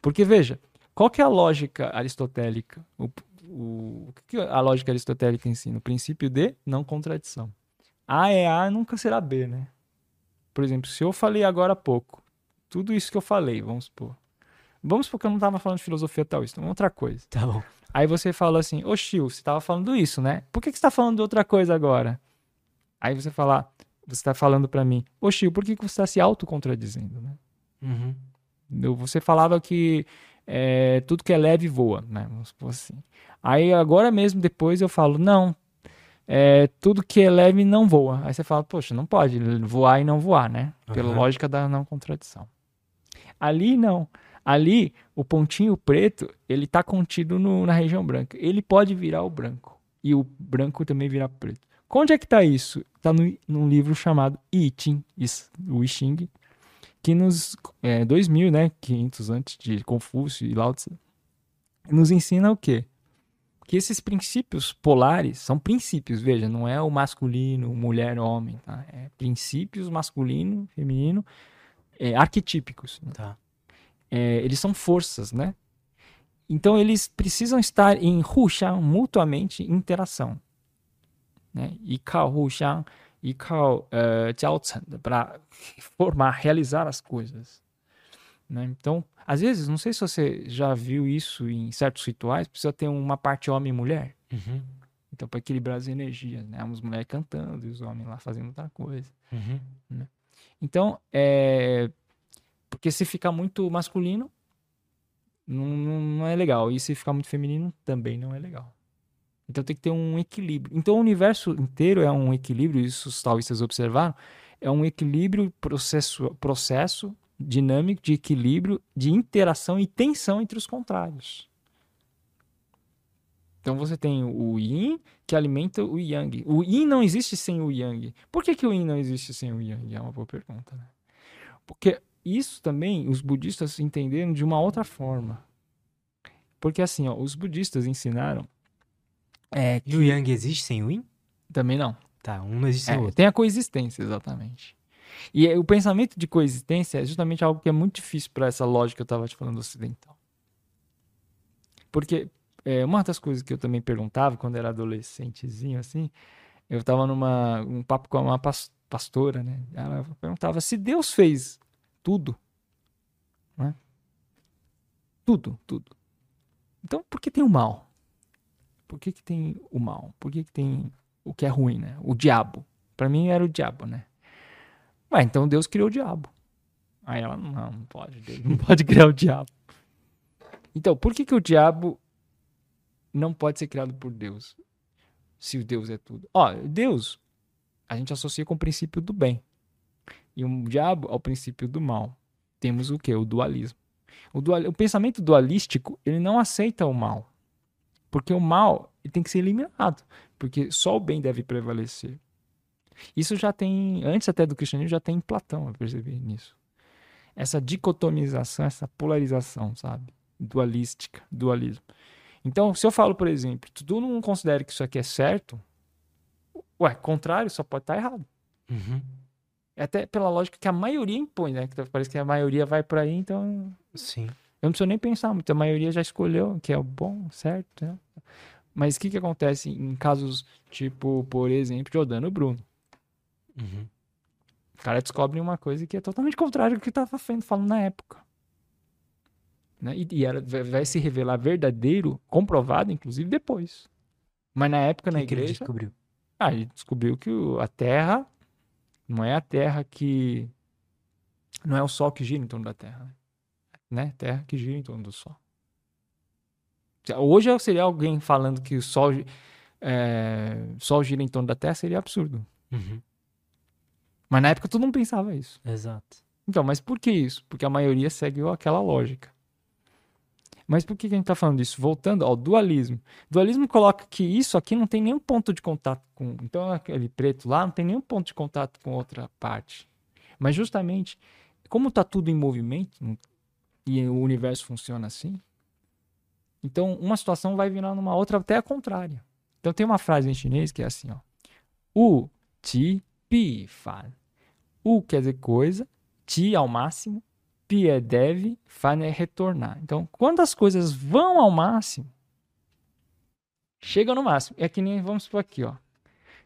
Speaker 2: Porque, veja, qual que é a lógica aristotélica? O, o, o que a lógica aristotélica ensina? O princípio de não contradição. A é A, nunca será B, né? Por exemplo, se eu falei agora há pouco, tudo isso que eu falei, vamos supor. Vamos supor que eu não estava falando de filosofia taoísta, uma outra coisa.
Speaker 1: Tá bom.
Speaker 2: Aí você fala assim, ô Chiu, você estava falando isso, né? Por que, que você está falando de outra coisa agora? Aí você fala, você está falando para mim, ô por que, que você está se autocontradizendo, né?
Speaker 1: Uhum.
Speaker 2: Você falava que é, tudo que é leve voa, né? Vamos supor assim. Aí agora mesmo, depois eu falo, não, é, tudo que é leve não voa. Aí você fala, poxa, não pode voar e não voar, né? Pela
Speaker 1: Aham.
Speaker 2: lógica da não contradição. Ali não. Ali, o pontinho preto, ele tá contido no- na região branca. Ele pode virar o branco. E o branco também virar preto. Onde é que tá isso? Tá no, num livro chamado I Ching, o I Ching, que nos é, 2000, né, 500 antes de Confúcio e Lao Tse, nos ensina o quê? Que esses princípios polares são princípios, veja, não é o masculino, mulher, homem, tá? É princípios masculino, feminino, é, arquetípicos. né?
Speaker 1: Tá.
Speaker 2: É, eles são forças, né? Então eles precisam estar em Huxiang, mutuamente em interação né? E Xiang, e Cao Jiaochen, para formar, realizar as coisas. Né? Então, às vezes, não sei se você já viu isso em certos rituais, precisa ter uma parte homem e mulher.
Speaker 1: Uhum.
Speaker 2: Então, para equilibrar as energias, né? As mulheres cantando e os homens lá fazendo outra coisa.
Speaker 1: Uhum.
Speaker 2: Né? Então, é... Porque se ficar muito masculino, não, não, é legal. E se ficar muito feminino, também não é legal. Então tem que ter um equilíbrio. Então o universo inteiro é um equilíbrio, isso os taoístas observaram, é um equilíbrio processo, processo dinâmico de equilíbrio, de interação e tensão entre os contrários. Então você tem o yin que alimenta o yang. O yin não existe sem o yang. Por que, que o yin não existe sem o yang? É uma boa pergunta. Né? Porque isso também os budistas entenderam de uma outra forma. Porque assim, ó, os budistas ensinaram. É,
Speaker 1: que... E o yang existe sem o yin?
Speaker 2: Também não.
Speaker 1: Tá, um não existe sem
Speaker 2: é,
Speaker 1: o outro.
Speaker 2: Tem a coexistência, exatamente. E o pensamento de coexistência é justamente algo que é muito difícil para essa lógica que eu estava te falando ocidental. Porque é, uma das coisas que eu também perguntava quando era adolescentezinho, assim, eu estava numa um papo com uma pastora, né? Ela perguntava se Deus fez tudo, né? Tudo, tudo. Então, por que tem o mal? Por que, que tem o mal? Por que, que tem o que é ruim, né? O diabo. Para mim era o diabo, né? Ué, então Deus criou o diabo. Aí ela, não, não pode, Deus não pode criar o diabo. Então, por que, que o diabo não pode ser criado por Deus? Se o Deus é tudo. Ó, Deus, a gente associa com o princípio do bem. E o diabo ao princípio do mal. Temos o que? O dualismo. O, dual, o pensamento dualístico, ele não aceita o mal. Porque o mal tem que ser eliminado. Porque só o bem deve prevalecer. Isso já tem, antes até do cristianismo, já tem em Platão, eu percebi nisso. Essa dicotomização, essa polarização, sabe? Dualística, dualismo. Então, se eu falo, por exemplo, tu não considera que isso aqui é certo, ué, contrário, só pode estar errado.
Speaker 1: Uhum.
Speaker 2: É até pela lógica que a maioria impõe, né? Que parece que a maioria vai por aí, então.
Speaker 1: Sim.
Speaker 2: Eu não preciso nem pensar muito, a maioria já escolheu que é o bom, certo. Né? Mas o que, que acontece em casos tipo, por exemplo, Jordano Bruno?
Speaker 1: Uhum.
Speaker 2: O cara descobre uma coisa que é totalmente contrário do que estava falando na época. Né? E, e ela vai se revelar verdadeiro, comprovado, inclusive, depois. Mas na época, na
Speaker 1: que
Speaker 2: igreja.
Speaker 1: ele descobriu?
Speaker 2: Ah, ele descobriu que a Terra não é a Terra que. Não é o Sol que gira em torno da Terra. Né? Terra que gira em torno do Sol. Hoje seria alguém falando que o Sol, é, Sol gira em torno da Terra, seria absurdo.
Speaker 1: Uhum.
Speaker 2: Mas na época todo mundo pensava isso.
Speaker 1: Exato.
Speaker 2: Então, mas por que isso? Porque a maioria segue aquela lógica. Mas por que a gente está falando disso? Voltando ao dualismo. Dualismo coloca que isso aqui não tem nenhum ponto de contato com. Então, aquele preto lá não tem nenhum ponto de contato com outra parte. Mas justamente, como está tudo em movimento e o universo funciona assim, então uma situação vai virar numa outra até a contrária. Então tem uma frase em chinês que é assim, ó. U, ti, pi, fan. U quer dizer coisa, ti ao máximo, pi é deve, fan é retornar. Então, quando as coisas vão ao máximo, chegam no máximo. É que nem, vamos supor aqui, ó.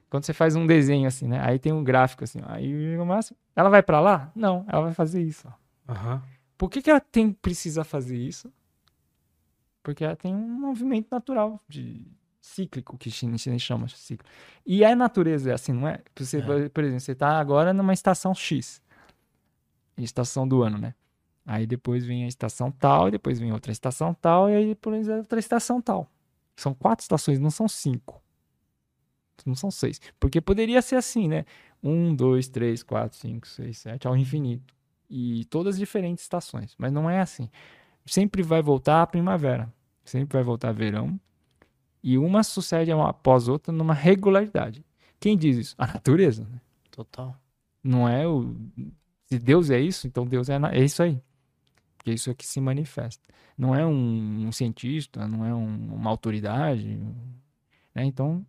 Speaker 2: Quando você faz um desenho assim, né? Aí tem um gráfico assim, ó. Aí no máximo. Ela vai para lá? Não, ela vai fazer isso, ó.
Speaker 1: Uhum.
Speaker 2: Por que, que ela tem precisa fazer isso? Porque ela tem um movimento natural de cíclico, que a gente chama de ciclo. E a natureza é assim, não é? Você, é. Por exemplo, você está agora numa estação X. Estação do ano, né? Aí depois vem a estação tal, e depois vem outra estação tal, e aí depois outra estação tal. São quatro estações, não são cinco. Não são seis. Porque poderia ser assim, né? Um, dois, três, quatro, cinco, seis, sete, ao infinito. E todas diferentes estações. Mas não é assim. Sempre vai voltar a primavera. Sempre vai voltar verão. E uma sucede após outra numa regularidade. Quem diz isso? A natureza. Né?
Speaker 1: Total.
Speaker 2: Não é o. Se Deus é isso, então Deus é, é isso aí. Porque isso é que se manifesta. Não é um, um cientista, não é um, uma autoridade. Né? Então,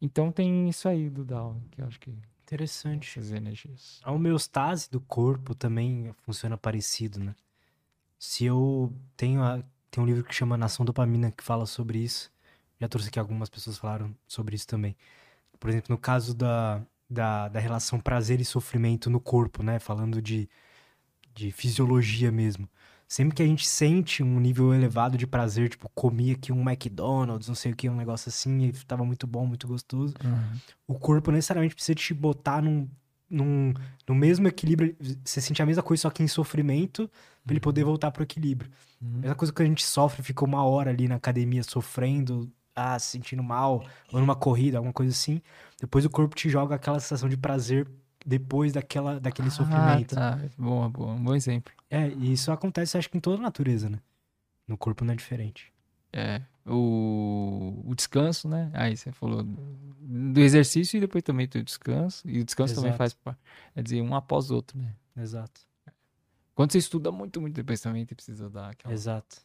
Speaker 2: então tem isso aí do Dao, que eu acho que.
Speaker 1: Interessante.
Speaker 2: Essas energias.
Speaker 1: A homeostase do corpo também funciona parecido, né? Se eu tenho a, tem um livro que chama Nação Dopamina que fala sobre isso. Já trouxe aqui algumas pessoas falaram sobre isso também. Por exemplo, no caso da, da, da relação prazer e sofrimento no corpo, né? Falando de, de fisiologia mesmo. Sempre que a gente sente um nível elevado de prazer, tipo, comi aqui um McDonald's, não sei o que, um negócio assim, e tava muito bom, muito gostoso,
Speaker 2: Uhum.
Speaker 1: o corpo necessariamente precisa te botar num, num, no mesmo equilíbrio. Você sente a mesma coisa, só que em sofrimento, pra ele poder voltar pro equilíbrio.
Speaker 2: Uhum.
Speaker 1: Mesma coisa que a gente sofre, fica uma hora ali na academia sofrendo, ah, se sentindo mal, ou numa corrida, alguma coisa assim. Depois o corpo te joga aquela sensação de prazer depois daquela, daquele sofrimento.
Speaker 2: Ah, tá. Boa, boa. Um bom exemplo.
Speaker 1: É, e isso acontece, acho que em toda a natureza, né? No corpo não é diferente.
Speaker 2: É. O, o descanso, né? Aí você falou do exercício e depois também do descanso. E o descanso também
Speaker 1: Exato.
Speaker 2: faz parte. É dizer, um após o outro, né?
Speaker 1: Exato.
Speaker 2: Quando você estuda muito, muito depois também, você precisa dar aquela
Speaker 1: Exato.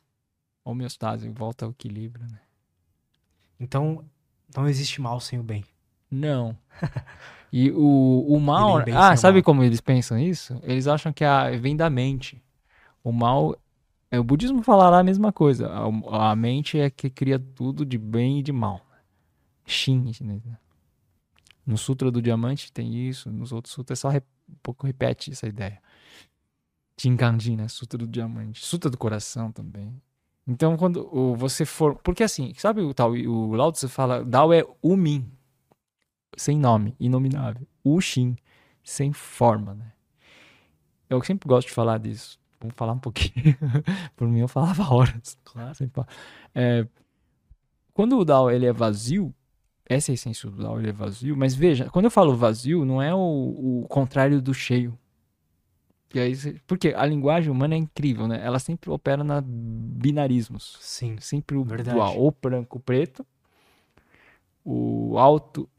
Speaker 2: homeostase, volta ao equilíbrio, né?
Speaker 1: Então, não existe mal sem o bem.
Speaker 2: Não. E o, o mal. Ah, sabe
Speaker 1: mal.
Speaker 2: como eles pensam isso? Eles acham que a, vem da mente. O mal. é, O budismo falará a mesma coisa. A, a mente é que cria tudo de bem e de mal. Shin. chinês, né? No Sutra do Diamante tem isso. Nos outros sutras só re- um pouco repete essa ideia. Jinkanji, né? Sutra do Diamante. Sutra do Coração também. Então, quando você for. Porque assim, sabe o tal. O Lao Tzu fala. Dao é o Min sem nome, inominável. O Shin, sem forma, né? Eu sempre gosto de falar disso. Vamos falar um pouquinho. Por mim, eu falava horas.
Speaker 1: Claro.
Speaker 2: Falar. É, quando o Dao ele é vazio, essa é a essência do Dao, ele é vazio. Mas veja, quando eu falo vazio, não é o, o contrário do cheio. Aí, porque a linguagem humana é incrível, né? Ela sempre opera na binarismos
Speaker 1: Sim.
Speaker 2: sempre o
Speaker 1: Verdade.
Speaker 2: dual, ou branco, o preto, o alto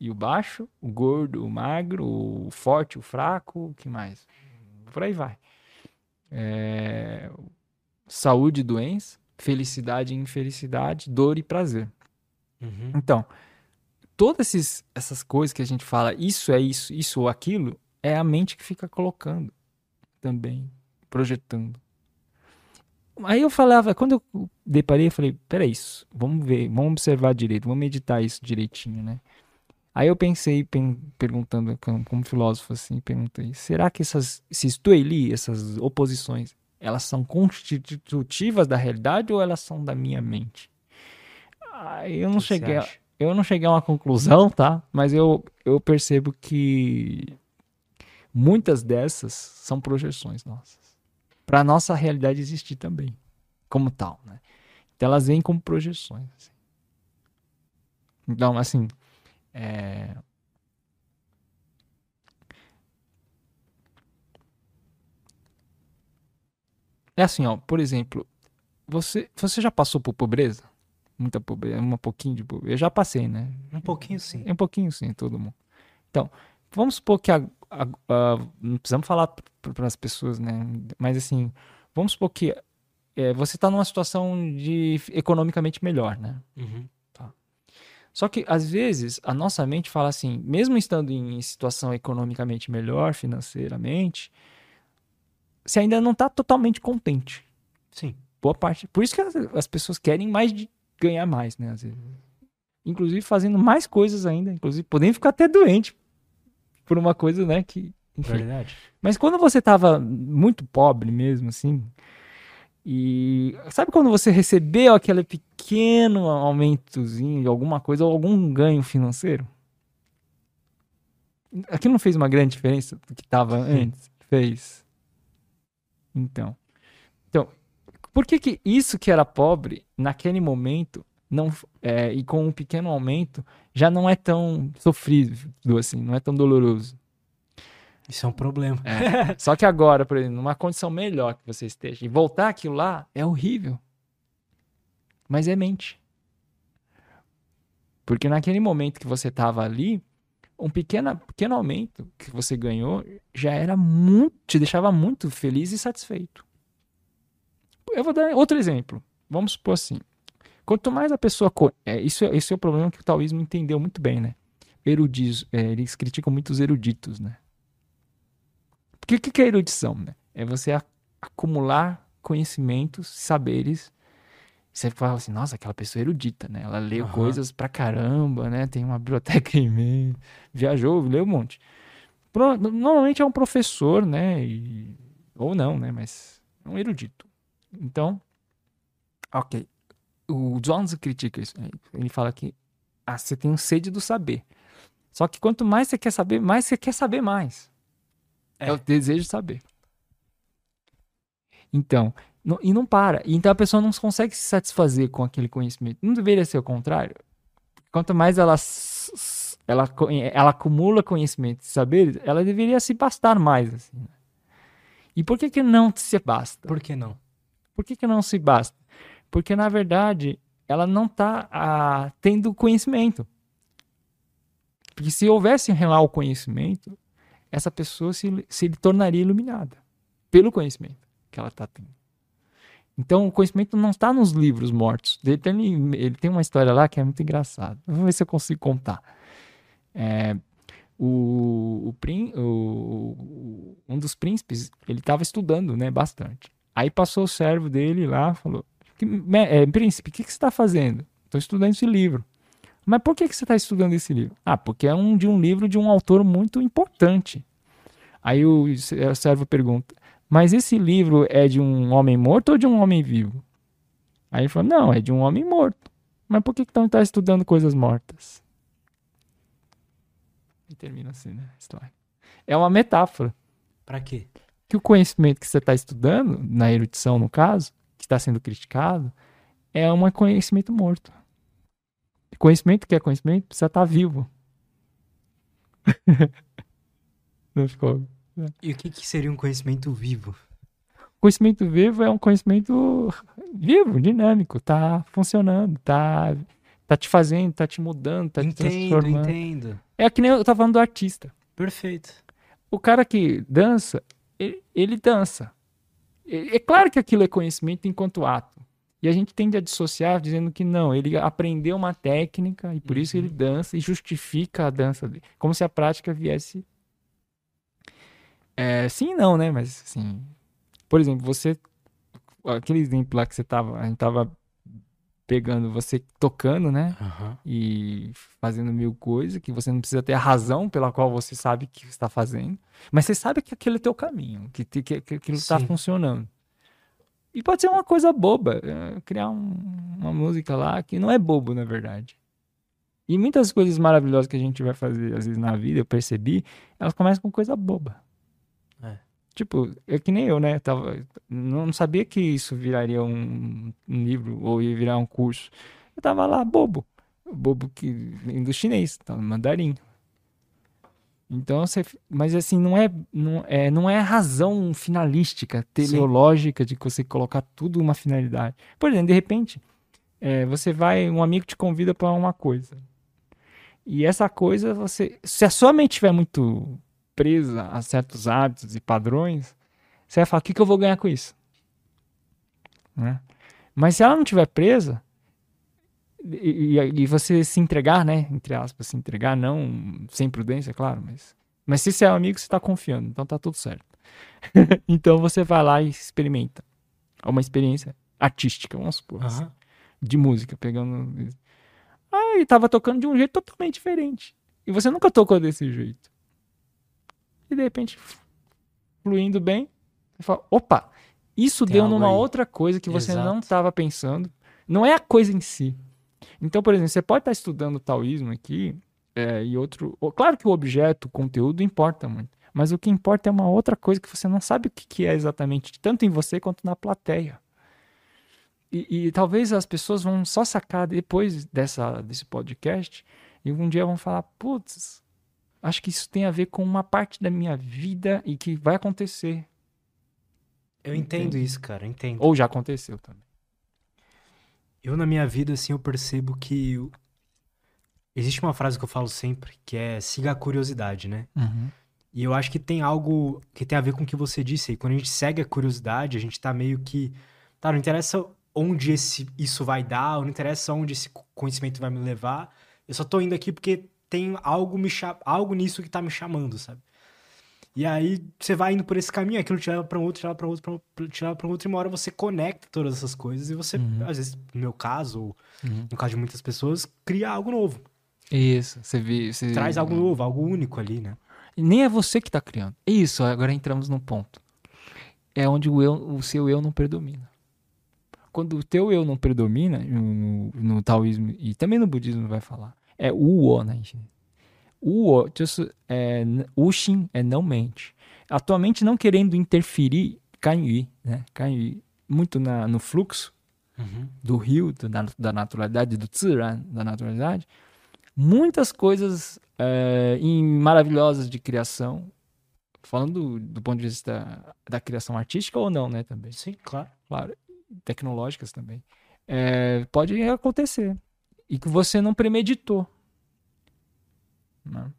Speaker 2: e o baixo, o gordo, o magro, o forte, o fraco, o que mais? Por aí vai. É, Saúde e doença, felicidade e infelicidade, dor e prazer.
Speaker 1: Uhum.
Speaker 2: Então, todas esses- essas coisas que a gente fala, isso é isso, isso ou aquilo, é a mente que fica colocando também, projetando. Aí eu falava, quando eu deparei, eu falei, peraí, isso, vamos ver, vamos observar direito, vamos meditar isso direitinho, né? Aí eu pensei, pen- perguntando como, filósofo assim, perguntei, será que essas, esses tueli, essas oposições, elas são constitutivas da realidade ou elas são da minha mente? Aí eu não
Speaker 1: que
Speaker 2: cheguei, a- eu não cheguei a uma conclusão, tá? Mas eu, eu percebo que muitas dessas são projeções nossas. Para nossa realidade existir também, como tal, né? Então elas vêm como projeções. assim. Então, assim, é... É assim, ó, por exemplo, você, você já passou por pobreza? Muita pobreza, um pouquinho de pobreza. Eu já passei, né?
Speaker 1: Um pouquinho sim.
Speaker 2: Um pouquinho sim, todo mundo. Então, vamos supor que a, a- a- não precisamos falar para as pessoas, né? Mas assim, vamos supor que é, você está numa situação de economicamente melhor, né?
Speaker 1: Uhum.
Speaker 2: Só que às vezes a nossa mente fala assim, mesmo estando em situação economicamente melhor, financeiramente, você ainda não está totalmente contente.
Speaker 1: Sim.
Speaker 2: Boa parte. Por isso que as, as pessoas querem mais de ganhar mais, né? Às vezes. Inclusive fazendo mais coisas ainda, inclusive podendo ficar até doente por uma coisa, né? Que, enfim.
Speaker 1: Verdade.
Speaker 2: Mas quando você tava muito pobre mesmo, assim, e sabe quando você recebeu aquele pequeno aumentozinho de alguma coisa ou algum ganho financeiro? Aquilo não fez uma grande diferença do que tava antes? Fez. Então. Então, por que que isso que era pobre, naquele momento, não, é, e com um pequeno aumento, já não é tão sofrido assim, não é tão doloroso?
Speaker 1: Isso é um problema.
Speaker 2: Só que agora, por exemplo, numa condição melhor que você esteja, e voltar aquilo lá é horrível. Mas é mente. Porque naquele momento que você estava ali, um pequeno, pequeno aumento que você ganhou já era muito, te deixava muito feliz e satisfeito. Eu vou dar outro exemplo. Vamos supor assim. Quanto mais a pessoa. É, isso, é- esse é o problema que o taoísmo entendeu muito bem, né? Erudis, é, eles criticam muito os eruditos, né? Porque o que é erudição, né? É você a- acumular conhecimentos, saberes, Você fala assim, nossa, aquela pessoa é erudita, né? Ela lê uhum. coisas pra caramba, né? Tem uma biblioteca imensa, viajou, leu um monte. Normalmente é um professor, né? E... Ou não, né? Mas é um erudito. Então, ok. O Jones critica isso. Né? Ele fala que ah, você tem um sede do saber. Só que quanto mais você quer saber, mais você quer saber mais. É, o desejo de saber. Então, não, e não para. Então a pessoa não consegue se satisfazer com aquele conhecimento. Não deveria ser o contrário? Quanto mais ela, ela, ela acumula conhecimento e saber, ela deveria se bastar mais. Assim. Né? E por que, que não se basta?
Speaker 1: Por que não?
Speaker 2: Por que, que não se basta? Porque, na verdade, ela não está ah, tendo conhecimento. Porque se houvesse lá o conhecimento, essa pessoa se, se tornaria iluminada pelo conhecimento que ela está tendo. Então, o conhecimento não está nos livros mortos. Ele tem, ele tem uma história lá que é muito engraçada. Vamos ver se eu consigo contar. É, o, o, o, um dos príncipes, ele estava estudando né, bastante. Aí passou o servo dele lá falou: é, Príncipe, o que, que você está fazendo? Estou estudando esse livro. Mas por que, que você está estudando esse livro? Ah, porque é um de um livro de um autor muito importante. Aí o servo pergunta: mas esse livro é de um homem morto ou de um homem vivo? Aí ele falou: Não, é de um homem morto. Mas por que então está estudando coisas mortas? E termina assim, né? A história. É uma metáfora.
Speaker 1: Para quê?
Speaker 2: Que o conhecimento que você está estudando, na erudição no caso, que está sendo criticado, é um conhecimento morto. Conhecimento que é conhecimento precisa estar tá vivo. Não ficou.
Speaker 1: E o que, que seria um conhecimento vivo?
Speaker 2: Conhecimento vivo é um conhecimento vivo, dinâmico, tá funcionando, tá, tá te fazendo, tá te mudando, tá
Speaker 1: entendo,
Speaker 2: te transformando.
Speaker 1: Entendo.
Speaker 2: É que nem eu tava falando do artista.
Speaker 1: Perfeito.
Speaker 2: O cara que dança, ele, ele dança. É, é claro que aquilo é conhecimento enquanto ato. E a gente tende a dissociar dizendo que não, ele aprendeu uma técnica e por uhum. isso ele uhum. dança e justifica a dança dele. Como se a prática viesse é, sim não, né? Mas, assim... Por exemplo, você... Aquele exemplo lá que você tava... A gente tava pegando você tocando, né?
Speaker 1: Uhum.
Speaker 2: E fazendo mil coisas que você não precisa ter a razão pela qual você sabe que está fazendo. Mas você sabe que aquele é teu caminho, que, que, que aquilo está funcionando. E pode ser uma coisa boba, é, criar um, uma música lá que não é bobo, na verdade. E muitas coisas maravilhosas que a gente vai fazer, às vezes, na vida, eu percebi, elas começam com coisa boba. Tipo, é que nem eu, né? Tava, não sabia que isso viraria um, um livro ou ia virar um curso. Eu tava lá, bobo. Bobo que vem do chinês, tá? mandarim. Então, você, mas assim, não é, não é, não é razão finalística, teleológica Sim. de você colocar tudo uma finalidade. Por exemplo, de repente, é, você vai, um amigo te convida para uma coisa. E essa coisa, você, se a sua mente estiver muito presa a certos hábitos e padrões, você vai falar: o que, que eu vou ganhar com isso? Né? Mas se ela não estiver presa, e, e, você se entregar, né? Entre aspas, se entregar, não sem prudência, claro, mas. Mas se você é um amigo, você está confiando, então tá tudo certo. então você vai lá e experimenta. É uma experiência artística, vamos supor. Uhum. Assim, de música, pegando. Ah, e tava tocando de um jeito totalmente diferente. E você nunca tocou desse jeito e de repente, fluindo bem, você fala, opa, isso Tem deu numa aí. outra coisa que você Exato. não estava pensando. Não é a coisa em si. Então, por exemplo, você pode estar estudando taoísmo aqui é, e outro. Claro que o objeto, o conteúdo importa muito. Mas o que importa é uma outra coisa que você não sabe o que é exatamente, tanto em você quanto na plateia. E, e, talvez as pessoas vão só sacar depois dessa, desse podcast e um dia vão falar: putz, acho que isso tem a ver com uma parte da minha vida e que vai acontecer.
Speaker 1: Eu entendo isso, cara, entendo.
Speaker 2: Ou já aconteceu também.
Speaker 1: Eu, na minha vida, assim, eu percebo que existe uma frase que eu falo sempre, que é siga a curiosidade, né?
Speaker 2: Uhum.
Speaker 1: E eu acho que tem algo que tem a ver com o que você disse aí. Quando a gente segue a curiosidade, a gente tá meio que. Tá, não interessa onde esse, isso vai dar, não interessa onde esse conhecimento vai me levar. Eu só tô indo aqui porque tem algo, me algo nisso que tá me chamando, sabe? E aí você vai indo por esse caminho, aquilo te leva pra um outro, te leva pra um outro, pra um, te leva pra um outro, e uma hora você conecta todas essas coisas e você,
Speaker 2: Uhum.
Speaker 1: às vezes, no meu caso, ou
Speaker 2: Uhum.
Speaker 1: no caso de muitas pessoas, cria algo novo.
Speaker 2: Isso, você vê. Você...
Speaker 1: Traz algo novo, algo único ali, né?
Speaker 2: E nem é você que tá criando. Isso, agora entramos num ponto. É onde o, eu, o seu eu não predomina. Quando o teu eu não predomina, no, no, no taoísmo e também no budismo vai falar, é o o, né? gente? É, o shin é não mente. A tua mente não querendo interferir, kanyi, né? Kanyi, muito na, no fluxo do rio, do- da, da naturalidade, do tsuran, da naturalidade, muitas coisas é, em- maravilhosas de criação, falando do, do ponto de vista da criação artística ou não, né, também,
Speaker 1: Sim, claro.
Speaker 2: claro, tecnológicas também, é, pode acontecer e que você não premeditou. Né?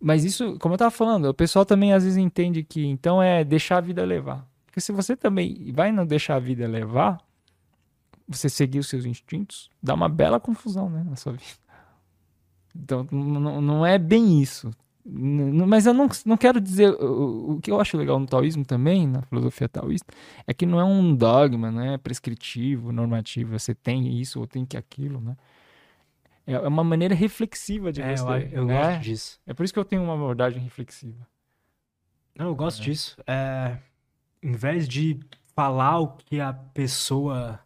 Speaker 2: Mas isso, como eu tava falando, o pessoal também às vezes entende que então é deixar a vida levar. Porque se você também vai não deixar a vida levar, você seguir os seus instintos, dá uma bela confusão, né, na sua vida. Então, não é bem isso. Mas eu não, não quero dizer. O, que eu acho legal no taoísmo também, na filosofia taoísta, é que não é um dogma, não é prescritivo, normativo. Você tem isso ou tem que aquilo, né? É é uma maneira reflexiva de
Speaker 1: É,
Speaker 2: você.
Speaker 1: eu, eu
Speaker 2: né?
Speaker 1: gosto disso.
Speaker 2: É por isso que eu tenho uma abordagem reflexiva.
Speaker 1: Não, eu gosto disso. É, em vez de falar o que a pessoa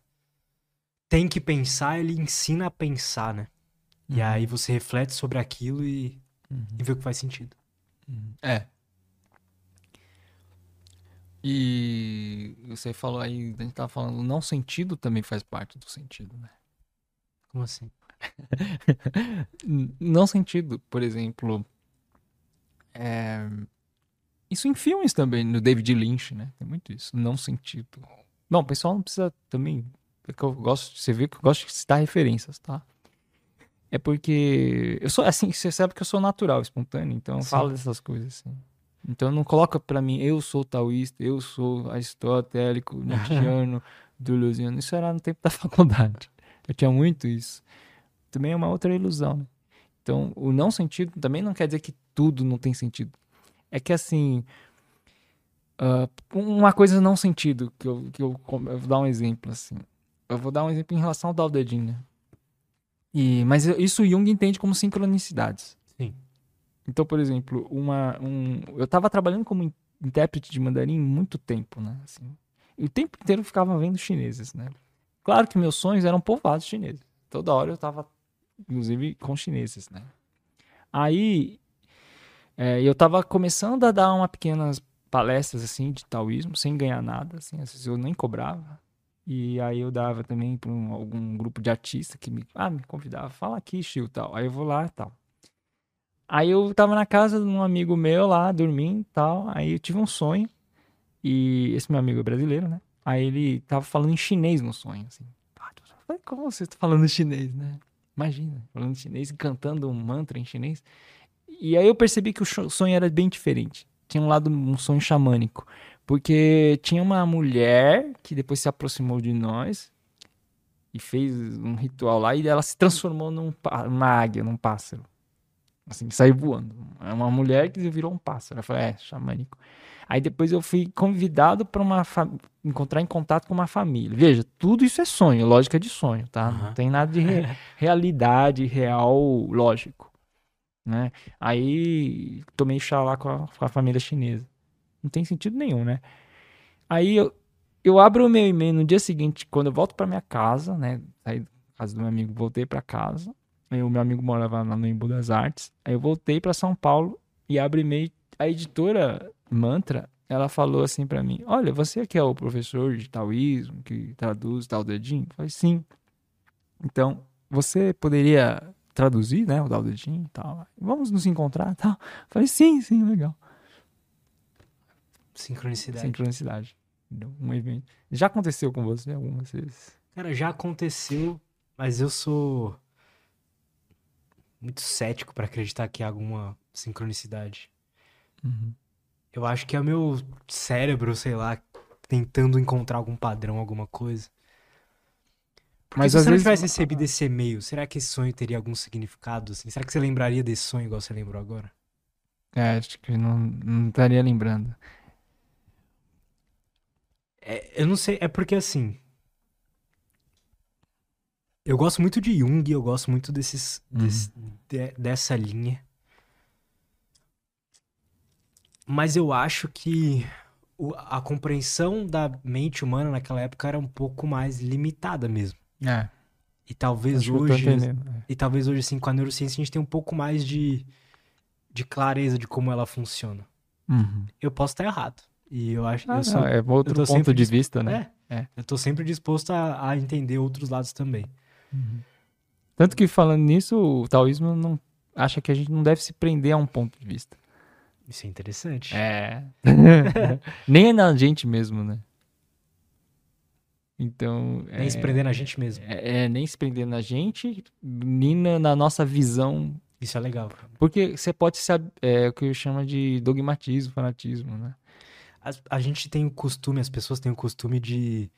Speaker 1: tem que pensar, ele ensina a pensar, né? E
Speaker 2: Uhum.
Speaker 1: aí você reflete sobre aquilo e,
Speaker 2: Uhum.
Speaker 1: e vê o que faz sentido.
Speaker 2: É. E você falou aí, a gente tava falando, o não sentido também faz parte do sentido, né?
Speaker 1: Como assim?
Speaker 2: Não sentido, por exemplo. é, Isso em filmes também, no David Lynch, né? Tem muito isso, não sentido. Bom, o pessoal não precisa também. É que eu gosto, você vê que eu gosto de citar referências, tá? É porque eu sou assim, você sabe que eu sou natural, espontâneo, então eu
Speaker 1: Sim.
Speaker 2: falo dessas coisas assim. Então não coloca pra mim, eu sou taoísta, eu sou aristotélico, nietzscheano, duluziano. Isso era no tempo da faculdade. Eu tinha muito isso. Também é uma outra ilusão, né? Então, o não sentido também não quer dizer que tudo não tem sentido. É que assim, ah, uma coisa não sentido, que eu, que eu, eu vou dar um exemplo assim. Eu vou dar um exemplo em relação ao De Jing, né? E, mas isso o Jung entende como sincronicidades.
Speaker 1: Sim.
Speaker 2: Então, por exemplo, uma, um, eu estava trabalhando como in- intérprete de mandarim muito tempo, né? Assim, e o tempo inteiro eu ficava vendo chineses, né? Claro que meus sonhos eram povoados chineses. Toda hora eu estava, inclusive, com chineses, né? Aí, é, eu estava começando a dar uma pequenas palestras, assim, de taoísmo, sem ganhar nada, assim, às vezes eu nem cobrava. E aí eu dava também para algum grupo de artista que me, ah, me convidava, fala aqui, Chiu, tal. Aí eu vou lá tal. Aí eu tava na casa de um amigo meu lá, dormindo tal. Aí eu tive um sonho. E esse meu amigo é brasileiro, né? Aí ele tava falando em chinês no sonho, assim. Como você tá falando chinês, né? Imagina, falando chinês e cantando um mantra em chinês. E aí eu percebi que o sonho era bem diferente. Tinha um lado, um sonho xamânico. Porque tinha uma mulher que depois se aproximou de nós e fez um ritual lá e ela se transformou num, numa águia, num pássaro. Assim, saiu voando. É uma mulher que virou um pássaro. Eu falei, é, xamânico. Aí depois eu fui convidado para uma fa- encontrar em contato com uma família. Veja, tudo isso é sonho, lógica de sonho, tá? Não
Speaker 1: Aham.
Speaker 2: tem nada de re- realidade real lógico, né? Aí tomei chá lá com a, com a família chinesa. Não tem sentido nenhum, né? Aí eu, eu abro o meu e-mail no dia seguinte, quando eu volto para minha casa, né? Saí da casa do meu amigo, voltei para casa. Aí o meu amigo morava lá no Embu das Artes. Aí eu voltei para São Paulo e abro e-mail. A editora Mantra, ela falou assim para mim: Olha, você que é o professor de taoísmo, que traduz tal dedinho? Eu falei: Sim. Então, você poderia traduzir, né, o Dao De Jing e tal. Vamos nos encontrar e tal. Eu falei: Sim, sim, legal.
Speaker 1: Sincronicidade.
Speaker 2: Sincronicidade. Entendeu? Um evento. Já aconteceu com você algumas vezes?
Speaker 1: Cara, já aconteceu, mas eu sou muito cético pra acreditar que há alguma sincronicidade.
Speaker 2: Uhum.
Speaker 1: Eu acho que é o meu cérebro, sei lá, tentando encontrar algum padrão, alguma coisa. Porque
Speaker 2: Mas
Speaker 1: se
Speaker 2: às
Speaker 1: você não
Speaker 2: vezes-
Speaker 1: tivesse recebido esse e-mail, será que esse sonho teria algum significado? Assim? Será que você lembraria desse sonho igual você lembrou agora?
Speaker 2: É, acho que não, não estaria lembrando.
Speaker 1: É, eu não sei, é porque assim. Eu gosto muito de Jung, eu gosto muito desses,
Speaker 2: Uhum.
Speaker 1: desse- de- dessa linha. Mas eu acho que a compreensão da mente humana naquela época era um pouco mais limitada mesmo.
Speaker 2: É,
Speaker 1: E talvez
Speaker 2: acho que eu tô
Speaker 1: hoje.
Speaker 2: é.
Speaker 1: E talvez hoje, assim, com a neurociência, a gente tem um pouco mais de, de clareza de como ela funciona.
Speaker 2: Uhum.
Speaker 1: Eu posso estar errado. E eu acho.
Speaker 2: Ah,
Speaker 1: eu sou,
Speaker 2: não, é outro ponto
Speaker 1: sempre
Speaker 2: de vista, né?
Speaker 1: É,
Speaker 2: É.
Speaker 1: Eu tô sempre disposto a, a entender outros lados também.
Speaker 2: Tanto que falando nisso, o taoísmo não acha que a gente não deve se prender a um ponto de vista.
Speaker 1: Isso é interessante.
Speaker 2: É. Nem é na gente mesmo, né? Então.
Speaker 1: Nem
Speaker 2: é,
Speaker 1: se prender na gente mesmo.
Speaker 2: É, é, nem se prender na gente, nem na, na nossa visão.
Speaker 1: Isso é legal. cara.
Speaker 2: Porque você pode ser é, o que eu chamo de dogmatismo, fanatismo, né?
Speaker 1: As- A, gente tem o costume, as pessoas têm o costume de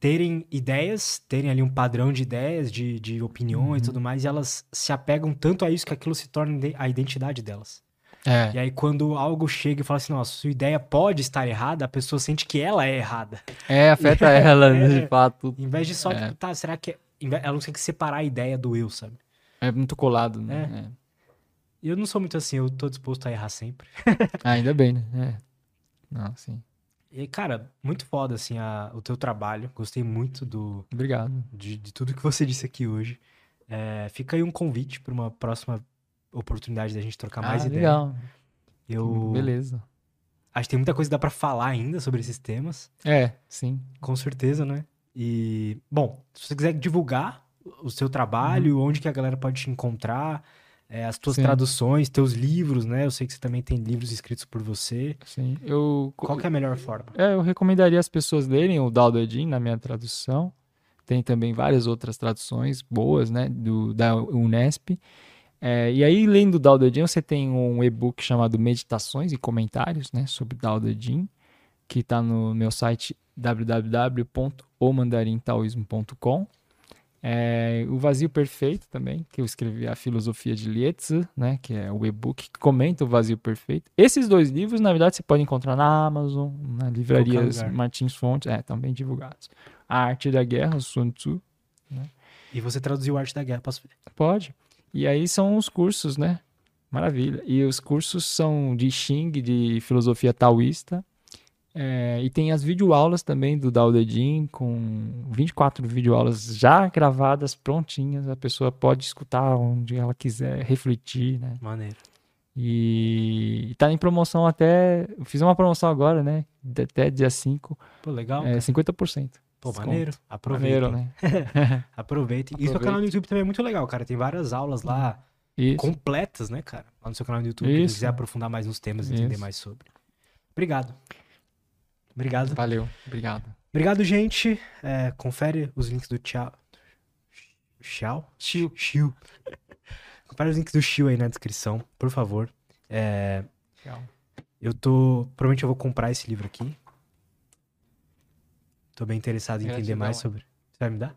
Speaker 1: terem ideias, terem ali um padrão de ideias, de, de opiniões e
Speaker 2: Uhum.
Speaker 1: tudo mais, e elas se apegam tanto a isso que aquilo se torna a identidade delas.
Speaker 2: É.
Speaker 1: E aí, quando algo chega e fala assim, nossa, sua ideia pode estar errada, a pessoa sente que ela é errada.
Speaker 2: É, afeta ela,
Speaker 1: É.
Speaker 2: de fato.
Speaker 1: Em vez de só,
Speaker 2: É.
Speaker 1: tipo, tá, será que. é- Ela não tem que separar a ideia do eu, sabe?
Speaker 2: É muito colado, né? É.
Speaker 1: E eu não sou muito assim, eu tô disposto a errar sempre.
Speaker 2: Ah, ainda bem, né? É. Não, sim.
Speaker 1: E, cara, muito foda, assim, a- o teu trabalho. Gostei muito do,
Speaker 2: Obrigado.
Speaker 1: de, de tudo que você disse aqui hoje. É, fica aí um convite para uma próxima oportunidade da gente trocar mais
Speaker 2: ah,
Speaker 1: ideia.
Speaker 2: legal.
Speaker 1: Eu
Speaker 2: Beleza.
Speaker 1: acho que tem muita coisa que dá pra falar ainda sobre esses temas,
Speaker 2: É, sim.
Speaker 1: com certeza, né? E, bom, se você quiser divulgar o seu trabalho, onde que a galera pode te encontrar, é, as tuas
Speaker 2: Sim.
Speaker 1: traduções, teus livros, né? Eu sei que você também tem livros escritos por você.
Speaker 2: Sim. Eu,
Speaker 1: Qual é a melhor forma?
Speaker 2: É, eu recomendaria as pessoas lerem o Dao Edin na minha tradução. Tem também várias outras traduções boas, né, do, da Unesp. É, e aí, lendo o Dao Edin, você tem um e-book chamado Meditações e Comentários, né, sobre Dao Edin, que está no meu site www.omandarintaoismo.com. É, o Vazio Perfeito também, que eu escrevi a filosofia de Lietze, né, que é o e-book que comenta o Vazio Perfeito. Esses dois livros, na verdade, você pode encontrar na Amazon, na livrarias. Martins Fontes, é, também divulgados. A Arte da Guerra, Sun Tzu,
Speaker 1: E você traduziu Arte da Guerra, posso ver?
Speaker 2: pode. E aí são os cursos, né? Maravilha. E os cursos são de Xing, de filosofia taoísta. É, e tem as videoaulas também do Dao De Jing, com 24 videoaulas já gravadas, prontinhas. A pessoa pode escutar onde ela quiser, refletir, né?
Speaker 1: Maneiro.
Speaker 2: E, e tá em promoção até. Fiz uma promoção agora, né? Até dia 5,
Speaker 1: Pô, legal.
Speaker 2: é
Speaker 1: cara.
Speaker 2: 50%.
Speaker 1: Pô,
Speaker 2: desconto.
Speaker 1: maneiro. Aproveitem.
Speaker 2: Maneiro, né?
Speaker 1: Aproveitem. E seu canal no YouTube também é muito legal, cara. Tem várias aulas lá
Speaker 2: Isso.
Speaker 1: completas, né, cara? Lá no seu canal no YouTube, se
Speaker 2: Isso.
Speaker 1: quiser aprofundar mais nos temas e entender mais sobre. Obrigado. Obrigado.
Speaker 2: Valeu. Obrigado.
Speaker 1: Obrigado, gente. É, confere os links do Tchau. Tchau? Chiu. Chiu. confere os links do Chiu aí na descrição, por favor. É,
Speaker 2: Tchau.
Speaker 1: eu tô. Provavelmente eu vou comprar esse livro aqui. Tô bem interessado em
Speaker 2: te
Speaker 1: entender mais
Speaker 2: um.
Speaker 1: sobre. Você vai me dar?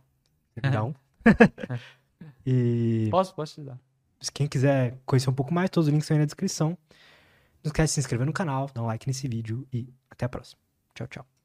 Speaker 1: Você me dá um? e
Speaker 2: Posso, posso te dar.
Speaker 1: se quem quiser conhecer um pouco mais, todos os links estão aí na descrição. Não esquece de se inscrever no canal, dar um like nesse vídeo e até a próxima. Tchau, tchau.